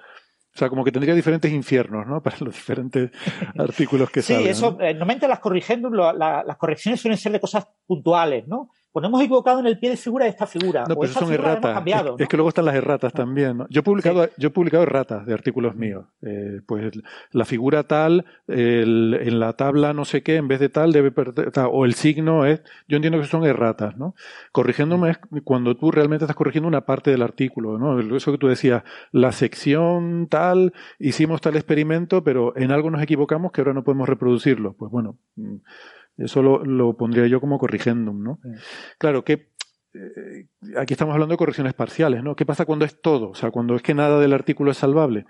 O sea, como que tendría diferentes infiernos, ¿no? Para los diferentes artículos que sí, Sí, eso, eh, normalmente las corrigiendo, las correcciones suelen ser de cosas puntuales, ¿no? Pues nos hemos equivocado en el pie de figura de esta figura. No, pero son erratas. es, que luego están las erratas también. ¿no? Yo he publicado, yo he publicado erratas de artículos míos. Eh, pues la figura tal, el, en la tabla no sé qué, en vez de tal debe perder, o el signo es, yo entiendo que son erratas, ¿no? Corrigiéndome es cuando tú realmente estás corrigiendo una parte del artículo, ¿no? Eso que tú decías, la sección tal, hicimos tal experimento, pero en algo nos equivocamos que ahora no podemos reproducirlo. Pues bueno, mm, eso lo, pondría yo como corrigendum, ¿no? Claro que eh, aquí estamos hablando de correcciones parciales, ¿no? ¿Qué pasa cuando es todo? O sea, cuando es que nada del artículo es salvable.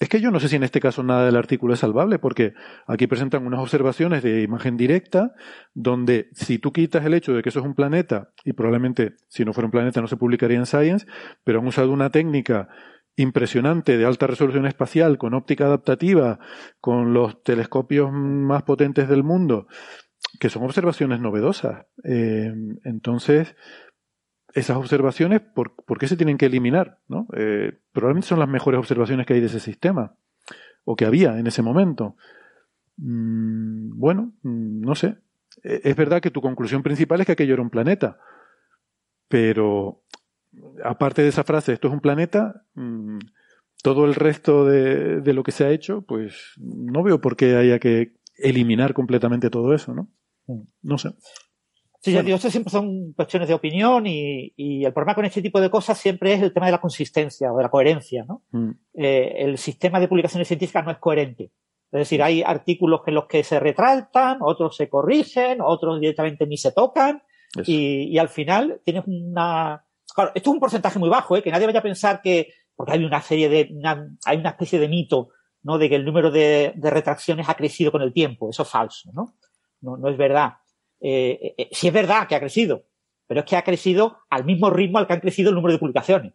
Es que yo no sé si en este caso nada del artículo es salvable, porque aquí presentan unas observaciones de imagen directa, donde si tú quitas el hecho de que eso es un planeta, y probablemente si no fuera un planeta no se publicaría en Science, pero han usado una técnica impresionante de alta resolución espacial, con óptica adaptativa, con los telescopios más potentes del mundo, que son observaciones novedosas. Eh, entonces, esas observaciones, ¿por, ¿por, qué se tienen que eliminar? ¿no? Eh, probablemente son las mejores observaciones que hay de ese sistema, o que había en ese momento. Mm, bueno, mm, no sé. E, es verdad que tu conclusión principal es que aquello era un planeta, pero aparte de esa frase, esto es un planeta, mm, todo el resto de, de, lo que se ha hecho, pues no veo por qué haya que eliminar completamente todo eso, ¿no? No sé. Sí, yo digo, esto siempre son cuestiones de opinión y, y, el problema con este tipo de cosas siempre es el tema de la consistencia o de la coherencia, ¿no? Mm. Eh, el sistema de publicaciones científicas no es coherente. Es decir, hay artículos en los que se retratan, otros se corrigen, otros directamente ni se tocan y, y, al final tienes una... Claro, esto es un porcentaje muy bajo, ¿eh? que nadie vaya a pensar que, porque hay una serie de, una, hay una especie de mito, ¿no? De que el número de, de retracciones ha crecido con el tiempo. Eso es falso, ¿no? No, no es verdad. Eh, eh, sí es verdad que ha crecido, pero es que ha crecido al mismo ritmo al que han crecido el número de publicaciones.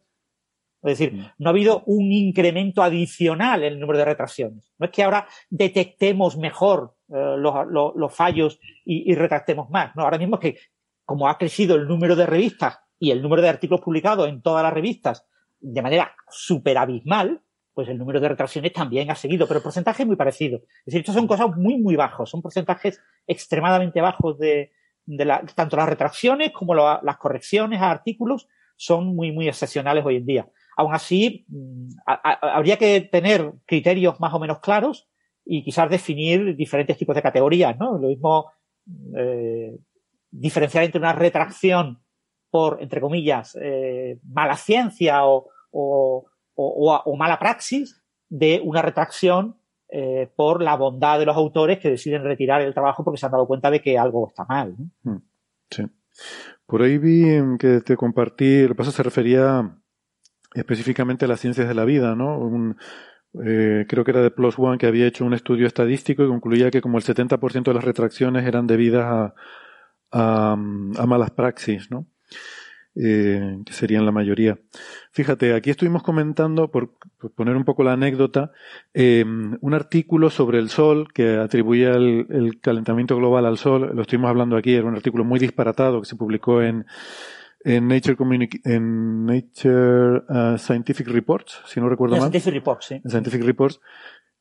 Es decir, Mm. no ha habido un incremento adicional en el número de retracciones. No es que ahora detectemos mejor eh, los, los- los fallos y, y retractemos más. No, ahora mismo es que como ha crecido el número de revistas y el número de artículos publicados en todas las revistas de manera súper abismal, pues el número de retracciones también ha seguido, pero el porcentaje es muy parecido. Es decir, estos son cosas muy, muy bajos, son porcentajes extremadamente bajos de, de la- tanto las retracciones como las correcciones a artículos son muy, muy excepcionales hoy en día. Aún así, mm, habría que tener criterios más o menos claros y quizás definir diferentes tipos de categorías, ¿no? Lo mismo eh, diferenciar entre una retracción por, entre comillas, eh, mala ciencia o, o, o- o mala praxis de una retracción eh, por la bondad de los autores que deciden retirar el trabajo porque se han dado cuenta de que algo está mal. ¿no? Mm, Sí. Por ahí vi que te compartí, lo que pasa se refería específicamente a las ciencias de la vida, ¿no? Un, eh, creo que era de Plus One que había hecho un estudio estadístico y concluía que como el 70% de las retracciones eran debidas a, a, a malas praxis, ¿no? Eh, que serían la mayoría. Fíjate, aquí estuvimos comentando, por, por poner un poco la anécdota, eh, un artículo sobre el Sol que atribuía el, el calentamiento global al Sol. Lo estuvimos hablando aquí, era un artículo muy disparatado que se publicó en, en Nature, en Nature uh, Scientific Reports, si no recuerdo En mal. Scientific Reports, sí. En Scientific Reports,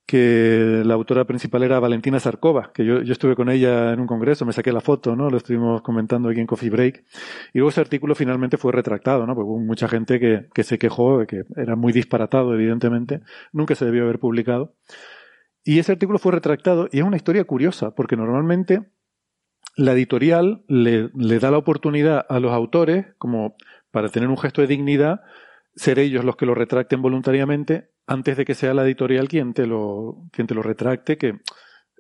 que la autora principal era Valentina Sarkova, que yo, yo estuve con ella en un congreso, me saqué la foto, ¿no? Lo estuvimos comentando aquí en Coffee Break. Y luego ese artículo finalmente fue retractado, ¿no? Porque hubo mucha gente que, que se quejó que era muy disparatado, evidentemente. Nunca se debió haber publicado. Y ese artículo fue retractado y es una historia curiosa, porque normalmente la editorial le, le da la oportunidad a los autores, como para tener un gesto de dignidad, ser ellos los que lo retracten voluntariamente antes de que sea la editorial quien te lo, quien te lo retracte, que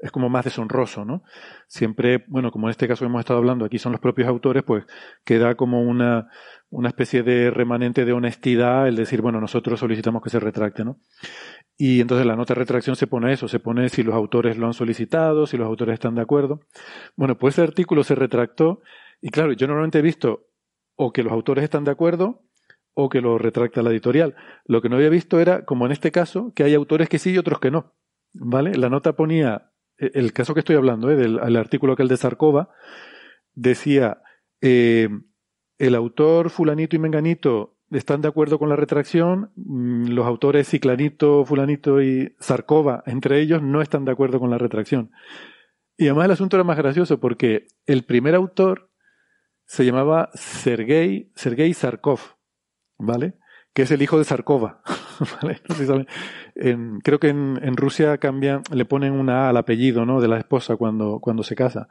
es como más deshonroso, ¿no? Siempre, bueno, como en este caso hemos estado hablando, aquí son los propios autores, pues queda como una, una especie de remanente de honestidad el decir, bueno, nosotros solicitamos que se retracte, ¿no? Y entonces la nota de retracción se pone eso, se pone si los autores lo han solicitado, si los autores están de acuerdo. Bueno, pues ese artículo se retractó y claro, yo normalmente he visto o que los autores están de acuerdo o que lo retracta la editorial. Lo que no había visto era, como en este caso, que hay autores que sí y otros que no. ¿Vale? La nota ponía, eh, el caso que estoy hablando, ¿eh? del el artículo que el de Sarkova, decía, eh, el autor fulanito y menganito están de acuerdo con la retracción, mm, los autores ciclanito, fulanito y Sarkova, entre ellos, no están de acuerdo con la retracción. Y además el asunto era más gracioso porque el primer autor se llamaba Sergei, Sergei Sarkov, ¿vale? Que es el hijo de Sarkova, ¿vale? No creo que en, en Rusia cambian, le ponen una A al apellido, ¿no? De la esposa cuando, cuando se casa.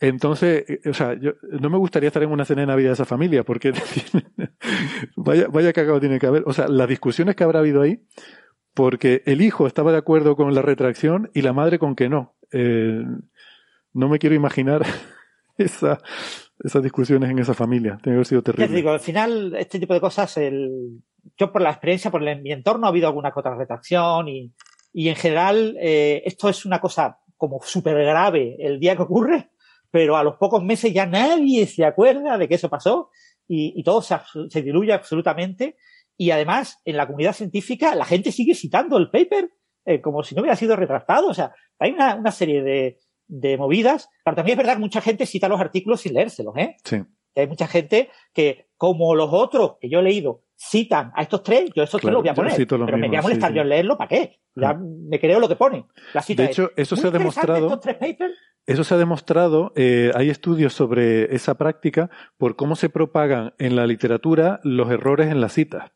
Entonces, eh, o sea, yo, no me gustaría estar en una cena de Navidad de esa familia, porque vaya, vaya cagado tiene que haber. O sea, las discusiones que habrá habido ahí, porque el hijo estaba de acuerdo con la retracción y la madre con que no. Eh, no me quiero imaginar esa, esas discusiones en esa familia. Tiene que haber sido Ya te terrible. digo, al final, este tipo de cosas, el, yo por la experiencia, por el- mi entorno, ha habido alguna que otra retracción y, y en general, eh, esto es una cosa como súper grave el día que ocurre, pero a los pocos meses ya nadie se acuerda de que eso pasó y, y todo se, se diluye absolutamente. Y además, en la comunidad científica, la gente sigue citando el paper eh, como si no hubiera sido retractado. O sea, hay una, una serie de, de movidas. Pero también es verdad que mucha gente cita los artículos sin leérselos, ¿eh? Sí. Que hay mucha gente que, como los otros que yo he leído, citan a estos tres, yo estos Claro, tres los voy a poner. Pero me voy a molestar sí, yo en leerlo, ¿para qué? Ya me creo lo que pone. La cita De hecho, eso "Muy se ha demostrado- estos tres papers". Eso se ha demostrado, eh, hay estudios sobre esa práctica por cómo se propagan en la literatura los errores en las citas.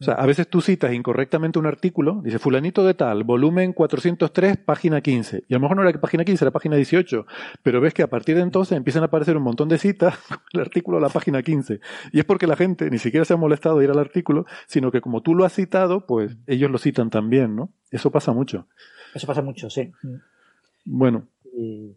O sea, a veces tú citas incorrectamente un artículo, dice fulanito de tal, volumen 403, página 15. Y a lo mejor no era página 15, era página 18. Pero ves que a partir de entonces empiezan a aparecer un montón de citas con el artículo a la página 15. Y es porque la gente ni siquiera se ha molestado de ir al artículo, sino que como tú lo has citado, pues ellos lo citan también, ¿no? Eso pasa mucho. Eso pasa mucho, sí. Bueno, Y-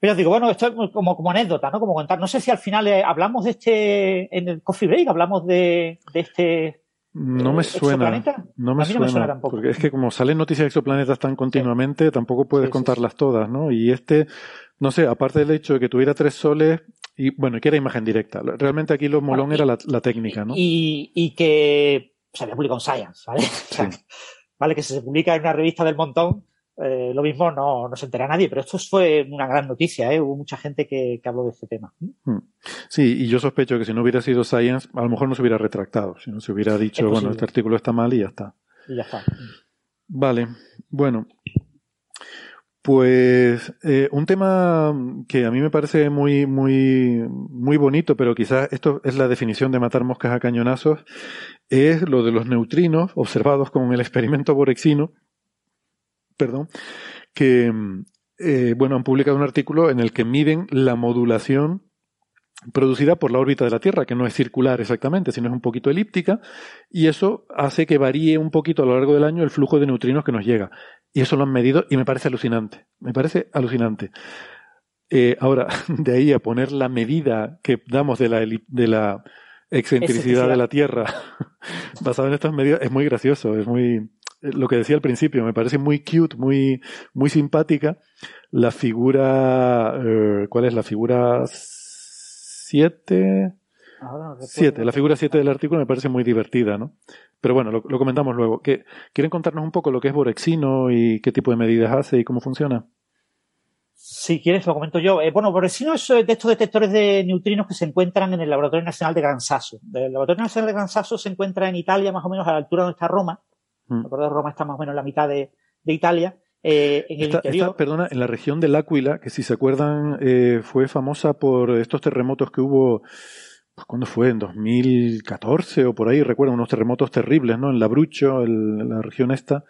Pero digo, bueno, esto es como, como anécdota, ¿no? Como contar. No sé si al final eh, hablamos de este, en el Coffee Break, hablamos de, de este. No me eh, suena. exoplaneta. No me A mí suena. no me suena tampoco. Porque es que como salen noticias de exoplanetas tan continuamente, tampoco puedes contarlas todas, ¿no? Y este, no sé, aparte del hecho de que tuviera tres soles Y bueno, que era imagen directa. Realmente aquí lo molón era la, técnica, ¿no? Y, que se había publicado en Science, ¿vale? ¿Vale? Que se publica en una revista del montón, eh, lo mismo no, no, se entera nadie, pero esto fue una gran noticia, ¿eh? Hubo mucha gente que, habló de este tema. Hmm. Sí, y yo sospecho que si no hubiera sido Science, a lo mejor no se hubiera retractado, si no se hubiera dicho, bueno, este artículo está mal y ya está. Y ya está. Vale, bueno. Pues eh, un tema que a mí me parece muy, muy, muy bonito, pero quizás esto es la definición de matar moscas a cañonazos, es lo de los neutrinos observados con el experimento borexino, perdón, que, eh, bueno, han publicado un artículo en el que miden la modulación producida por la órbita de la Tierra, que no es circular exactamente, sino es un poquito elíptica, y eso hace que varíe un poquito a lo largo del año el flujo de neutrinos que nos llega. Y eso lo han medido y me parece alucinante, me parece alucinante. Eh, ahora, de ahí a poner la medida que damos de la, de la excentricidad de la Tierra basada en estas medidas es muy gracioso, es muy lo que decía al principio, me parece muy cute, muy, muy simpática la figura, eh, ¿cuál es la figura 7? Siete, la figura 7 del artículo me parece muy divertida, ¿no? Pero bueno, lo, comentamos luego. ¿Quieren contarnos un poco lo que es Borexino y qué tipo de medidas hace y cómo funciona? Si quieres, lo comento yo. Eh, bueno, Borexino es de estos detectores de neutrinos que se encuentran en el Laboratorio Nacional de Gran Sasso. El Laboratorio Nacional de Gran Sasso se encuentra en Italia, más o menos a la altura donde está Roma. Mm. Roma está más o menos en la mitad de, Italia. Eh, en el interior. perdona, en la región del Áquila, que si se acuerdan eh, fue famosa por estos terremotos que hubo, pues ¿cuándo fue? En 2014 o por ahí, recuerdo, unos terremotos terribles, ¿no? En Labrucho, en la región esta.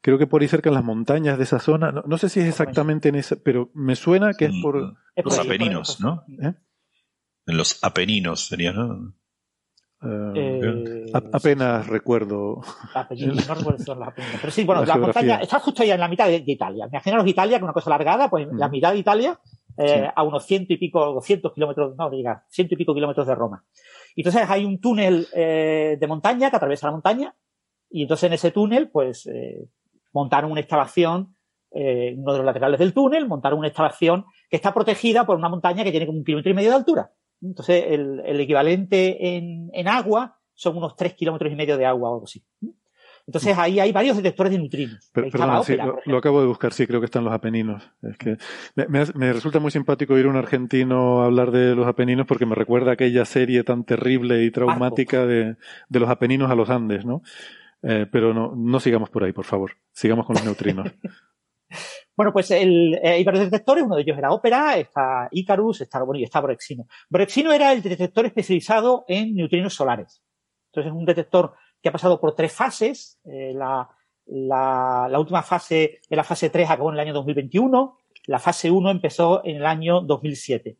Creo que por ahí cerca en las montañas de esa zona. No, sé si es exactamente en esa, pero me suena que es por. Los Apeninos, ¿no? ¿Eh? En los Apeninos sería, ¿no? Eh, apenas recuerdo. no recuerdo las Pero sí, bueno, la, montaña está justo allá en la mitad de, Italia. Imaginaros Italia, que es una cosa alargada, pues la mitad de Italia, eh, a unos ciento y pico, doscientos kilómetros, no diga, ciento y pico kilómetros de Roma. Y entonces hay un túnel eh, de montaña que atraviesa la montaña, y entonces en ese túnel, pues, montaron una instalación, en uno de los laterales del túnel, montaron una instalación que está protegida por una montaña que tiene como un kilómetro y medio de altura. Entonces, el, equivalente en, agua son unos tres kilómetros y medio de agua o algo así. Entonces ahí hay varios detectores de neutrinos. lo, acabo de buscar, sí, creo que están los apeninos. Es que me, resulta muy simpático oír a un argentino hablar de los apeninos porque me recuerda aquella serie tan terrible y traumática de, los apeninos a los Andes, ¿no? Eh, pero no, no sigamos por ahí, por favor. Sigamos con los neutrinos. Bueno, pues el, eh, hay varios detectores, uno de ellos era Opera, está Icarus, está, bueno, y está Borexino. Borexino era el detector especializado en neutrinos solares. Entonces es un detector que ha pasado por tres fases. Eh, la, última fase de la fase 3 acabó en el año 2021. La fase 1 empezó en el año 2007.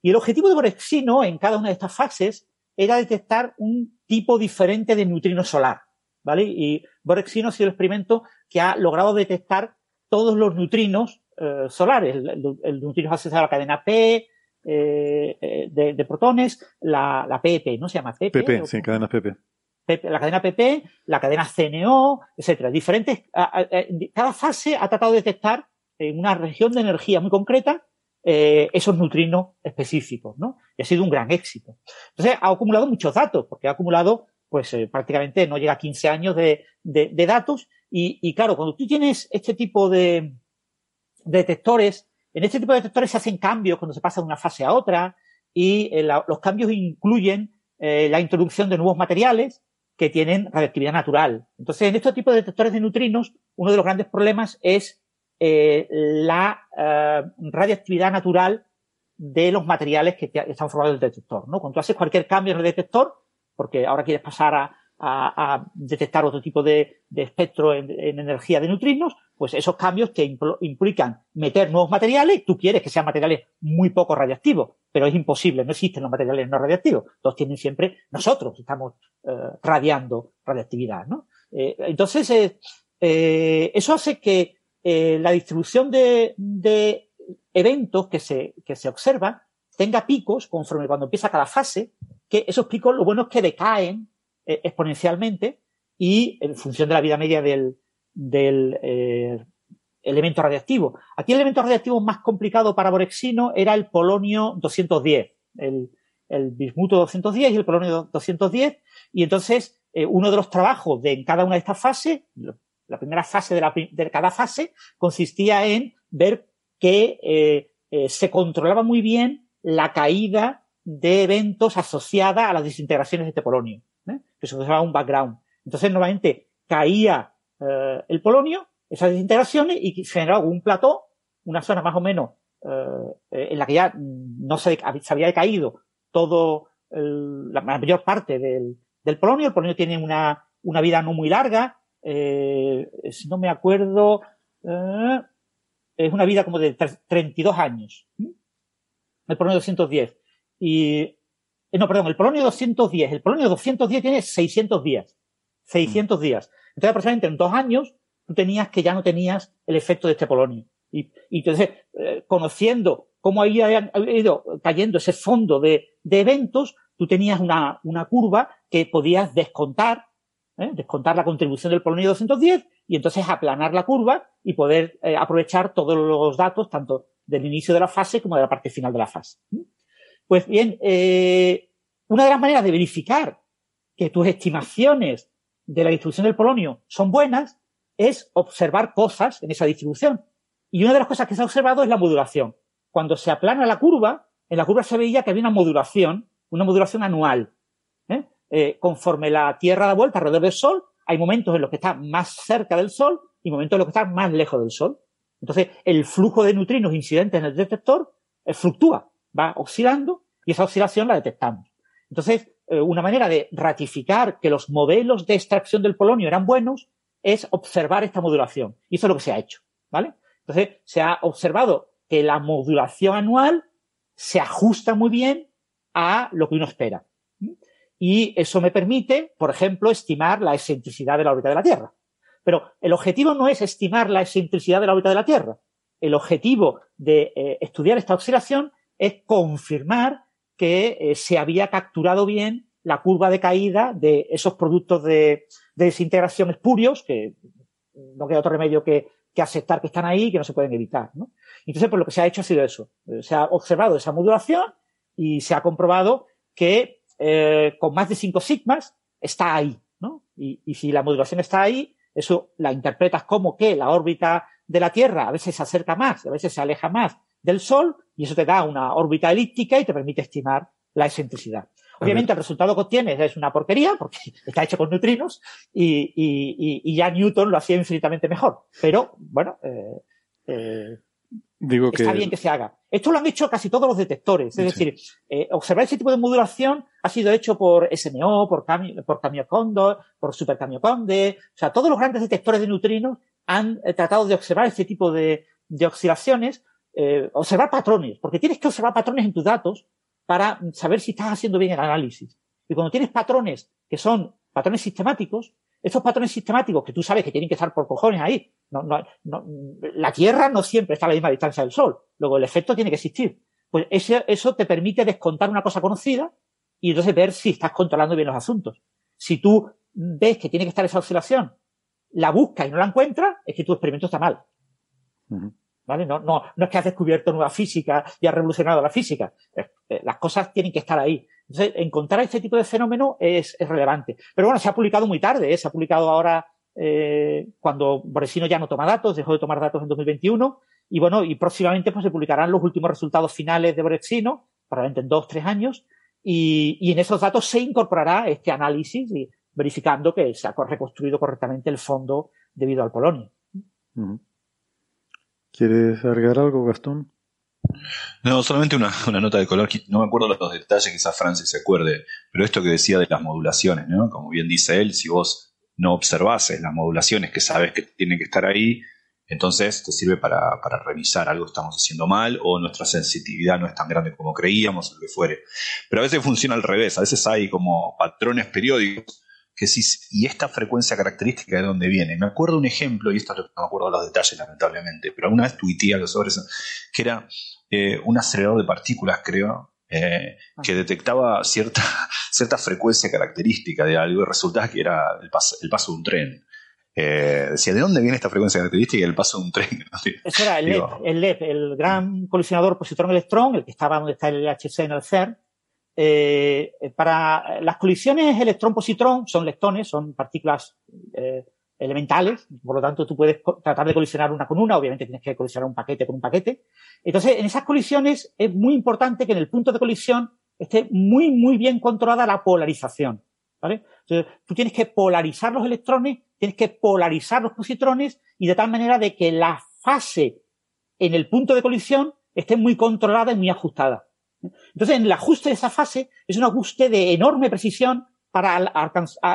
Y el objetivo de Borexino en cada una de estas fases era detectar un tipo diferente de neutrino solar. ¿Vale? Y Borexino ha sido el experimento que ha logrado detectar todos los neutrinos eh, solares. El, el, neutrino asociado a la cadena P eh, eh, de, protones, la, la PP, ¿no? Se llama PP. PP, sí, cadena PP. La cadena PP, la cadena CNO, etcétera. Diferentes, cada fase ha tratado de detectar en una región de energía muy concreta esos neutrinos específicos, ¿no? Y ha sido un gran éxito. Entonces, ha acumulado muchos datos, porque ha acumulado, pues, prácticamente no llega a 15 años de, de, de datos y, claro, cuando tú tienes este tipo de, detectores, en este tipo de detectores se hacen cambios cuando se pasa de una fase a otra y eh, los cambios incluyen eh, la introducción de nuevos materiales que tienen radioactividad natural. Entonces, en este tipo de detectores de neutrinos, uno de los grandes problemas es eh, la radioactividad natural de los materiales que están formados del detector. ¿no? Cuando tú haces cualquier cambio en el detector, porque ahora quieres pasar a, a, detectar otro tipo de, espectro en, energía de neutrinos, pues esos cambios te implican meter nuevos materiales, tú quieres que sean materiales muy poco radiactivos, pero es imposible, no existen los materiales no radiactivos, todos tienen siempre, nosotros estamos eh, radiando radiactividad, ¿no? Eh, entonces, eh, eso hace que la distribución de, de, eventos que se, que se observan tenga picos conforme cuando empieza cada fase, que esos picos lo bueno es que decaen eh, exponencialmente y en función de la vida media del, eh, elemento radiactivo. Aquí el elemento radiactivo más complicado para Borexino era el polonio 210. el, el bismuto 210 y el polonio 210, y entonces eh, uno de los trabajos de en cada una de estas fases, la primera fase de, la, de cada fase, consistía en ver que se controlaba muy bien la caída de eventos asociada a las desintegraciones de este polonio, ¿eh? que se usaba un background. Entonces, normalmente caía el polonio, esas desintegraciones, y generaba un plató, una zona más o menos en la que ya no se, se había caído todo la mayor parte del, del polonio. El polonio tiene una, una vida no muy larga, eh, si no me acuerdo, eh, es una vida como de 32 años. El polonio 210. Y, eh, no, perdón, el polonio 210. El polonio 210 tiene 600 días. 600 días. Entonces, aproximadamente en dos años, tú tenías que ya no tenías el efecto de este polonio. Y, y entonces, conociendo cómo había ido cayendo ese fondo de, de eventos, tú tenías una, una curva que podías descontar, ¿eh? descontar la contribución del polonio 210 y entonces aplanar la curva y poder eh, aprovechar todos los datos, tanto del inicio de la fase como de la parte final de la fase. Pues bien, eh, una de las maneras de verificar que tus estimaciones de la distribución del polonio son buenas es observar cosas en esa distribución. Y una de las cosas que se ha observado es la modulación cuando se aplana la curva, en la curva se veía que había una modulación, una modulación anual. ¿eh? Eh, conforme la Tierra da vuelta alrededor del Sol, hay momentos en los que está más cerca del Sol y momentos en los que está más lejos del Sol. Entonces, el flujo de neutrinos incidentes en el detector eh, fluctúa, va oscilando y esa oscilación la detectamos. Entonces, una manera de ratificar que los modelos de extracción del polonio eran buenos es observar esta modulación. Y eso es lo que se ha hecho, ¿vale? Entonces, se ha observado que la modulación anual se ajusta muy bien a lo que uno espera. Y eso me permite, por ejemplo, estimar la excentricidad de la órbita de la Tierra. Pero el objetivo no es estimar la excentricidad de la órbita de la Tierra. El objetivo de eh, estudiar esta oscilación es confirmar que eh, se había capturado bien la curva de caída de esos productos de, de desintegración espurios, que no queda otro remedio que aceptar que están ahí y que no se pueden evitar. ¿no? Entonces, pues lo que se ha hecho ha sido eso. Se ha observado esa modulación y se ha comprobado que eh, con más de 5 sigmas está ahí. ¿no? Y, y, si la modulación está ahí, eso la interpretas como que la órbita de la Tierra a veces se acerca más, a veces se aleja más del Sol, y eso te da una órbita elíptica y te permite estimar la excentricidad. Obviamente el resultado que obtienes es una porquería porque está hecho con neutrinos y, y, y ya Newton lo hacía infinitamente mejor. Pero bueno, eh, eh, Digo está bien que se haga. Esto lo han hecho casi todos los detectores. Es decir, eh, observar ese tipo de modulación ha sido hecho por SMO, por, Cami, por Camiocondo, por Super Camioconde. O sea, todos los grandes detectores de neutrinos han eh, tratado de observar este tipo de, de oscilaciones, eh, observar patrones, porque tienes que observar patrones en tus datos para saber si estás haciendo bien el análisis. Y cuando tienes patrones que son patrones sistemáticos, esos patrones sistemáticos que tú sabes que tienen que estar por cojones ahí, no, no, no, la Tierra no siempre está a la misma distancia del Sol, luego el efecto tiene que existir. Pues eso, eso te permite descontar una cosa conocida y entonces ver si estás controlando bien los asuntos. Si tú ves que tiene que estar esa oscilación, la buscas y no la encuentras, es que tu experimento está mal. No, es que has descubierto nueva física y has revolucionado la física. Eh, las cosas tienen que estar ahí. Entonces, encontrar este tipo de fenómeno es, relevante. Pero bueno, se ha publicado muy tarde, ¿eh? se ha publicado ahora eh, cuando Boresino ya no toma datos, dejó de tomar datos en 2021. Y bueno, y próximamente pues se publicarán los últimos resultados finales de Boresino, probablemente en dos, tres años. Y en esos datos se incorporará este análisis y verificando que se ha reconstruido correctamente el fondo debido al polonio. ¿Quieres agregar algo, Gastón? No, solamente una, una, nota de color, no me acuerdo los detalles, quizás Francis se acuerde, pero esto que decía de las modulaciones, ¿no? Como bien dice él, si vos no observases las modulaciones que sabes que tienen que estar ahí, entonces te sirve para, para revisar algo estamos haciendo mal o nuestra sensitividad no es tan grande como creíamos, o lo que fuere. Pero a veces funciona al revés, a veces hay como patrones periódicos que sí, y esta frecuencia característica de dónde viene. Me acuerdo un ejemplo, y esto no me acuerdo los detalles lamentablemente, pero alguna vez tuiteé algo sobre eso, que era eh, un acelerador de partículas, creo, eh, que detectaba cierta, cierta frecuencia característica de algo y resultaba que era el, paso, el paso de un tren. Eh, decía, ¿de dónde viene esta frecuencia característica y el paso de un tren? Eso era el LEP, el LEP, el gran colisionador positron-electrón, el que estaba donde está el LHC en el CERN, eh, para las colisiones electrón-positrón son leptones, son partículas eh, elementales, por lo tanto tú puedes tratar de colisionar una con una, obviamente tienes que colisionar un paquete con un paquete. Entonces, en esas colisiones es muy importante que en el punto de colisión esté muy, muy bien controlada la polarización. ¿vale? Entonces, tú tienes que polarizar los electrones, tienes que polarizar los positrones y de tal manera de que la fase en el punto de colisión esté muy controlada y muy ajustada. Entonces, en el ajuste de esa fase es un ajuste de enorme precisión para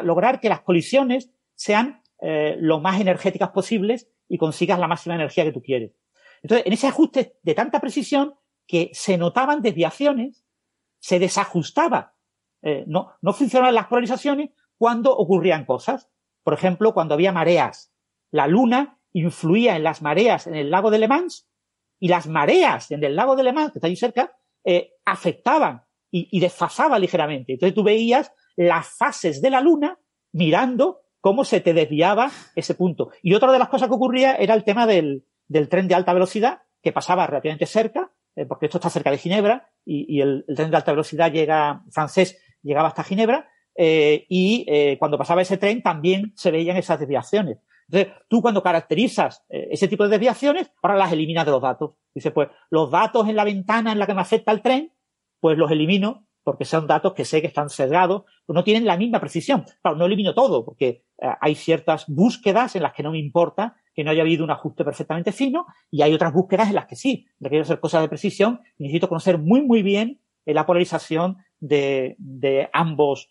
lograr que las colisiones sean eh, lo más energéticas posibles y consigas la máxima energía que tú quieres. Entonces, en ese ajuste de tanta precisión que se notaban desviaciones, se desajustaba, eh, no, funcionaban las polarizaciones cuando ocurrían cosas. Por ejemplo, cuando había mareas. La luna influía en las mareas en el lago de Le Mans y las mareas en el lago de Le Mans, que está ahí cerca, eh, afectaban y, y ligeramente. Entonces tú veías las fases de la luna mirando cómo se te desviaba ese punto. Y otra de las cosas que ocurría era el tema del, del tren de alta velocidad, que pasaba relativamente cerca, eh, porque esto está cerca de Ginebra, y, y el, el, tren de alta velocidad llega, francés llegaba hasta Ginebra, eh, y eh, cuando pasaba ese tren también se veían esas desviaciones. Entonces, tú cuando caracterizas eh, ese tipo de desviaciones, ahora las eliminas de los datos. Dice, pues, los datos en la ventana en la que me afecta el tren, pues los elimino porque son datos que sé que están sesgados, pues no tienen la misma precisión. Claro, no elimino todo, porque eh, hay ciertas búsquedas en las que no me importa que no haya habido un ajuste perfectamente fino, y hay otras búsquedas en las que sí, quiero hacer cosas de precisión, necesito conocer muy, muy bien eh, la polarización de, de ambos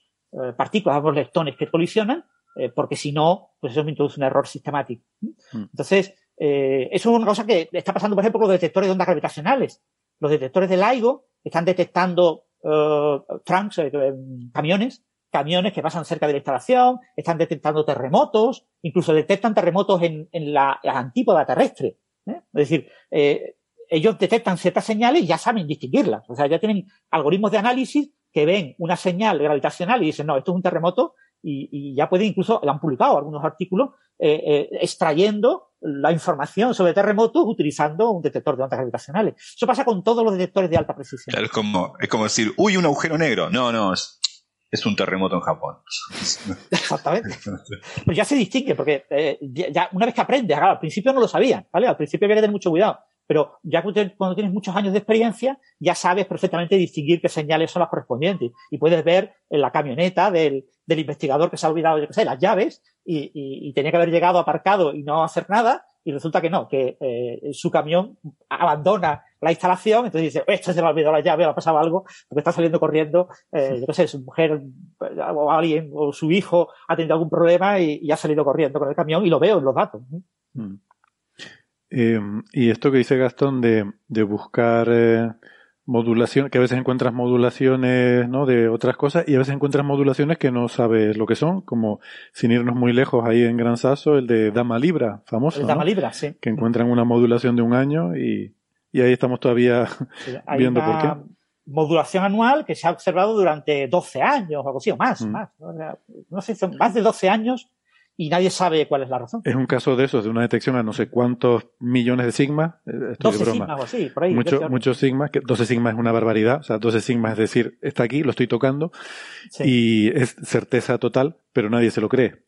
partículas, ambos leptones que colisionan, eh, porque si no, pues eso me introduce un error sistemático. Mm. Entonces, eh, eso es una cosa que está pasando, por ejemplo, con los detectores de ondas gravitacionales. Los detectores de LIGO están detectando uh, trunks, eh, camiones, camiones que pasan cerca de la instalación, están detectando terremotos, incluso detectan terremotos en, en la, la, antípoda terrestre. ¿eh? Es decir, eh, ellos detectan ciertas señales y ya saben distinguirlas. O sea, ya tienen algoritmos de análisis que ven una señal gravitacional y dicen, no, esto es un terremoto, y, y ya pueden incluso, han publicado algunos artículos eh, eh, extrayendo la información sobre terremotos utilizando un detector de ondas gravitacionales. Eso pasa con todos los detectores de alta precisión. Claro, es como, es como decir, uy, un agujero negro. No, no, es, es un terremoto en Japón. Exactamente. Pues ya se distingue, porque eh, ya una vez que aprendes, claro, al principio no lo sabían, ¿vale? Al principio había que tener mucho cuidado. Pero ya cuando tienes muchos años de experiencia, ya sabes perfectamente distinguir qué señales son las correspondientes. Y puedes ver en la camioneta del, del investigador que se ha olvidado, yo qué sé, las llaves y, y, y, tenía que haber llegado aparcado y no hacer nada. Y resulta que no, que eh, su camión abandona la instalación, entonces dice, esto se le ha olvidado la llave, ha pasado algo, porque está saliendo corriendo, eh, yo qué sé, su mujer o alguien o su hijo ha tenido algún problema y, y, ha salido corriendo con el camión y lo veo en los datos. Mm. Eh, y esto que dice Gastón de, de buscar eh, modulación, que a veces encuentras modulaciones ¿no? de otras cosas y a veces encuentras modulaciones que no sabes lo que son, como sin irnos muy lejos ahí en Gran Sasso, el de Dama Libra, famoso. El Dama ¿no? Libra, sí. Que encuentran una modulación de un año y, y ahí estamos todavía sí, viendo por qué. Modulación anual que se ha observado durante 12 años o algo así, o más, mm. más. No sé, son más de 12 años y nadie sabe cuál es la razón. Es un caso de esos, de una detección a no sé cuántos millones de sigmas. Estoy 12 de broma. sigmas o así, por ahí. Mucho, muchos sigmas, que 12 sigmas es una barbaridad. O sea, 12 sigmas es decir, está aquí, lo estoy tocando. Sí. Y es certeza total, pero nadie se lo cree.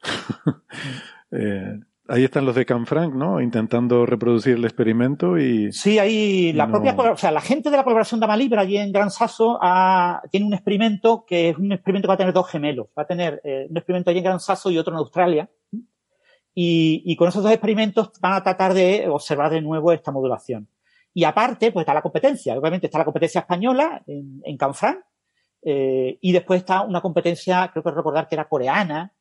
eh, ahí están los de Canfranc, ¿no? Intentando reproducir el experimento y... Sí, ahí la no... propia, o sea, la gente de la colaboración Dama Libra allí en Gran Sasso ha, tiene un experimento que es un experimento que va a tener dos gemelos. Va a tener eh, un experimento allí en Gran Sasso y otro en Australia. Y, y, con esos dos experimentos van a tratar de observar de nuevo esta modulación. Y aparte, pues está la competencia. Obviamente está la competencia española en, en Canfranc. Eh, y después está una competencia, creo que recordar que era coreana,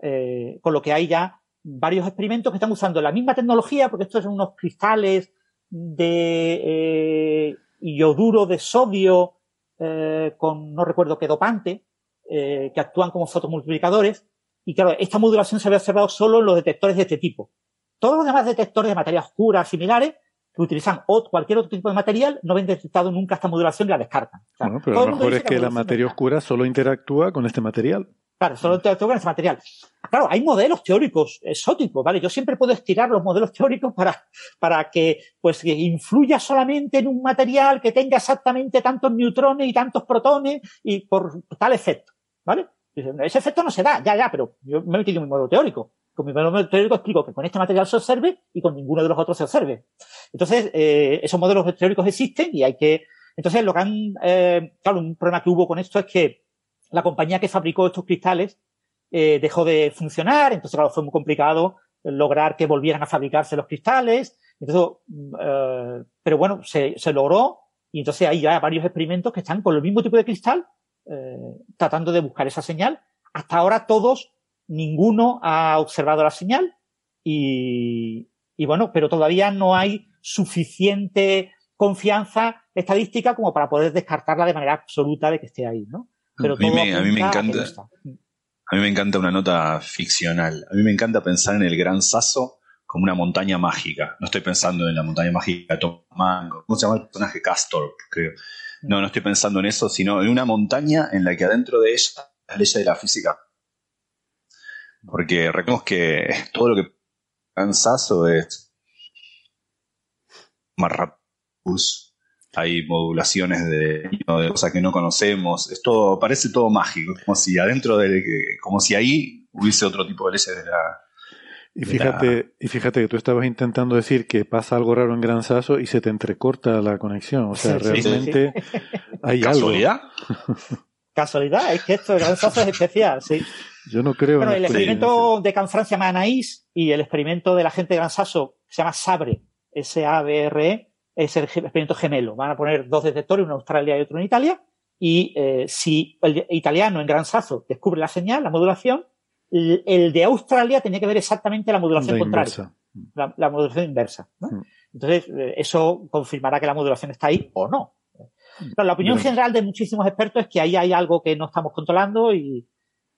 eh, con lo que hay ya varios experimentos que están usando la misma tecnología, porque estos son unos cristales de eh, ioduro de sodio eh, con no recuerdo qué dopante, que actúan como fotomultiplicadores. Y claro, esta modulación se había observado solo en los detectores de este tipo. Todos los demás detectores de materia oscura similares que utilizan cualquier otro tipo de material no ven detectado nunca esta modulación y la descartan. bueno, pero a lo mejor es que, la materia oscura solo interactúa con este material. Claro, solo interactúa con este material. Claro, hay modelos teóricos exóticos, ¿vale? Yo siempre puedo estirar los modelos teóricos para, para que, pues, que influya solamente en un material que tenga exactamente tantos neutrones y tantos protones y por tal efecto, ¿vale? Ese efecto no se da, ya, ya, pero yo me he metido en mi modelo teórico. Con mi modelo teórico explico que con este material se observe y con ninguno de los otros se observe. Entonces, eh, esos modelos teóricos existen y hay que... Entonces, lo que han... Eh, claro, un problema que hubo con esto es que la compañía que fabricó estos cristales eh, dejó de funcionar, entonces, claro, fue muy complicado lograr que volvieran a fabricarse los cristales. Entonces, eh, pero bueno, se, se logró y entonces hay ya varios experimentos que están con el mismo tipo de cristal eh, tratando de buscar esa señal. Hasta ahora todos, ninguno ha observado la señal y, y bueno, pero todavía no hay suficiente confianza estadística como para poder descartarla de manera absoluta de que esté ahí, ¿no? Pero a, mí me, a mí me encanta. A mí me encanta una nota ficcional. A mí me encanta pensar en el Gran Sasso como una montaña mágica. No estoy pensando en la montaña mágica de Tom Mango. ¿Cómo se llama el personaje? Castor, creo. No, no estoy pensando en eso, sino en una montaña en la que adentro de ella la ley de la física. Porque recordemos que todo lo que Sasso es más rápido. Hay modulaciones de, de, cosas que no conocemos. Es todo, parece todo mágico, como si adentro de, como si ahí hubiese otro tipo de leyes de la, y fíjate, y fíjate que tú estabas intentando decir que pasa algo raro en Gran Sasso y se te entrecorta la conexión. O sea, realmente hay ¿Casualidad? Casualidad, es que esto de Gran Sasso es especial, sí. Yo no creo. Bueno, el experimento de Canfrancia Manaís y el experimento de la gente de Gran Sasso, se llama SABRE, S-A-B-R-E, es el experimento gemelo. Van a poner dos detectores, uno en Australia y otro en Italia, y eh, si el italiano en Gran Sasso descubre la señal, la modulación, el de Australia tenía que ver exactamente la modulación contraria. La, modulación inversa. Mm. Entonces, eh, eso confirmará que la modulación está ahí o no. la opinión general de muchísimos expertos es que ahí hay algo que no estamos controlando y,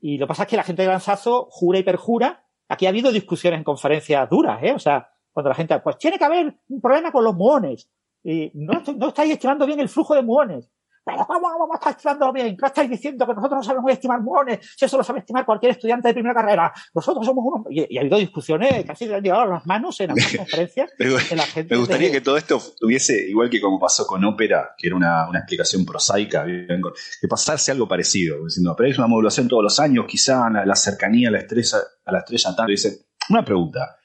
lo que pasa es que la gente de Lanzazo jura y perjura. Aquí ha habido discusiones en conferencias duras, ¿eh? O sea, cuando la gente, pues tiene que haber un problema con los muones. Y no, no estáis estimando bien el flujo de muones. Pero ¿cómo vamos a estar estimando bien? ¿Qué estáis diciendo que nosotros no sabemos estimar muones? Si eso lo sabe estimar cualquier estudiante de primera carrera. Nosotros somos unos... Y, ha habido discusiones casi le han llegado las manos en algunas conferencias. me gustaría que todo esto tuviese, igual que como pasó con ópera, que era una, una explicación prosaica, que pasarse algo parecido. Diciendo, pero es una modulación todos los años, quizá la, la cercanía a la estrella, a la estrella tanto. Dice, una pregunta.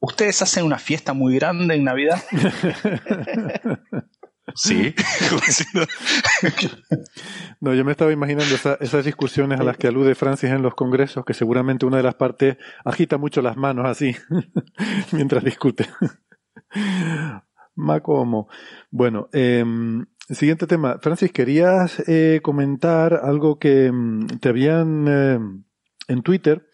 ¿Ustedes hacen una fiesta muy grande en Navidad? Sí. no, yo me estaba imaginando esas discusiones a las que alude Francis en los congresos, que seguramente una de las partes agita mucho las manos así mientras discute. Macomo. Bueno, eh, siguiente tema. Francis, querías eh, comentar algo que mm, te habían em, en Twitter,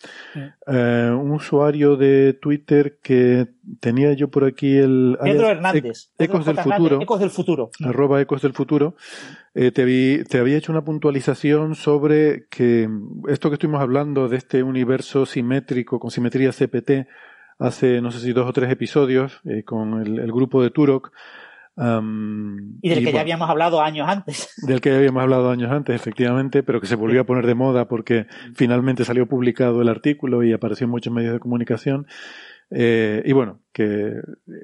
eh, un usuario de Twitter que tenía yo por aquí el... Pedro Hernández. Ecos del futuro. Ecos del futuro. Arroba Ecos del futuro. Eh, te, te, había hecho una puntualización sobre que esto que estuvimos hablando de este universo simétrico con simetría CPT hace no sé si dos o tres episodios eh, con el, el, grupo de Turok y del que ya habíamos hablado años antes. Del que ya habíamos hablado años antes, efectivamente, pero que se volvió a poner de moda porque finalmente salió publicado el artículo y apareció en muchos medios de comunicación. Eh, y bueno, que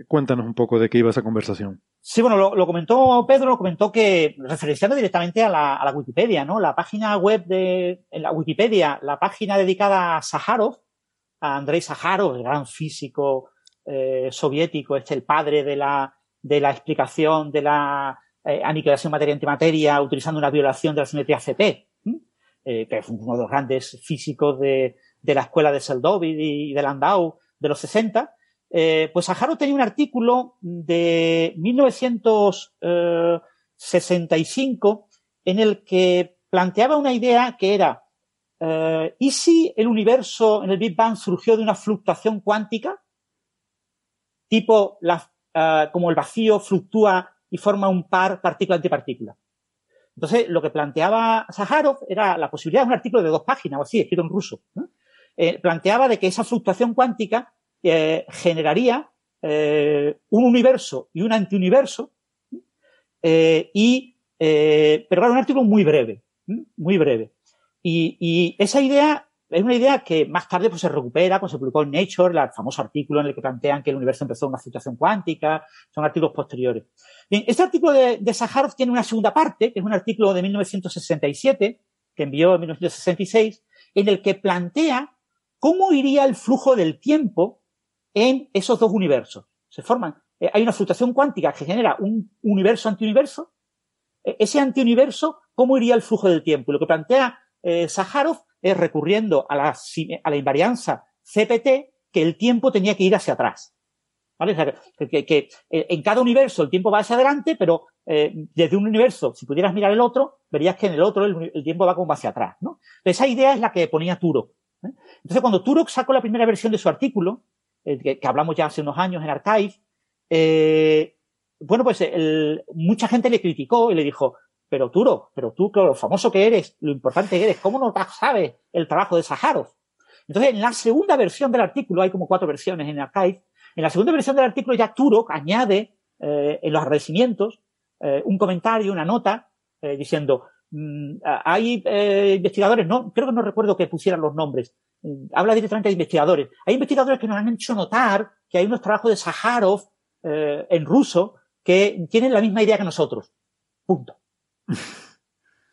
cuéntanos un poco de qué iba esa conversación. Sí, bueno, lo, comentó Pedro, lo comentó que, referenciando directamente a la, a la, Wikipedia, ¿no? La página web de, en la Wikipedia, la página dedicada a Sájarov, a Andrei Sájarov, el gran físico eh, soviético, este el padre de la, de la explicación de la eh, aniquilación materia-antimateria utilizando una violación de la simetría CP, eh, que es uno de los grandes físicos de, de la escuela de Seldovich y de Landau de los 60, eh, pues Sajaro tenía un artículo de 1965 en el que planteaba una idea que era, ¿y si el universo en el Big Bang surgió de una fluctuación cuántica? Tipo la Ah, como el vacío fluctúa y forma un par partícula-antipartícula. Entonces, lo que planteaba Zaharov era la posibilidad de un artículo de dos páginas o así, escrito en ruso. Eh, planteaba de que esa fluctuación cuántica eh, generaría eh, un universo y un antiuniverso, y, pero era un artículo muy breve, muy breve. Y, esa idea es una idea que más tarde pues, se recupera cuando se publicó en Nature, el famoso artículo en el que plantean que el universo empezó en una situación cuántica, son artículos posteriores. Bien, este artículo de, de tiene una segunda parte, que es un artículo de 1967, que envió en 1966, en el que plantea cómo iría el flujo del tiempo en esos dos universos. Se forman, eh, hay una fluctuación cuántica que genera un universo antiuniverso. Eh, ese antiuniverso, ¿cómo iría el flujo del tiempo? Lo que plantea eh, es recurriendo a la, a la invarianza CPT que el tiempo tenía que ir hacia atrás. ¿Vale? O sea, que, eh, en cada universo el tiempo va hacia adelante, pero eh, desde un universo, si pudieras mirar el otro, verías que en el otro el, el tiempo va como hacia atrás. ¿no? Esa idea es la que ponía Turok. ¿eh? Entonces, cuando Turok sacó la primera versión de su artículo, que, hablamos ya hace unos años en Archive, bueno, pues mucha gente le criticó y le dijo, pero Turok, pero tú, lo famoso que eres, lo importante que eres, ¿cómo no sabes el trabajo de Sájarov? Entonces, en la segunda versión del artículo, hay como cuatro versiones en Archive, en la segunda versión del artículo ya Turok añade eh, en los agradecimientos eh, un comentario, una nota, eh, diciendo, mmm, hay investigadores, no, creo que no recuerdo que pusieran los nombres, mm, habla directamente de investigadores. Hay investigadores que nos han hecho notar que hay unos trabajos de Sájarov eh, en ruso que tienen la misma idea que nosotros. Punto.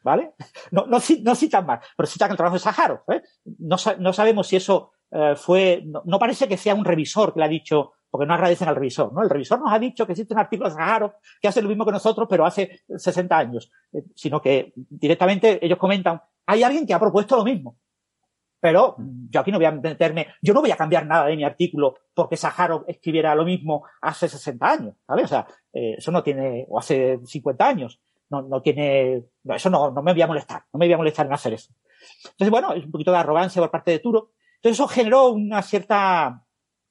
¿Vale? No, no, no citan más, pero citan el trabajo de Sájarov. ¿eh? No, no sabemos si eso eh, fue, no, parece que sea un revisor que le ha dicho, porque no agradecen al revisor, ¿no? El revisor nos ha dicho que existe un artículo de Sájarov que hace lo mismo que nosotros, pero hace 60 años, eh, sino que directamente ellos comentan, hay alguien que ha propuesto lo mismo. Pero yo aquí no voy a meterme, yo no voy a cambiar nada de mi artículo porque Sájarov escribiera lo mismo hace 60 años, ¿vale? O sea, eso no tiene, o hace 50 años, no, no tiene, eso no, no me voy a molestar, no me voy a molestar en hacer eso. Entonces, bueno, es un poquito de arrogancia por parte de Turo. Entonces, eso generó una cierta,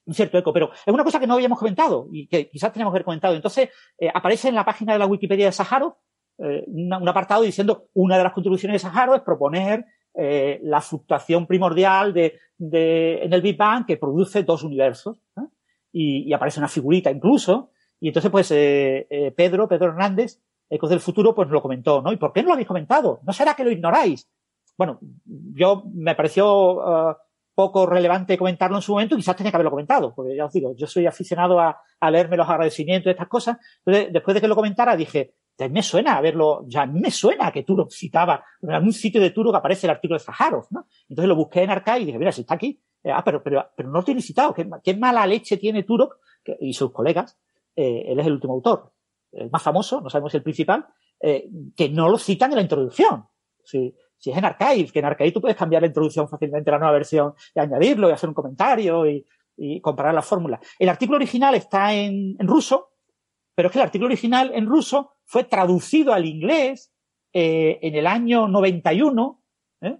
un cierto eco, pero es una cosa que no habíamos comentado y que quizás teníamos que haber comentado. Entonces, eh, aparece en la página de la Wikipedia de Sájarov eh, un apartado diciendo una de las contribuciones de Sájarov es proponer eh, la fluctuación primordial de, de, en el Big Bang que produce dos universos. Y, y, aparece una figurita incluso. Y entonces, pues, Pedro, Pedro Hernández, Ecos del Futuro, pues lo comentó, ¿no? ¿Y por qué no lo habéis comentado? ¿No será que lo ignoráis? Bueno, yo me pareció uh, poco relevante comentarlo en su momento, quizás tenía que haberlo comentado, porque ya os digo, yo soy aficionado a, leerme los agradecimientos de estas cosas. Entonces, después de que lo comentara, dije, me suena a verlo, ya me suena que Turok citaba, en algún sitio de Turok aparece el artículo de Zaharov, ¿no? Entonces lo busqué en Archive y dije, mira, si está aquí, eh, ah, pero, pero, pero no lo tiene citado, ¿qué, mala leche tiene Turok y sus colegas? Eh, él es el último autor, el más famoso, no sabemos si el principal, eh, que no lo citan en la introducción. Si, si es en Archive, que en Archive tú puedes cambiar la introducción fácilmente a la nueva versión y añadirlo y hacer un comentario y, comparar las fórmulas. El artículo original está en, en ruso, pero es que el artículo original en ruso fue traducido al inglés eh, en el año 91 ¿eh?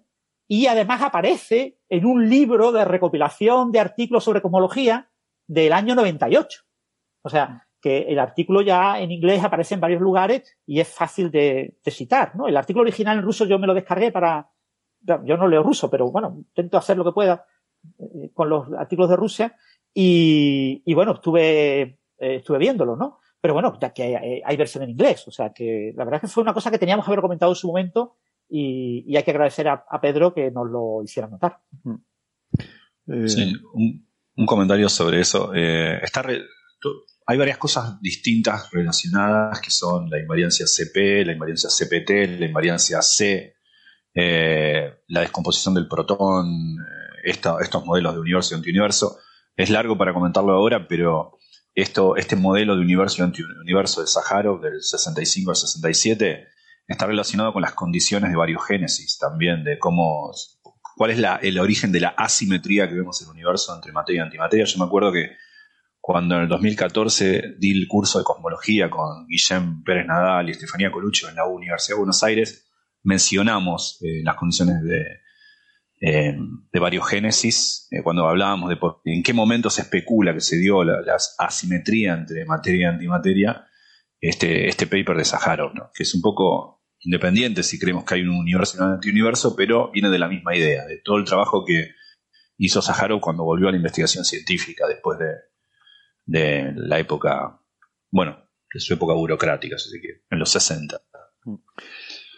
y además aparece en un libro de recopilación de artículos sobre cosmología del año 98. O sea, que el artículo ya en inglés aparece en varios lugares y es fácil de, de citar. ¿no? El artículo original en ruso yo me lo descargué para... Yo no leo ruso, pero bueno, intento hacer lo que pueda eh, con los artículos de Rusia y, y bueno, estuve, eh, estuve viéndolo, ¿no? Pero bueno, ya que hay, hay, versión en inglés. O sea que la verdad es que fue una cosa que teníamos que haber comentado en su momento y, y hay que agradecer a, a, Pedro que nos lo hiciera notar. Eh... Sí, un, un, comentario sobre eso. Eh, está re, hay varias cosas distintas relacionadas que son la invariancia CP, la invariancia CPT, la invariancia C, eh, la descomposición del protón, eh, estos modelos de universo y antiuniverso. Es largo para comentarlo ahora, pero esto, este modelo de universo y antiuniverso de Sájarov del 65 al 67 está relacionado con las condiciones de variogénesis también, de cómo, cuál es la, el origen de la asimetría que vemos en el universo entre materia y antimateria. Yo me acuerdo que cuando en el 2014 di el curso de cosmología con Guillem Pérez Nadal y Estefanía Colucho en la Universidad de Buenos Aires, mencionamos eh, las condiciones de, eh, de variogénesis, eh, cuando hablábamos de en qué momento se especula que se dio la, asimetría entre materia y antimateria, este, este paper de Sájarov, ¿no? que es un poco independiente si creemos que hay un universo y un antiuniverso, pero viene de la misma idea, de todo el trabajo que hizo Sájarov cuando volvió a la investigación científica después de, de la época, bueno, de su época burocrática, si se quiere, en los 60.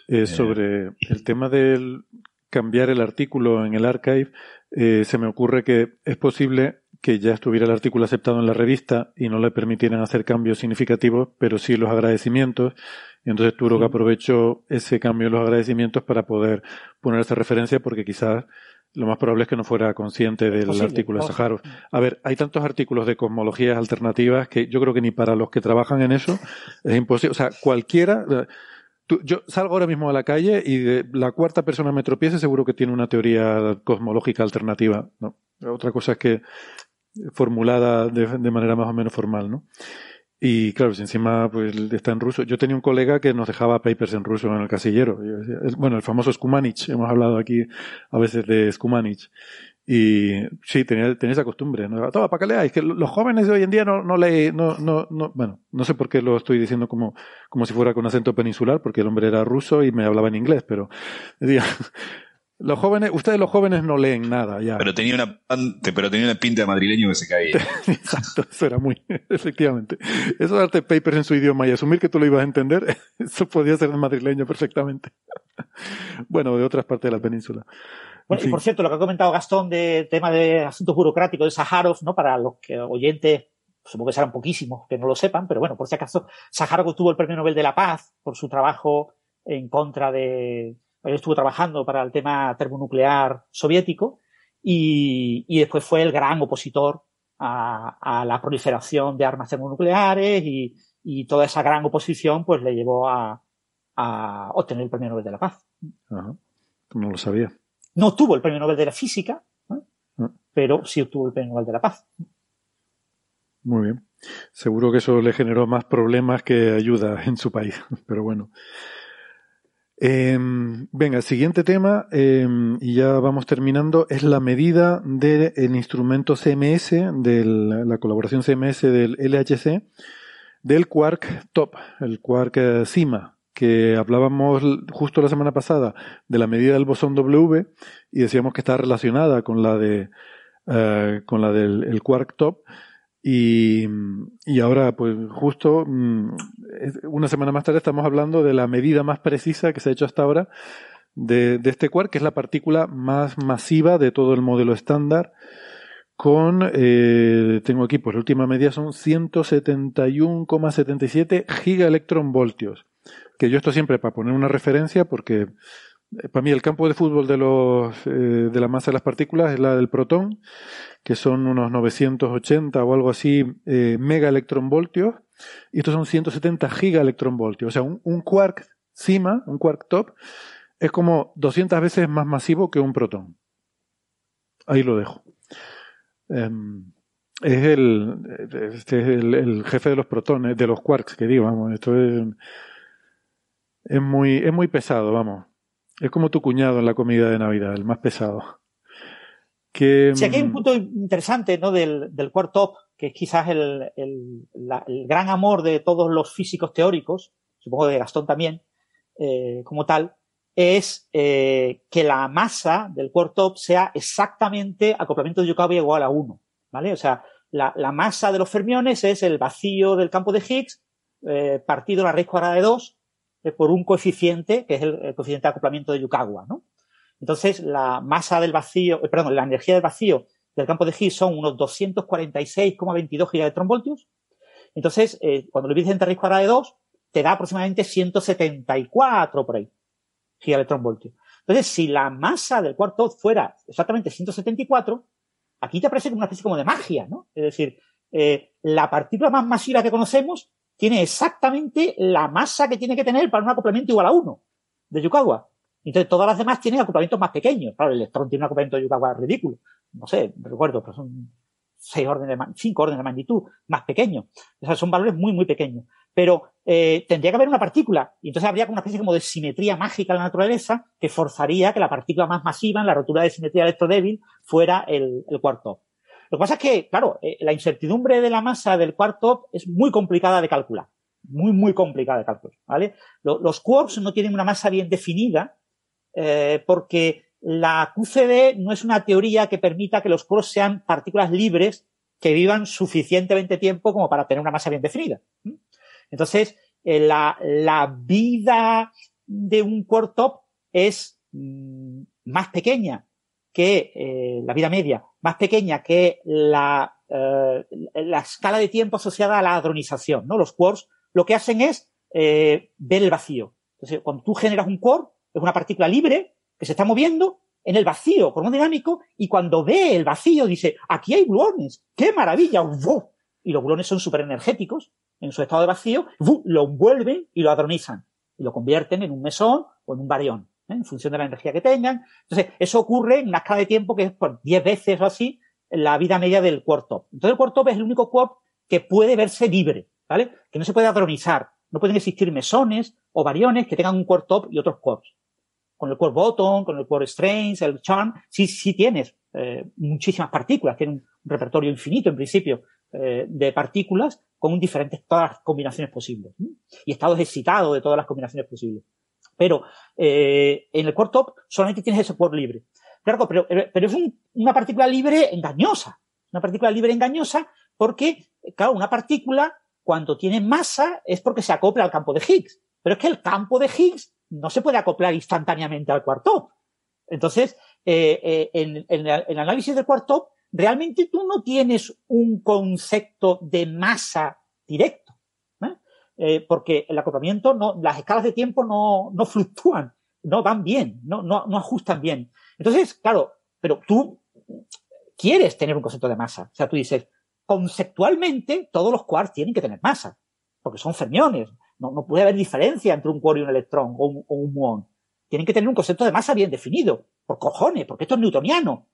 Eh, sobre el tema del cambiar el artículo en el archive, eh, se me ocurre que es posible que ya estuviera el artículo aceptado en la revista y no le permitieran hacer cambios significativos, pero sí los agradecimientos. Y entonces Turo que aprovechó ese cambio en los agradecimientos para poder poner esa referencia porque quizás lo más probable es que no fuera consciente del artículo de Sajarov. A ver, hay tantos artículos de cosmologías alternativas que yo creo que ni para los que trabajan en eso es imposible. O sea, cualquiera. yo salgo ahora mismo a la calle y de la cuarta persona me tropiece seguro que tiene una teoría cosmológica alternativa. ¿no? Otra cosa es que formulada de, de manera más o menos formal, ¿no? Y claro, si encima pues está en ruso. Yo tenía un colega que nos dejaba papers en ruso en el casillero. Bueno, el famoso Skumanich. Hemos hablado aquí a veces de Skumanich. Y sí, tenía, tenía esa costumbre. ¿no? Toma, para que leáis, que los jóvenes de hoy en día no, no leen, no, no, no, bueno, no sé por qué lo estoy diciendo como, como si fuera con acento peninsular, porque el hombre era ruso y me hablaba en inglés, pero decía, los jóvenes, ustedes los jóvenes no leen nada ya. Pero tenía una pero tenía una pinta de madrileño que se caía. Exacto, eso era muy, efectivamente. Eso darte papers en su idioma y asumir que tú lo ibas a entender, eso podía ser de madrileño perfectamente. bueno, de otras partes de la península. Bueno, y por cierto, lo que ha comentado Gastón de tema de asuntos burocráticos de Saharov, ¿no? Para los que oyentes, supongo que serán poquísimos que no lo sepan, pero bueno, por si acaso, Saharov obtuvo el Premio Nobel de la Paz por su trabajo en contra de, él estuvo trabajando para el tema termonuclear soviético y, y después fue el gran opositor a, a, la proliferación de armas termonucleares y, y, toda esa gran oposición pues le llevó a, a obtener el Premio Nobel de la Paz. Ajá. No lo sabía. No obtuvo el Premio Nobel de la Física, ¿eh? pero sí obtuvo el Premio Nobel de la Paz. Muy bien. Seguro que eso le generó más problemas que ayuda en su país, pero bueno. Eh, venga, el siguiente tema, eh, y ya vamos terminando, es la medida del instrumento CMS, de la colaboración CMS del LHC, del Quark Top, el Quark eh, CIMA, que hablábamos justo la semana pasada de la medida del bosón W y decíamos que está relacionada con la de eh, con la del el Quark Top y, y, ahora, pues justo mm, una semana más tarde estamos hablando de la medida más precisa que se ha hecho hasta ahora de, de este quark, que es la partícula más masiva de todo el modelo estándar, con, eh, tengo aquí, pues la última medida son 171,77 gigaelectronvoltios. Que yo esto siempre para poner una referencia, porque para mí el campo de fútbol de, los, eh, de la masa de las partículas es la del protón, que son unos 980 o algo así eh, megaelectronvoltios, y estos son 170 gigaelectronvoltios. O sea, un, un, quark cima, un quark top, es como 200 veces más masivo que un protón. Ahí lo dejo. Eh, es el, este es el, el, jefe de los protones, de los quarks, que digo, vamos, esto es, es muy, es muy pesado, vamos. Es como tu cuñado en la comida de Navidad, el más pesado. Que, sí, aquí hay un mm, punto interesante ¿no? del, del top, que es quizás el, el, la, el, gran amor de todos los físicos teóricos, supongo de Gastón también, eh, como tal, es eh, que la masa del top sea exactamente acoplamiento de Yukawa igual a 1. ¿Vale? O sea, la, la, masa de los fermiones es el vacío del campo de Higgs eh, partido la raíz cuadrada de 2 eh, por un coeficiente, que es el, coeficiente de acoplamiento de Yukawa, ¿no? Entonces, la masa del vacío, eh, perdón, la energía del vacío del campo de Higgs son unos 246,22 gigaelectronvoltios. Entonces, eh, cuando lo divides entre raíz cuadrada de 2, te da aproximadamente 174 por ahí gigaelectronvoltios. Entonces, si la masa del cuarto fuera exactamente 174, aquí te aparece como una especie como de magia, ¿no? Es decir, eh, la partícula más masiva que conocemos tiene exactamente la masa que tiene que tener para un acoplamiento igual a 1 de Yukawa. Entonces, todas las demás tienen acoplamientos más pequeños. Claro, el electrón tiene un acoplamiento de Yukawa ridículo. No sé, recuerdo, pero son seis órdenes de, cinco órdenes de magnitud más pequeños. O sea, son valores muy, muy pequeños. Pero eh, tendría que haber una partícula. Y entonces habría como una especie como de simetría mágica en la naturaleza que forzaría que la partícula más masiva en la rotura de simetría electrodébil fuera el, el cuarto. Lo que pasa es que, claro, eh, la incertidumbre de la masa del cuarto es muy complicada de calcular. Muy, muy complicada de calcular, ¿vale? Los quarks no tienen una masa bien definida, eh, porque la QCD no es una teoría que permita que los quarks sean partículas libres que vivan suficientemente tiempo como para tener una masa bien definida. Entonces, eh, la, la, vida de un quark top es mm, más pequeña que eh, la vida media, más pequeña que la, eh, la escala de tiempo asociada a la hadronización. ¿no? Los quarks lo que hacen es ver el vacío. Entonces, cuando tú generas un quark, es una partícula libre que se está moviendo en el vacío por un dinámico y cuando ve el vacío dice, aquí hay gluones, qué maravilla, y los gluones son súper energéticos en su estado de vacío, lo envuelven y lo hadronizan y lo convierten en un mesón o en un barión, ¿eh? en función de la energía que tengan. Entonces, eso ocurre en una escala de tiempo que es por 10 veces o así la vida media del quark top. Entonces, el quark top es el único quark que puede verse libre, ¿vale? Que no se puede hadronizar. No pueden existir mesones o variones que tengan un quark top y otros quarks con el core bottom, con el core strange, el charm, sí, sí tienes eh, muchísimas partículas, tiene un repertorio infinito en principio eh, de partículas con diferentes, todas las combinaciones posibles. Y estados excitados de todas las combinaciones posibles. Pero eh, en el core top solamente tienes ese core libre. Claro, pero, pero es una partícula libre engañosa. Una partícula libre engañosa porque, claro, una partícula cuando tiene masa es porque se acopla al campo de Higgs. Pero es que el campo de Higgs no se puede acoplar instantáneamente al cuarto. Entonces, eh, eh, en, el análisis del cuarto, realmente tú no tienes un concepto de masa directo, ¿eh? porque el acoplamiento, no, las escalas de tiempo no, no fluctúan, no van bien, no, no, no ajustan bien. Entonces, claro, pero tú quieres tener un concepto de masa. O sea, tú dices, conceptualmente todos los quarks tienen que tener masa, porque son fermiones, no, puede haber diferencia entre un quark y un electrón o un, muón. Tienen que tener un concepto de masa bien definido. Por cojones, porque esto es newtoniano.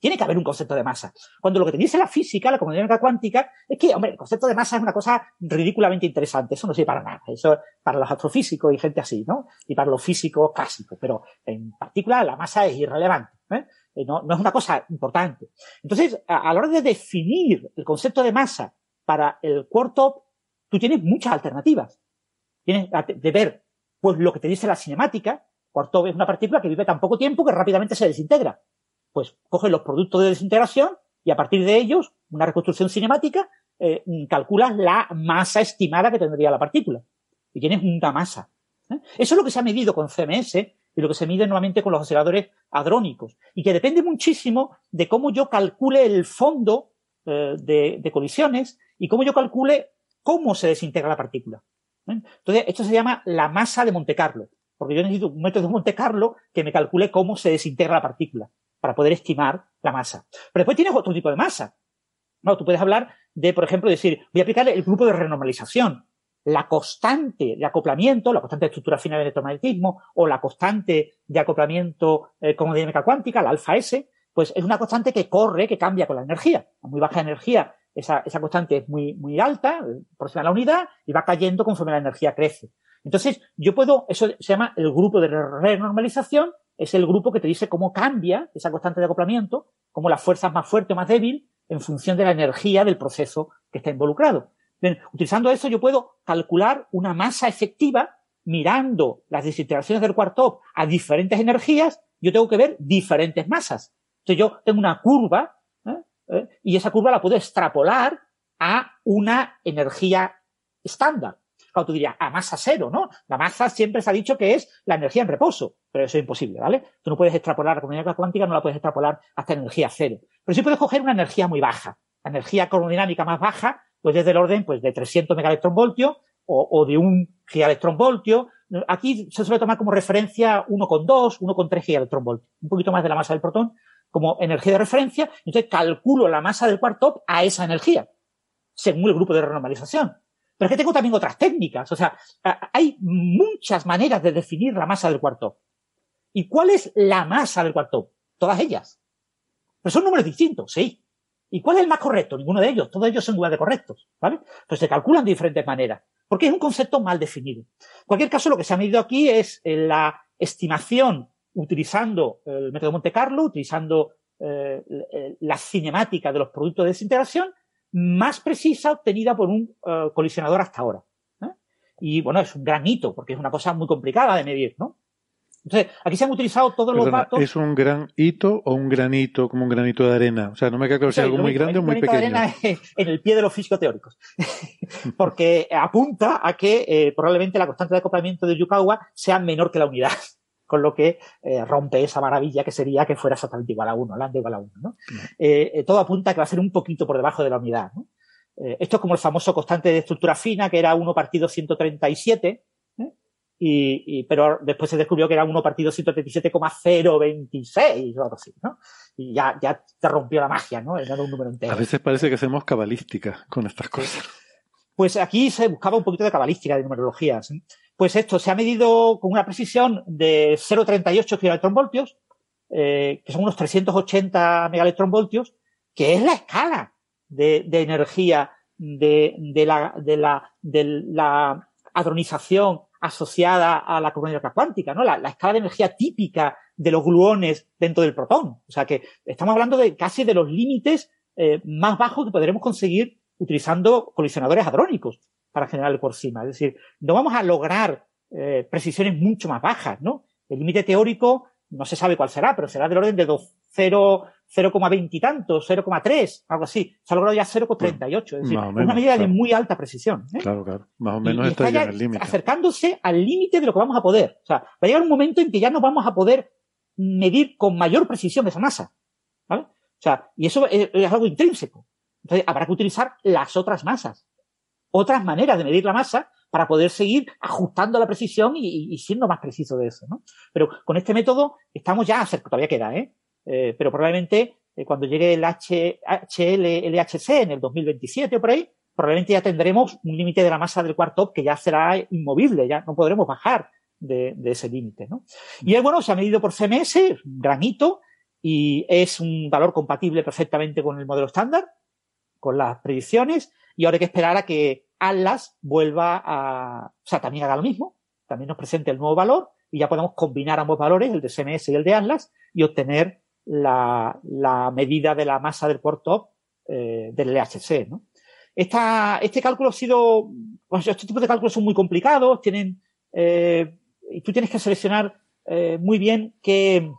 Tiene que haber un concepto de masa. Cuando lo que te dice la física, la comunidad cuántica, es que, hombre, el concepto de masa es una cosa ridículamente interesante. Eso no sirve para nada. Eso para los astrofísicos y gente así, ¿no? Y para los físicos clásicos. Pero en particular la masa es irrelevante. ¿eh? eh no, no, es una cosa importante. Entonces, a, la hora de definir el concepto de masa para el quark top, tú tienes muchas alternativas. Tienes de ver, pues, lo que te dice la cinemática. Cuarto es una partícula que vive tan poco tiempo que rápidamente se desintegra. Pues coges los productos de desintegración y a partir de ellos, una reconstrucción cinemática, eh, calculas la masa estimada que tendría la partícula. Y tienes una masa. ¿eh? Eso es lo que se ha medido con CMS y lo que se mide nuevamente con los aceleradores hadrónicos. Y que depende muchísimo de cómo yo calcule el fondo eh, de, de, colisiones y cómo yo calcule cómo se desintegra la partícula. ¿eh? Entonces, esto se llama la masa de Monte Carlo, porque yo necesito un método de Monte Carlo que me calcule cómo se desintegra la partícula para poder estimar la masa. Pero después tienes otro tipo de masa. No, tú puedes hablar de, por ejemplo, decir, voy a aplicar el grupo de renormalización. La constante de acoplamiento, la constante de estructura final del electromagnetismo, o la constante de acoplamiento eh, con dinámica cuántica, la alfa S, pues es una constante que corre, que cambia con la energía. A muy baja energía esa, esa constante es muy, muy alta, encima de la unidad, y va cayendo conforme la energía crece. Entonces, yo puedo, eso se llama el grupo de renormalización, es el grupo que te dice cómo cambia esa constante de acoplamiento, cómo la fuerza es más fuerte o más débil en función de la energía del proceso que está involucrado. Utilizando eso yo puedo calcular una masa efectiva mirando las desintegraciones del cuarto a diferentes energías, yo tengo que ver diferentes masas. Entonces yo tengo una curva ¿eh? y esa curva la puedo extrapolar a una energía estándar. Claro, tú dirías, a masa cero, ¿no? La masa siempre se ha dicho que es la energía en reposo, pero eso es imposible, ¿vale? Tú no puedes extrapolar la comunidad cuántica, no la puedes extrapolar hasta energía cero. Pero sí puedes coger una energía muy baja. La energía cromodinámica más baja, pues desde el orden pues, de 300 megaelectronvoltios o, de un gigaelectronvoltio. Aquí se suele tomar como referencia 1,2, 1,3 gigaelectronvoltios, un poquito más de la masa del protón, como energía de referencia, entonces calculo la masa del quark a esa energía, según el grupo de renormalización. Pero es que tengo también otras técnicas, o sea, hay muchas maneras de definir la masa del quark ¿Y cuál es la masa del quark Todas ellas. Pero son números distintos, sí. ¿Y cuál es el más correcto? Ninguno de ellos. Todos ellos son igual de correctos, ¿vale? Pues se calculan de diferentes maneras. Porque es un concepto mal definido. En cualquier caso, lo que se ha medido aquí es la estimación utilizando el método Monte Carlo, utilizando eh, la cinemática de los productos de desintegración más precisa obtenida por un eh, colisionador hasta ahora. ¿eh? Y bueno, es un gran hito, porque es una cosa muy complicada de medir, ¿no? Entonces, aquí se han utilizado todos los datos. ¿Es un gran hito o un granito, como un granito de arena? O sea, no me queda claro si es algo muy grande o muy pequeño. Un granito de arena en el pie de los físico-teóricos. Porque apunta a que eh, probablemente la constante de acoplamiento de Yukawa sea menor que la unidad. Con lo que eh, rompe esa maravilla que sería que fuera exactamente igual a 1, lambda igual a 1. ¿no? Eh, todo apunta a que va a ser un poquito por debajo de la unidad. ¿no? esto es como el famoso constante de estructura fina, que era 1 partido 137, y, pero después se descubrió que era 1 partido 137,026 o algo así, ¿no? Y ya, ya te rompió la magia, ¿no? Era un número entero. A veces parece que hacemos cabalística con estas cosas. Pues aquí se buscaba un poquito de cabalística, de numerología. Pues esto se ha medido con una precisión de 0,38 gigaelectronvoltios, eh, que son unos 380 megaelectronvoltios, que es la escala de, energía de, la, de, la, de la hadronización asociada a la cromática cuántica, ¿no? La, escala de energía típica de los gluones dentro del protón. O sea que estamos hablando de casi de los límites eh, más bajos que podremos conseguir utilizando colisionadores hadrónicos para generar el cima. Es decir, no vamos a lograr eh, precisiones mucho más bajas, ¿no? El límite teórico no se sabe cuál será, pero será del orden de 0,20 y tantos, 0,3, algo así. Se ha logrado ya 0,38, es decir, una medida de muy alta precisión. ¿eh? Claro, claro. Más o menos está, ya en el límite. Acercándose al límite de lo que vamos a poder. O sea, va a llegar un momento en que ya no vamos a poder medir con mayor precisión esa masa. ¿Vale? O sea, y eso es, es algo intrínseco. Entonces, habrá que utilizar las otras masas. Otras maneras de medir la masa para poder seguir ajustando la precisión y, siendo más preciso de eso, ¿no? Pero con este método estamos ya cerca, todavía queda, ¿eh? eh pero probablemente eh, cuando llegue el H, LHC en el 2027 o por ahí, probablemente ya tendremos un límite de la masa del cuarto que ya será inmovible, ya no podremos bajar de, ese límite, ¿no? Y el bueno se ha medido por CMS, un granito, y es un valor compatible perfectamente con el modelo estándar, con las predicciones, y ahora hay que esperar a que Atlas vuelva a, o sea, también haga lo mismo, también nos presente el nuevo valor y ya podemos combinar ambos valores, el de CMS y el de Atlas, y obtener la, la medida de la masa del core eh, del LHC, ¿no? Esta, este cálculo ha sido, pues este tipo de cálculos son muy complicados, tienen, eh, y tú tienes que seleccionar eh, muy bien qué,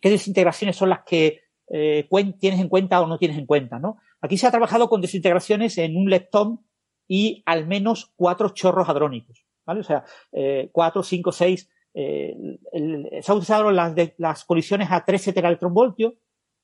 qué desintegraciones son las que tienes en cuenta o no tienes en cuenta, ¿no? Aquí se ha trabajado con desintegraciones en un leptón y al menos cuatro chorros hadrónicos, ¿vale? O sea, eh, cuatro, cinco, seis. Eh, se han utilizado las, colisiones a 13 teraelectronvoltios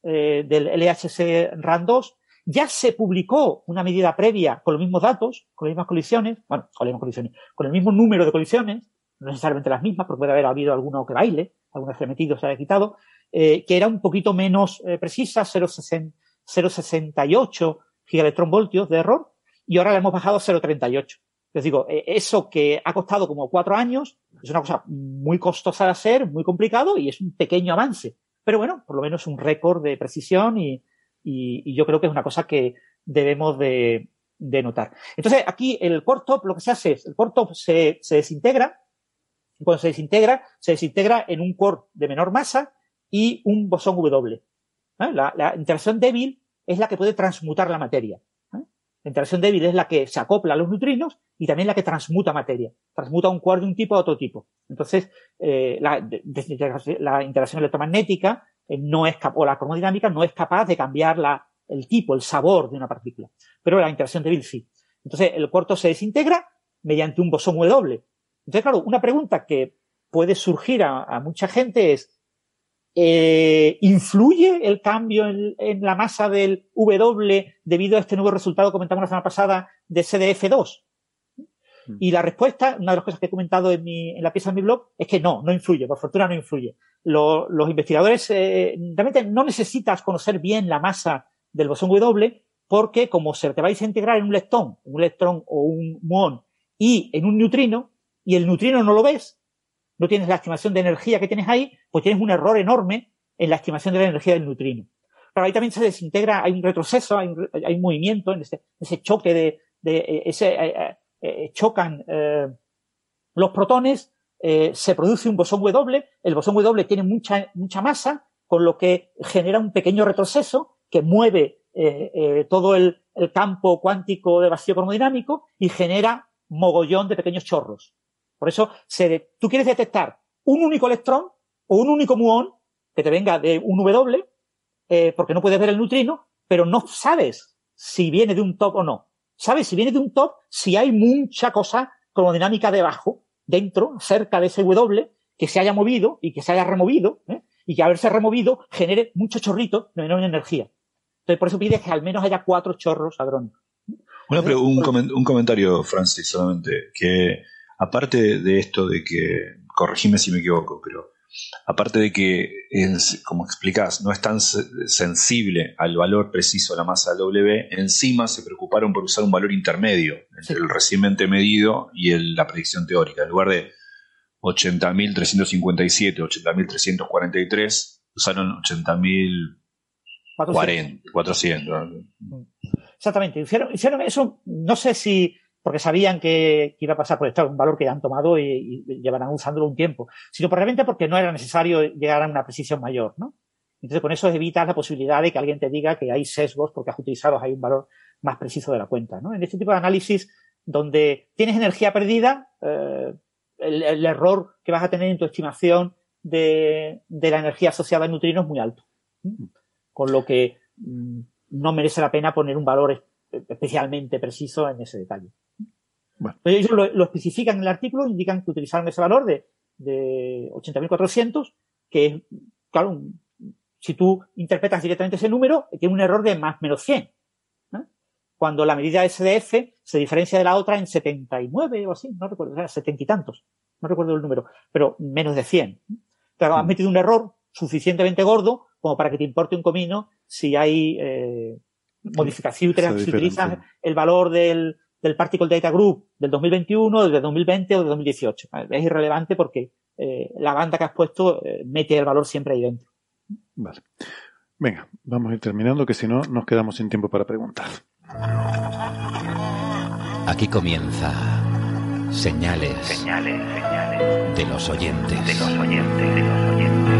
eh, del LHC RAN 2. Ya se publicó una medida previa con los mismos datos, con las mismas colisiones, bueno, con las mismas colisiones, con el mismo número de colisiones, no necesariamente las mismas, porque puede haber habido alguno que baile, algún metido se haya quitado, eh, que era un poquito menos eh, precisa, 0,68 gigaelectronvoltios de error, y ahora le hemos bajado a 0,38. Les digo, eh, eso que ha costado como cuatro años es una cosa muy costosa de hacer, muy complicado y es un pequeño avance. Pero bueno, por lo menos un récord de precisión y, yo creo que es una cosa que debemos de, de notar. Entonces, aquí el core top lo que se hace es, el core top se, se desintegra, y cuando se desintegra, se desintegra en un core de menor masa y un bosón W. La, la interacción débil es la que puede transmutar la materia. La interacción débil es la que se acopla a los neutrinos y también la que transmuta materia. Transmuta un cuarto de un tipo a otro tipo. Entonces, eh, la, interacción electromagnética eh, no es o la cromodinámica no es capaz de cambiar el tipo, el sabor de una partícula. Pero la interacción débil sí. Entonces, el cuarto se desintegra mediante un bosón W. Entonces, claro, una pregunta que puede surgir a mucha gente es, eh, ¿Influye el cambio en, la masa del W debido a este nuevo resultado que comentamos la semana pasada de CDF2? Mm. Y la respuesta, una de las cosas que he comentado en, mi, en la pieza de mi blog, es que no, no influye, por fortuna no influye. los investigadores eh, realmente no necesitas conocer bien la masa del bosón W porque como se te vais a integrar en un leptón, un electrón o un muón y en un neutrino, y el neutrino no lo ves, no tienes la estimación de energía que tienes ahí, pues tienes un error enorme en la estimación de la energía del neutrino. Pero ahí también se desintegra, hay un retroceso, hay un, movimiento en ese, choque de, de eh, ese, eh, eh, chocan los protones, se produce un bosón W, el bosón W tiene mucha, mucha masa, con lo que genera un pequeño retroceso que mueve todo el, el campo cuántico de vacío cromodinámico y genera mogollón de pequeños chorros. Por eso, tú quieres detectar un único electrón o un único muón que te venga de un W, eh, porque no puedes ver el neutrino, pero no sabes si viene de un top o no. Sabes si viene de un top si hay mucha cosa cromodinámica debajo, dentro, cerca de ese W, que se haya movido y que se haya removido, ¿eh? y que haberse removido genere muchos chorritos de menor energía. Entonces, por eso pides que al menos haya cuatro chorros hadrónicos. un, un comentario, Francis, solamente, que aparte de esto de que, corregime si me equivoco, pero aparte de que, como explicás, no es tan sensible al valor preciso de la masa W, encima se preocuparon por usar un valor intermedio entre el recientemente medido y la predicción teórica. En lugar de 80.357, 80.343, usaron 80.400. Exactamente. Hicieron, hicieron eso, no sé si porque sabían que, iba a pasar por estar un valor que ya han tomado y, llevarán usándolo un tiempo, sino probablemente porque no era necesario llegar a una precisión mayor, ¿no? Entonces con eso evitas la posibilidad de que alguien te diga que hay sesgos porque has utilizado hay un valor más preciso de la cuenta, ¿no? En este tipo de análisis donde tienes energía perdida, eh, el, error que vas a tener en tu estimación de, la energía asociada al neutrino es muy alto. Con lo que mm, no merece la pena poner un valor especialmente preciso en ese detalle. Ellos lo, especifican en el artículo, indican que utilizaron ese valor de, de 80.400, que es, claro, si tú interpretas directamente ese número, tiene un error de más menos 100. Cuando la medida SDF se diferencia de la otra en 79 o así, no recuerdo, o 70 y tantos, no recuerdo el número, pero menos de 100. Pero has mm. metido un error suficientemente gordo como para que te importe un comino si hay eh, modificación, si utilizas el valor del, del Particle Data Group del 2021, del 2020 o del 2018. Es irrelevante porque eh, la banda que has puesto eh, mete el valor siempre ahí dentro. Vale. Venga, vamos a ir terminando, que si no nos quedamos sin tiempo para preguntar. Aquí comienza señales, señales, señales de los oyentes. De los oyentes, de los oyentes.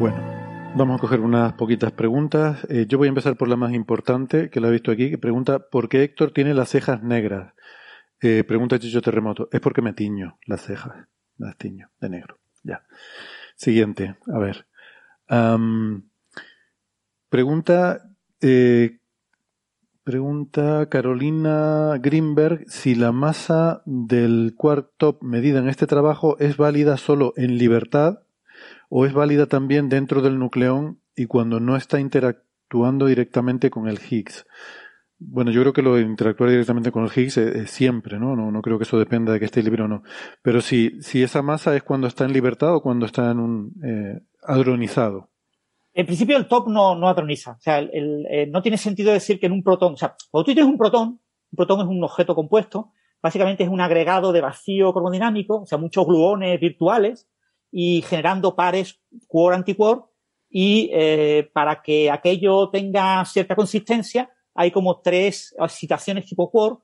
Bueno, Vamos a coger unas poquitas preguntas. Eh, yo voy a empezar por la más importante, que la he visto aquí, que pregunta ¿por qué Héctor tiene las cejas negras? Eh, pregunta Chicho Terremoto. Es porque me tiño las cejas. Las tiño de negro. Ya. Siguiente. A ver. pregunta eh, Pregunta Carolina Greenberg si la masa del quark top medida en este trabajo es válida solo en libertad o es válida también dentro del nucleón y cuando no está interactuando directamente con el Higgs. Bueno, yo creo que lo de interactuar directamente con el Higgs es, siempre, ¿no? ¿no? No creo que eso dependa de que esté libre o no. Pero si, si esa masa es cuando está en libertad o cuando está en un eh, adronizado. En principio el top no, no adroniza. O sea, eh, no tiene sentido decir que en un protón, o sea, cuando tú tienes un protón, un protón es un objeto compuesto, básicamente es un agregado de vacío cromodinámico, o sea, muchos gluones virtuales, y generando pares quark-antiquark y eh, para que aquello tenga cierta consistencia hay como tres excitaciones tipo quark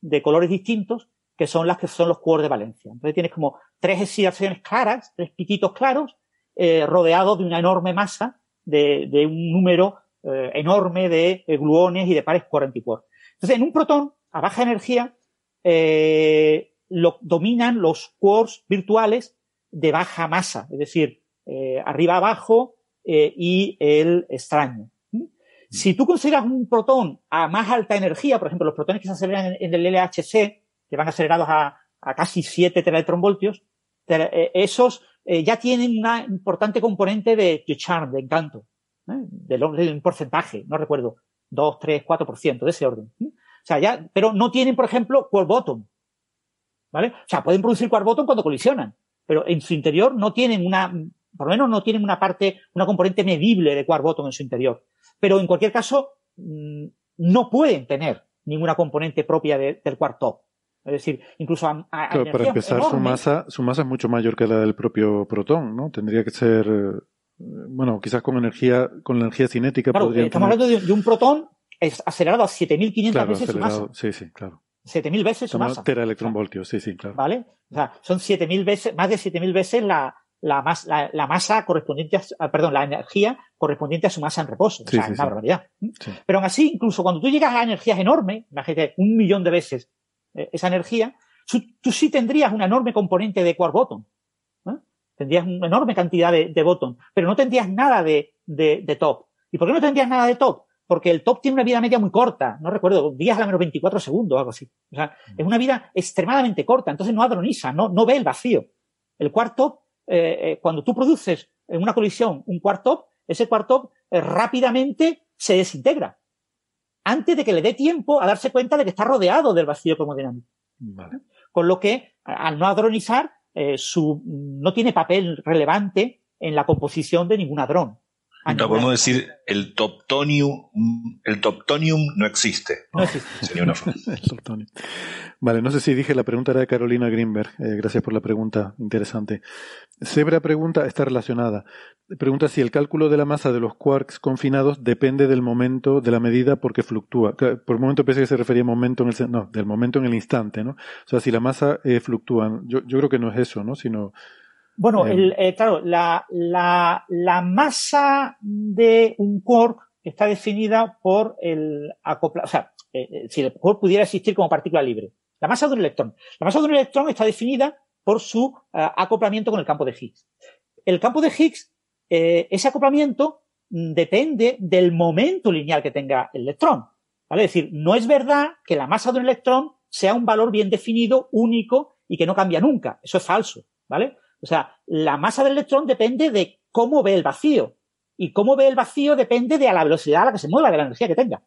de colores distintos que son las que son los quarks de valencia. Entonces tienes como tres excitaciones claras, tres piquitos claros, eh, rodeados de una enorme masa de, de un número eh, enorme de eh, gluones y de pares quark-antiquark. Entonces en un protón a baja energía eh, lo dominan los quarks virtuales de baja masa, es decir, eh, arriba abajo eh, y el extraño. ¿Mm? Si tú consideras un protón a más alta energía, por ejemplo, los protones que se aceleran en, el LHC, que van acelerados a, casi 7 teletronvoltios, eh, esos ya tienen una importante componente de, charm, de encanto, de, de, un porcentaje, no recuerdo, 2, 3, 4%, de ese orden. O sea, ya, pero no tienen, por ejemplo, quark bottom. ¿Vale? O sea, pueden producir quark bottom cuando colisionan, pero en su interior no tienen una, por lo menos no tienen una parte, una componente medible de quark bottom en su interior. Pero en cualquier caso, mm, no pueden tener ninguna componente propia del quark top. Es decir, incluso a, para empezar, su masa, su masa es mucho mayor que la del propio protón, ¿no? Tendría que ser, eh, bueno, quizás con energía, con la energía cinética. Claro, estamos hablando de, un protón acelerado a 7.500 veces su masa. Sí, sí, claro. 7.000 veces su masa. Teraelectronvoltios, sí, sí, claro. ¿Vale? O sea, son 7.000 veces, más de 7.000 veces la, la, la, masa correspondiente a, perdón, la energía correspondiente a su masa en reposo. o sea, es una barbaridad. Pero aún así, incluso cuando tú llegas a energías enormes, imagínate un millón de veces eh, esa energía, tú, sí tendrías una enorme componente de quark bottom. Tendrías una enorme cantidad de, de bottom, pero no tendrías nada de, de, top. ¿Y por qué no tendrías nada de top? Porque el top tiene una vida media muy corta, no recuerdo, días a la menos 24 segundos o algo así. O sea, es una vida extremadamente corta, entonces no adroniza, no, no ve el vacío. El quark top, eh, eh, cuando tú produces en una colisión un quark top, ese quark top eh, rápidamente se desintegra antes de que le dé tiempo a darse cuenta de que está rodeado del vacío cromodinámico. Con lo que, al no hadronizar, eh, su, no tiene papel relevante en la composición de ningún hadrón. No, podemos decir el toptonium, el toptonium no existe. No existe. Sería una Vale, no sé si dije, la pregunta era de Carolina Greenberg. Eh, gracias por la pregunta, interesante. Sebra pregunta, está relacionada. Pregunta si el cálculo de la masa de los quarks confinados depende del momento de la medida porque fluctúa. Por un momento pensé que se refería a momento en el, no, del momento en el instante, ¿no? O sea, si la masa eh, fluctúa. Yo, yo creo que no es eso, ¿no? Sino, bueno, eh, el, claro, la, la, la, masa de un quark está definida por el acoplado, o sea, eh, eh, si el quark pudiera existir como partícula libre. La masa de un electrón. La masa de un electrón está definida por su acoplamiento con el campo de Higgs. El campo de Higgs, ese acoplamiento depende del momento lineal que tenga el electrón. ¿vale? Es decir, no es verdad que la masa de un electrón sea un valor bien definido, único y que no cambia nunca. Eso es falso. ¿vale? O sea, la masa del electrón depende de cómo ve el vacío. Y cómo ve el vacío depende de la velocidad a la que se mueva, de la energía que tenga.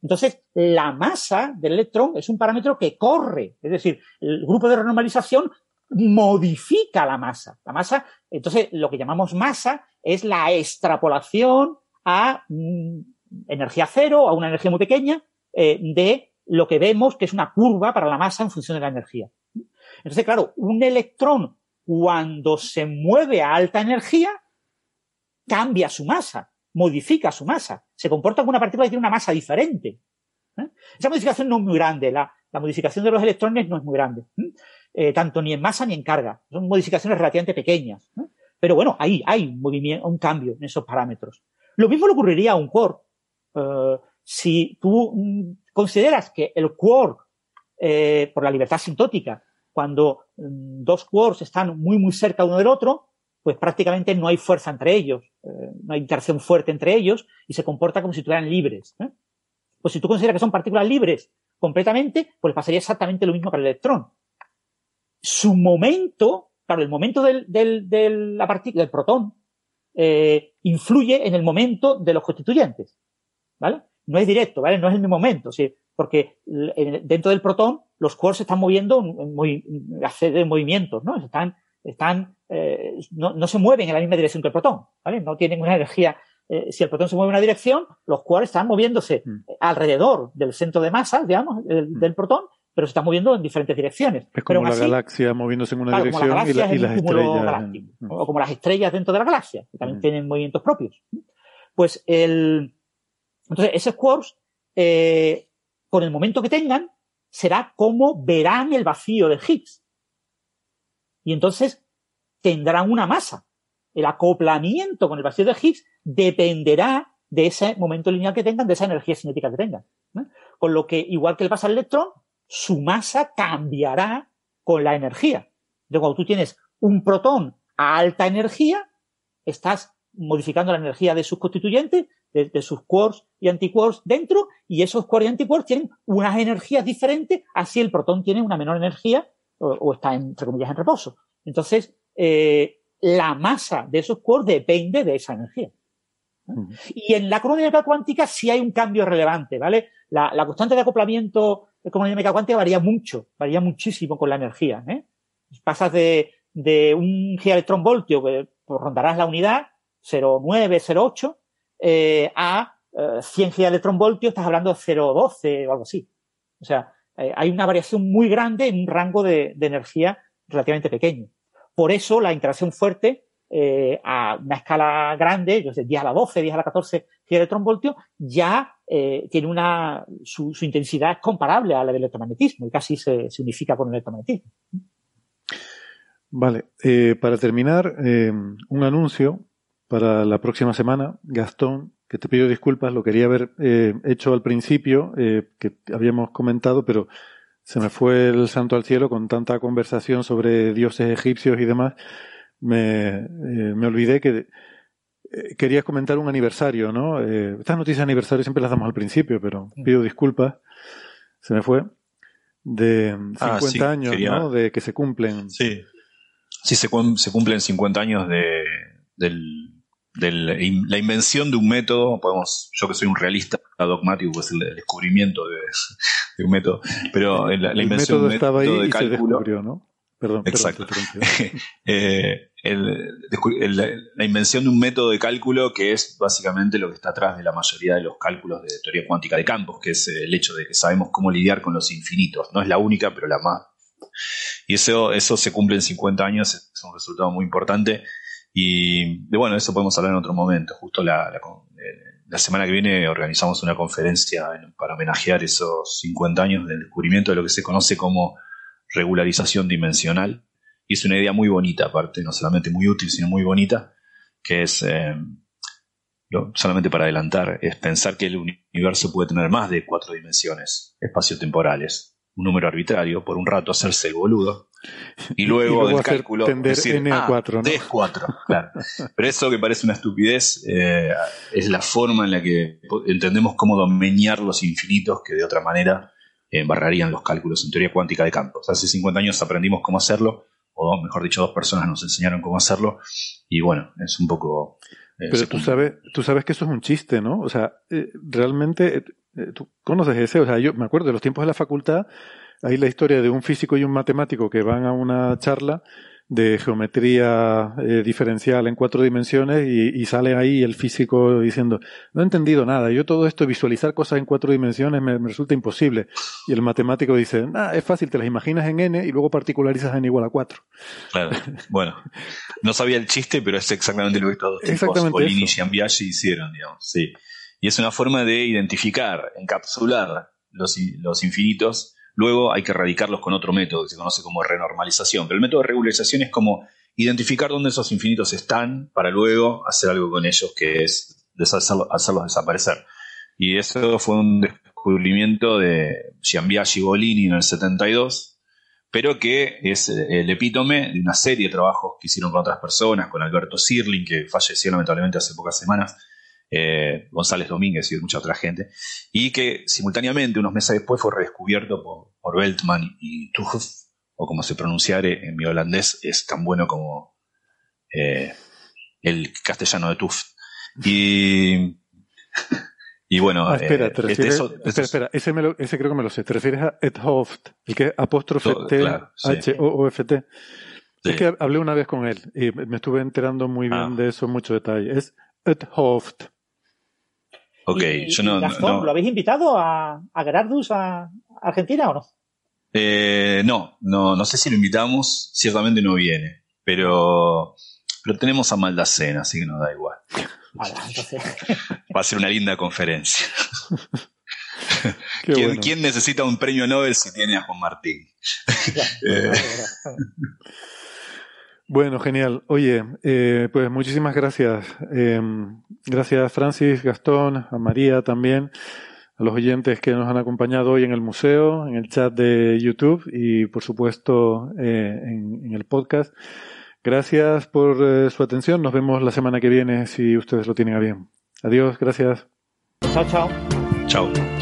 Entonces, la masa del electrón es un parámetro que corre. Es decir, el grupo de renormalización modifica la masa. La masa, entonces, lo que llamamos masa es la extrapolación a mm, energía cero, a una energía muy pequeña, eh, de lo que vemos que es una curva para la masa en función de la energía. Entonces, claro, un electrón cuando se mueve a alta energía, cambia su masa, modifica su masa, se comporta como una partícula que tiene una masa diferente. ¿eh? Esa modificación no es muy grande, la, modificación de los electrones no es muy grande, ¿eh? Eh, tanto ni en masa ni en carga, son modificaciones relativamente pequeñas. Pero bueno, ahí hay un, movimiento, un cambio en esos parámetros. Lo mismo le ocurriría a un quark. si tú mm, consideras que el quark, por la libertad sintótica, cuando dos quarks están muy, muy cerca uno del otro, pues prácticamente no hay fuerza entre ellos, eh, no hay interacción fuerte entre ellos y se comporta como si estuvieran libres. ¿eh? Pues si tú consideras que son partículas libres completamente, pues pasaría exactamente lo mismo para el electrón. Su momento, claro, el momento del, del, del protón, eh, influye en el momento de los constituyentes. ¿Vale? No es directo, ¿vale? No es el mismo momento. ¿sí? porque dentro del protón los quarks se están moviendo en, muy, de movimientos, ¿no? Están, están, eh, no, no, se mueven en la misma dirección que el protón, ¿vale? No tienen una energía. Eh, si el protón se mueve en una dirección, los quarks están moviéndose mm. alrededor del centro de masa, digamos, del, mm. protón, pero se están moviendo en diferentes direcciones. Es como la galaxia moviéndose en una dirección y, las estrellas. Mm. O como las estrellas dentro de la galaxia, que también tienen movimientos propios. Pues el. Entonces, esos quarks eh, con el momento que tengan, será cómo verán el vacío de Higgs. Y entonces tendrán una masa. El acoplamiento con el vacío de Higgs dependerá de ese momento lineal que tengan, de esa energía cinética que tengan. Con lo que, igual que le pasa al electrón, su masa cambiará con la energía. De cuando tú tienes un protón a alta energía, estás modificando la energía de sus constituyentes, de, sus quarks y antiquarks dentro, y esos quarks y antiquarks tienen unas energías diferentes, así el protón tiene una menor energía o, está, entre comillas, en reposo. Entonces, eh, la masa de esos quarks depende de esa energía. Y en la cromodinámica cuántica sí hay un cambio relevante, ¿vale? La, la constante de acoplamiento de cromodinámica cuántica varía mucho, varía muchísimo con la energía, ¿eh? Pasas de, de un electrón voltio, que pues, rondarás la unidad, 0,9, 0,8, eh, a eh, 100 voltios estás hablando de 0,12 o algo así. O sea, eh, hay una variación muy grande en un rango de, energía relativamente pequeño. Por eso la interacción fuerte eh, a una escala grande, yo sé, 10 a la 12, 10 a la 14 voltios, ya tiene una, su, intensidad es comparable a la del electromagnetismo y casi se, se unifica con el electromagnetismo. Vale, para terminar, un anuncio para la próxima semana. Gastón, que te pido disculpas, lo quería haber eh, hecho al principio, eh, que habíamos comentado, pero se me fue el santo al cielo con tanta conversación sobre dioses egipcios y demás. Me, eh, me olvidé que eh, querías comentar un aniversario, ¿no? Estas noticias de aniversario siempre las damos al principio, pero pido disculpas. Se me fue. De 50 Ah, sí, años, quería- ¿no? De que se cumplen. Sí. Sí, se, se cumplen 50 años de, del- la invención de un método, podemos, yo que soy un realista dogmático, pues el, descubrimiento de, de un método, pero la, invención de un ahí método de y se cálculo, descubrió, ¿no? Perdón, Exacto. eh, el- descu- el- la invención de un método de cálculo que es básicamente lo que está atrás de la mayoría de los cálculos de teoría cuántica de campos, que es eh, el hecho de que sabemos cómo lidiar con los infinitos. No es la única, pero la más. Y eso, eso se cumple en 50 años, es un resultado muy importante. Y de bueno, eso podemos hablar en otro momento. Justo la, la, eh, la semana que viene organizamos una conferencia en- para homenajear esos 50 años del descubrimiento de lo que se conoce como regularización dimensional. Y es una idea muy bonita, aparte, no solamente muy útil, sino muy bonita, que es, eh, solamente para adelantar, es pensar que el universo puede tener más de cuatro dimensiones espaciotemporales. Un número arbitrario, por un rato hacerse el boludo, y luego, luego del cálculo decir, n a "Ah, 4, ¿no? D es 4, claro. Pero eso que parece una estupidez eh, es la forma en la que entendemos cómo domeñar los infinitos que de otra manera eh, embarrarían los cálculos en teoría cuántica de campos. Hace 50 años aprendimos cómo hacerlo, o mejor dicho, dos personas nos enseñaron cómo hacerlo, y bueno, es un poco... eh, Pero tú sabes, tú sabes que eso es un chiste, ¿no? O sea, eh, realmente, eh, eh, tú conoces ese, o sea, yo me acuerdo de los tiempos de la facultad, hay la historia de un físico y un matemático que van a una charla de geometría eh, diferencial en cuatro dimensiones y, y sale ahí el físico diciendo, no he entendido nada, yo todo esto, visualizar cosas en cuatro dimensiones me, me resulta imposible. Y el matemático dice, nah, es fácil, te las imaginas en n y luego particularizas n igual a 4. Claro. Bueno, no sabía el chiste, pero es exactamente lo que todos tipos, Exactamente Bolini y. Giambiaggi hicieron, digamos. Sí. Y es una forma de identificar, encapsular los, los infinitos. Luego hay que erradicarlos con otro método que se conoce como renormalización. Pero el método de regularización es como identificar dónde esos infinitos están para luego hacer algo con ellos, que es deshacerlo- hacerlos desaparecer. Y eso fue un descubrimiento de Giambiaggi y Bolini en el 72, pero que es eh, el epítome de una serie de trabajos que hicieron con otras personas, con Alberto Sirling, que falleció lamentablemente hace pocas semanas, eh, González Domínguez y mucha otra gente, y que simultáneamente, unos meses después, fue redescubierto por, por Beltman y Tuchf, o como se pronunciare en mi holandés, es tan bueno como eh, el castellano de Tuft. Y, y bueno, Ah, espera, eh, te este- refieres, eso- espera, eso- espera, ese, me lo- ese creo que me lo sé. Te refieres a Ed Hoft, el que es apóstrofe T claro. H O O F T. Sí. Es que hablé una vez con él y me estuve enterando muy bien Ah. de eso, mucho detalle. Es Ed Hoft. Ok, Y- yo y no, Gastón, no- ¿lo habéis invitado a, a Gerardus a Argentina o no? Eh, no, no, no sé si lo invitamos, ciertamente no viene, pero, pero tenemos a Maldacena, así que nos da igual. Vale, entonces. Va a ser una linda conferencia. ¿Quién, bueno. quién necesita un premio Nobel si tiene a Juan Martín? Eh, Bueno, genial. Oye, eh, pues muchísimas gracias. Eh, gracias Francis, Gastón, a María también, a los oyentes que nos han acompañado hoy en el museo, en el chat de YouTube y por supuesto eh, en, en el podcast. Gracias por eh, su atención. Nos vemos la semana que viene si ustedes lo tienen a bien. Adiós, gracias. Chao, chao. Chao.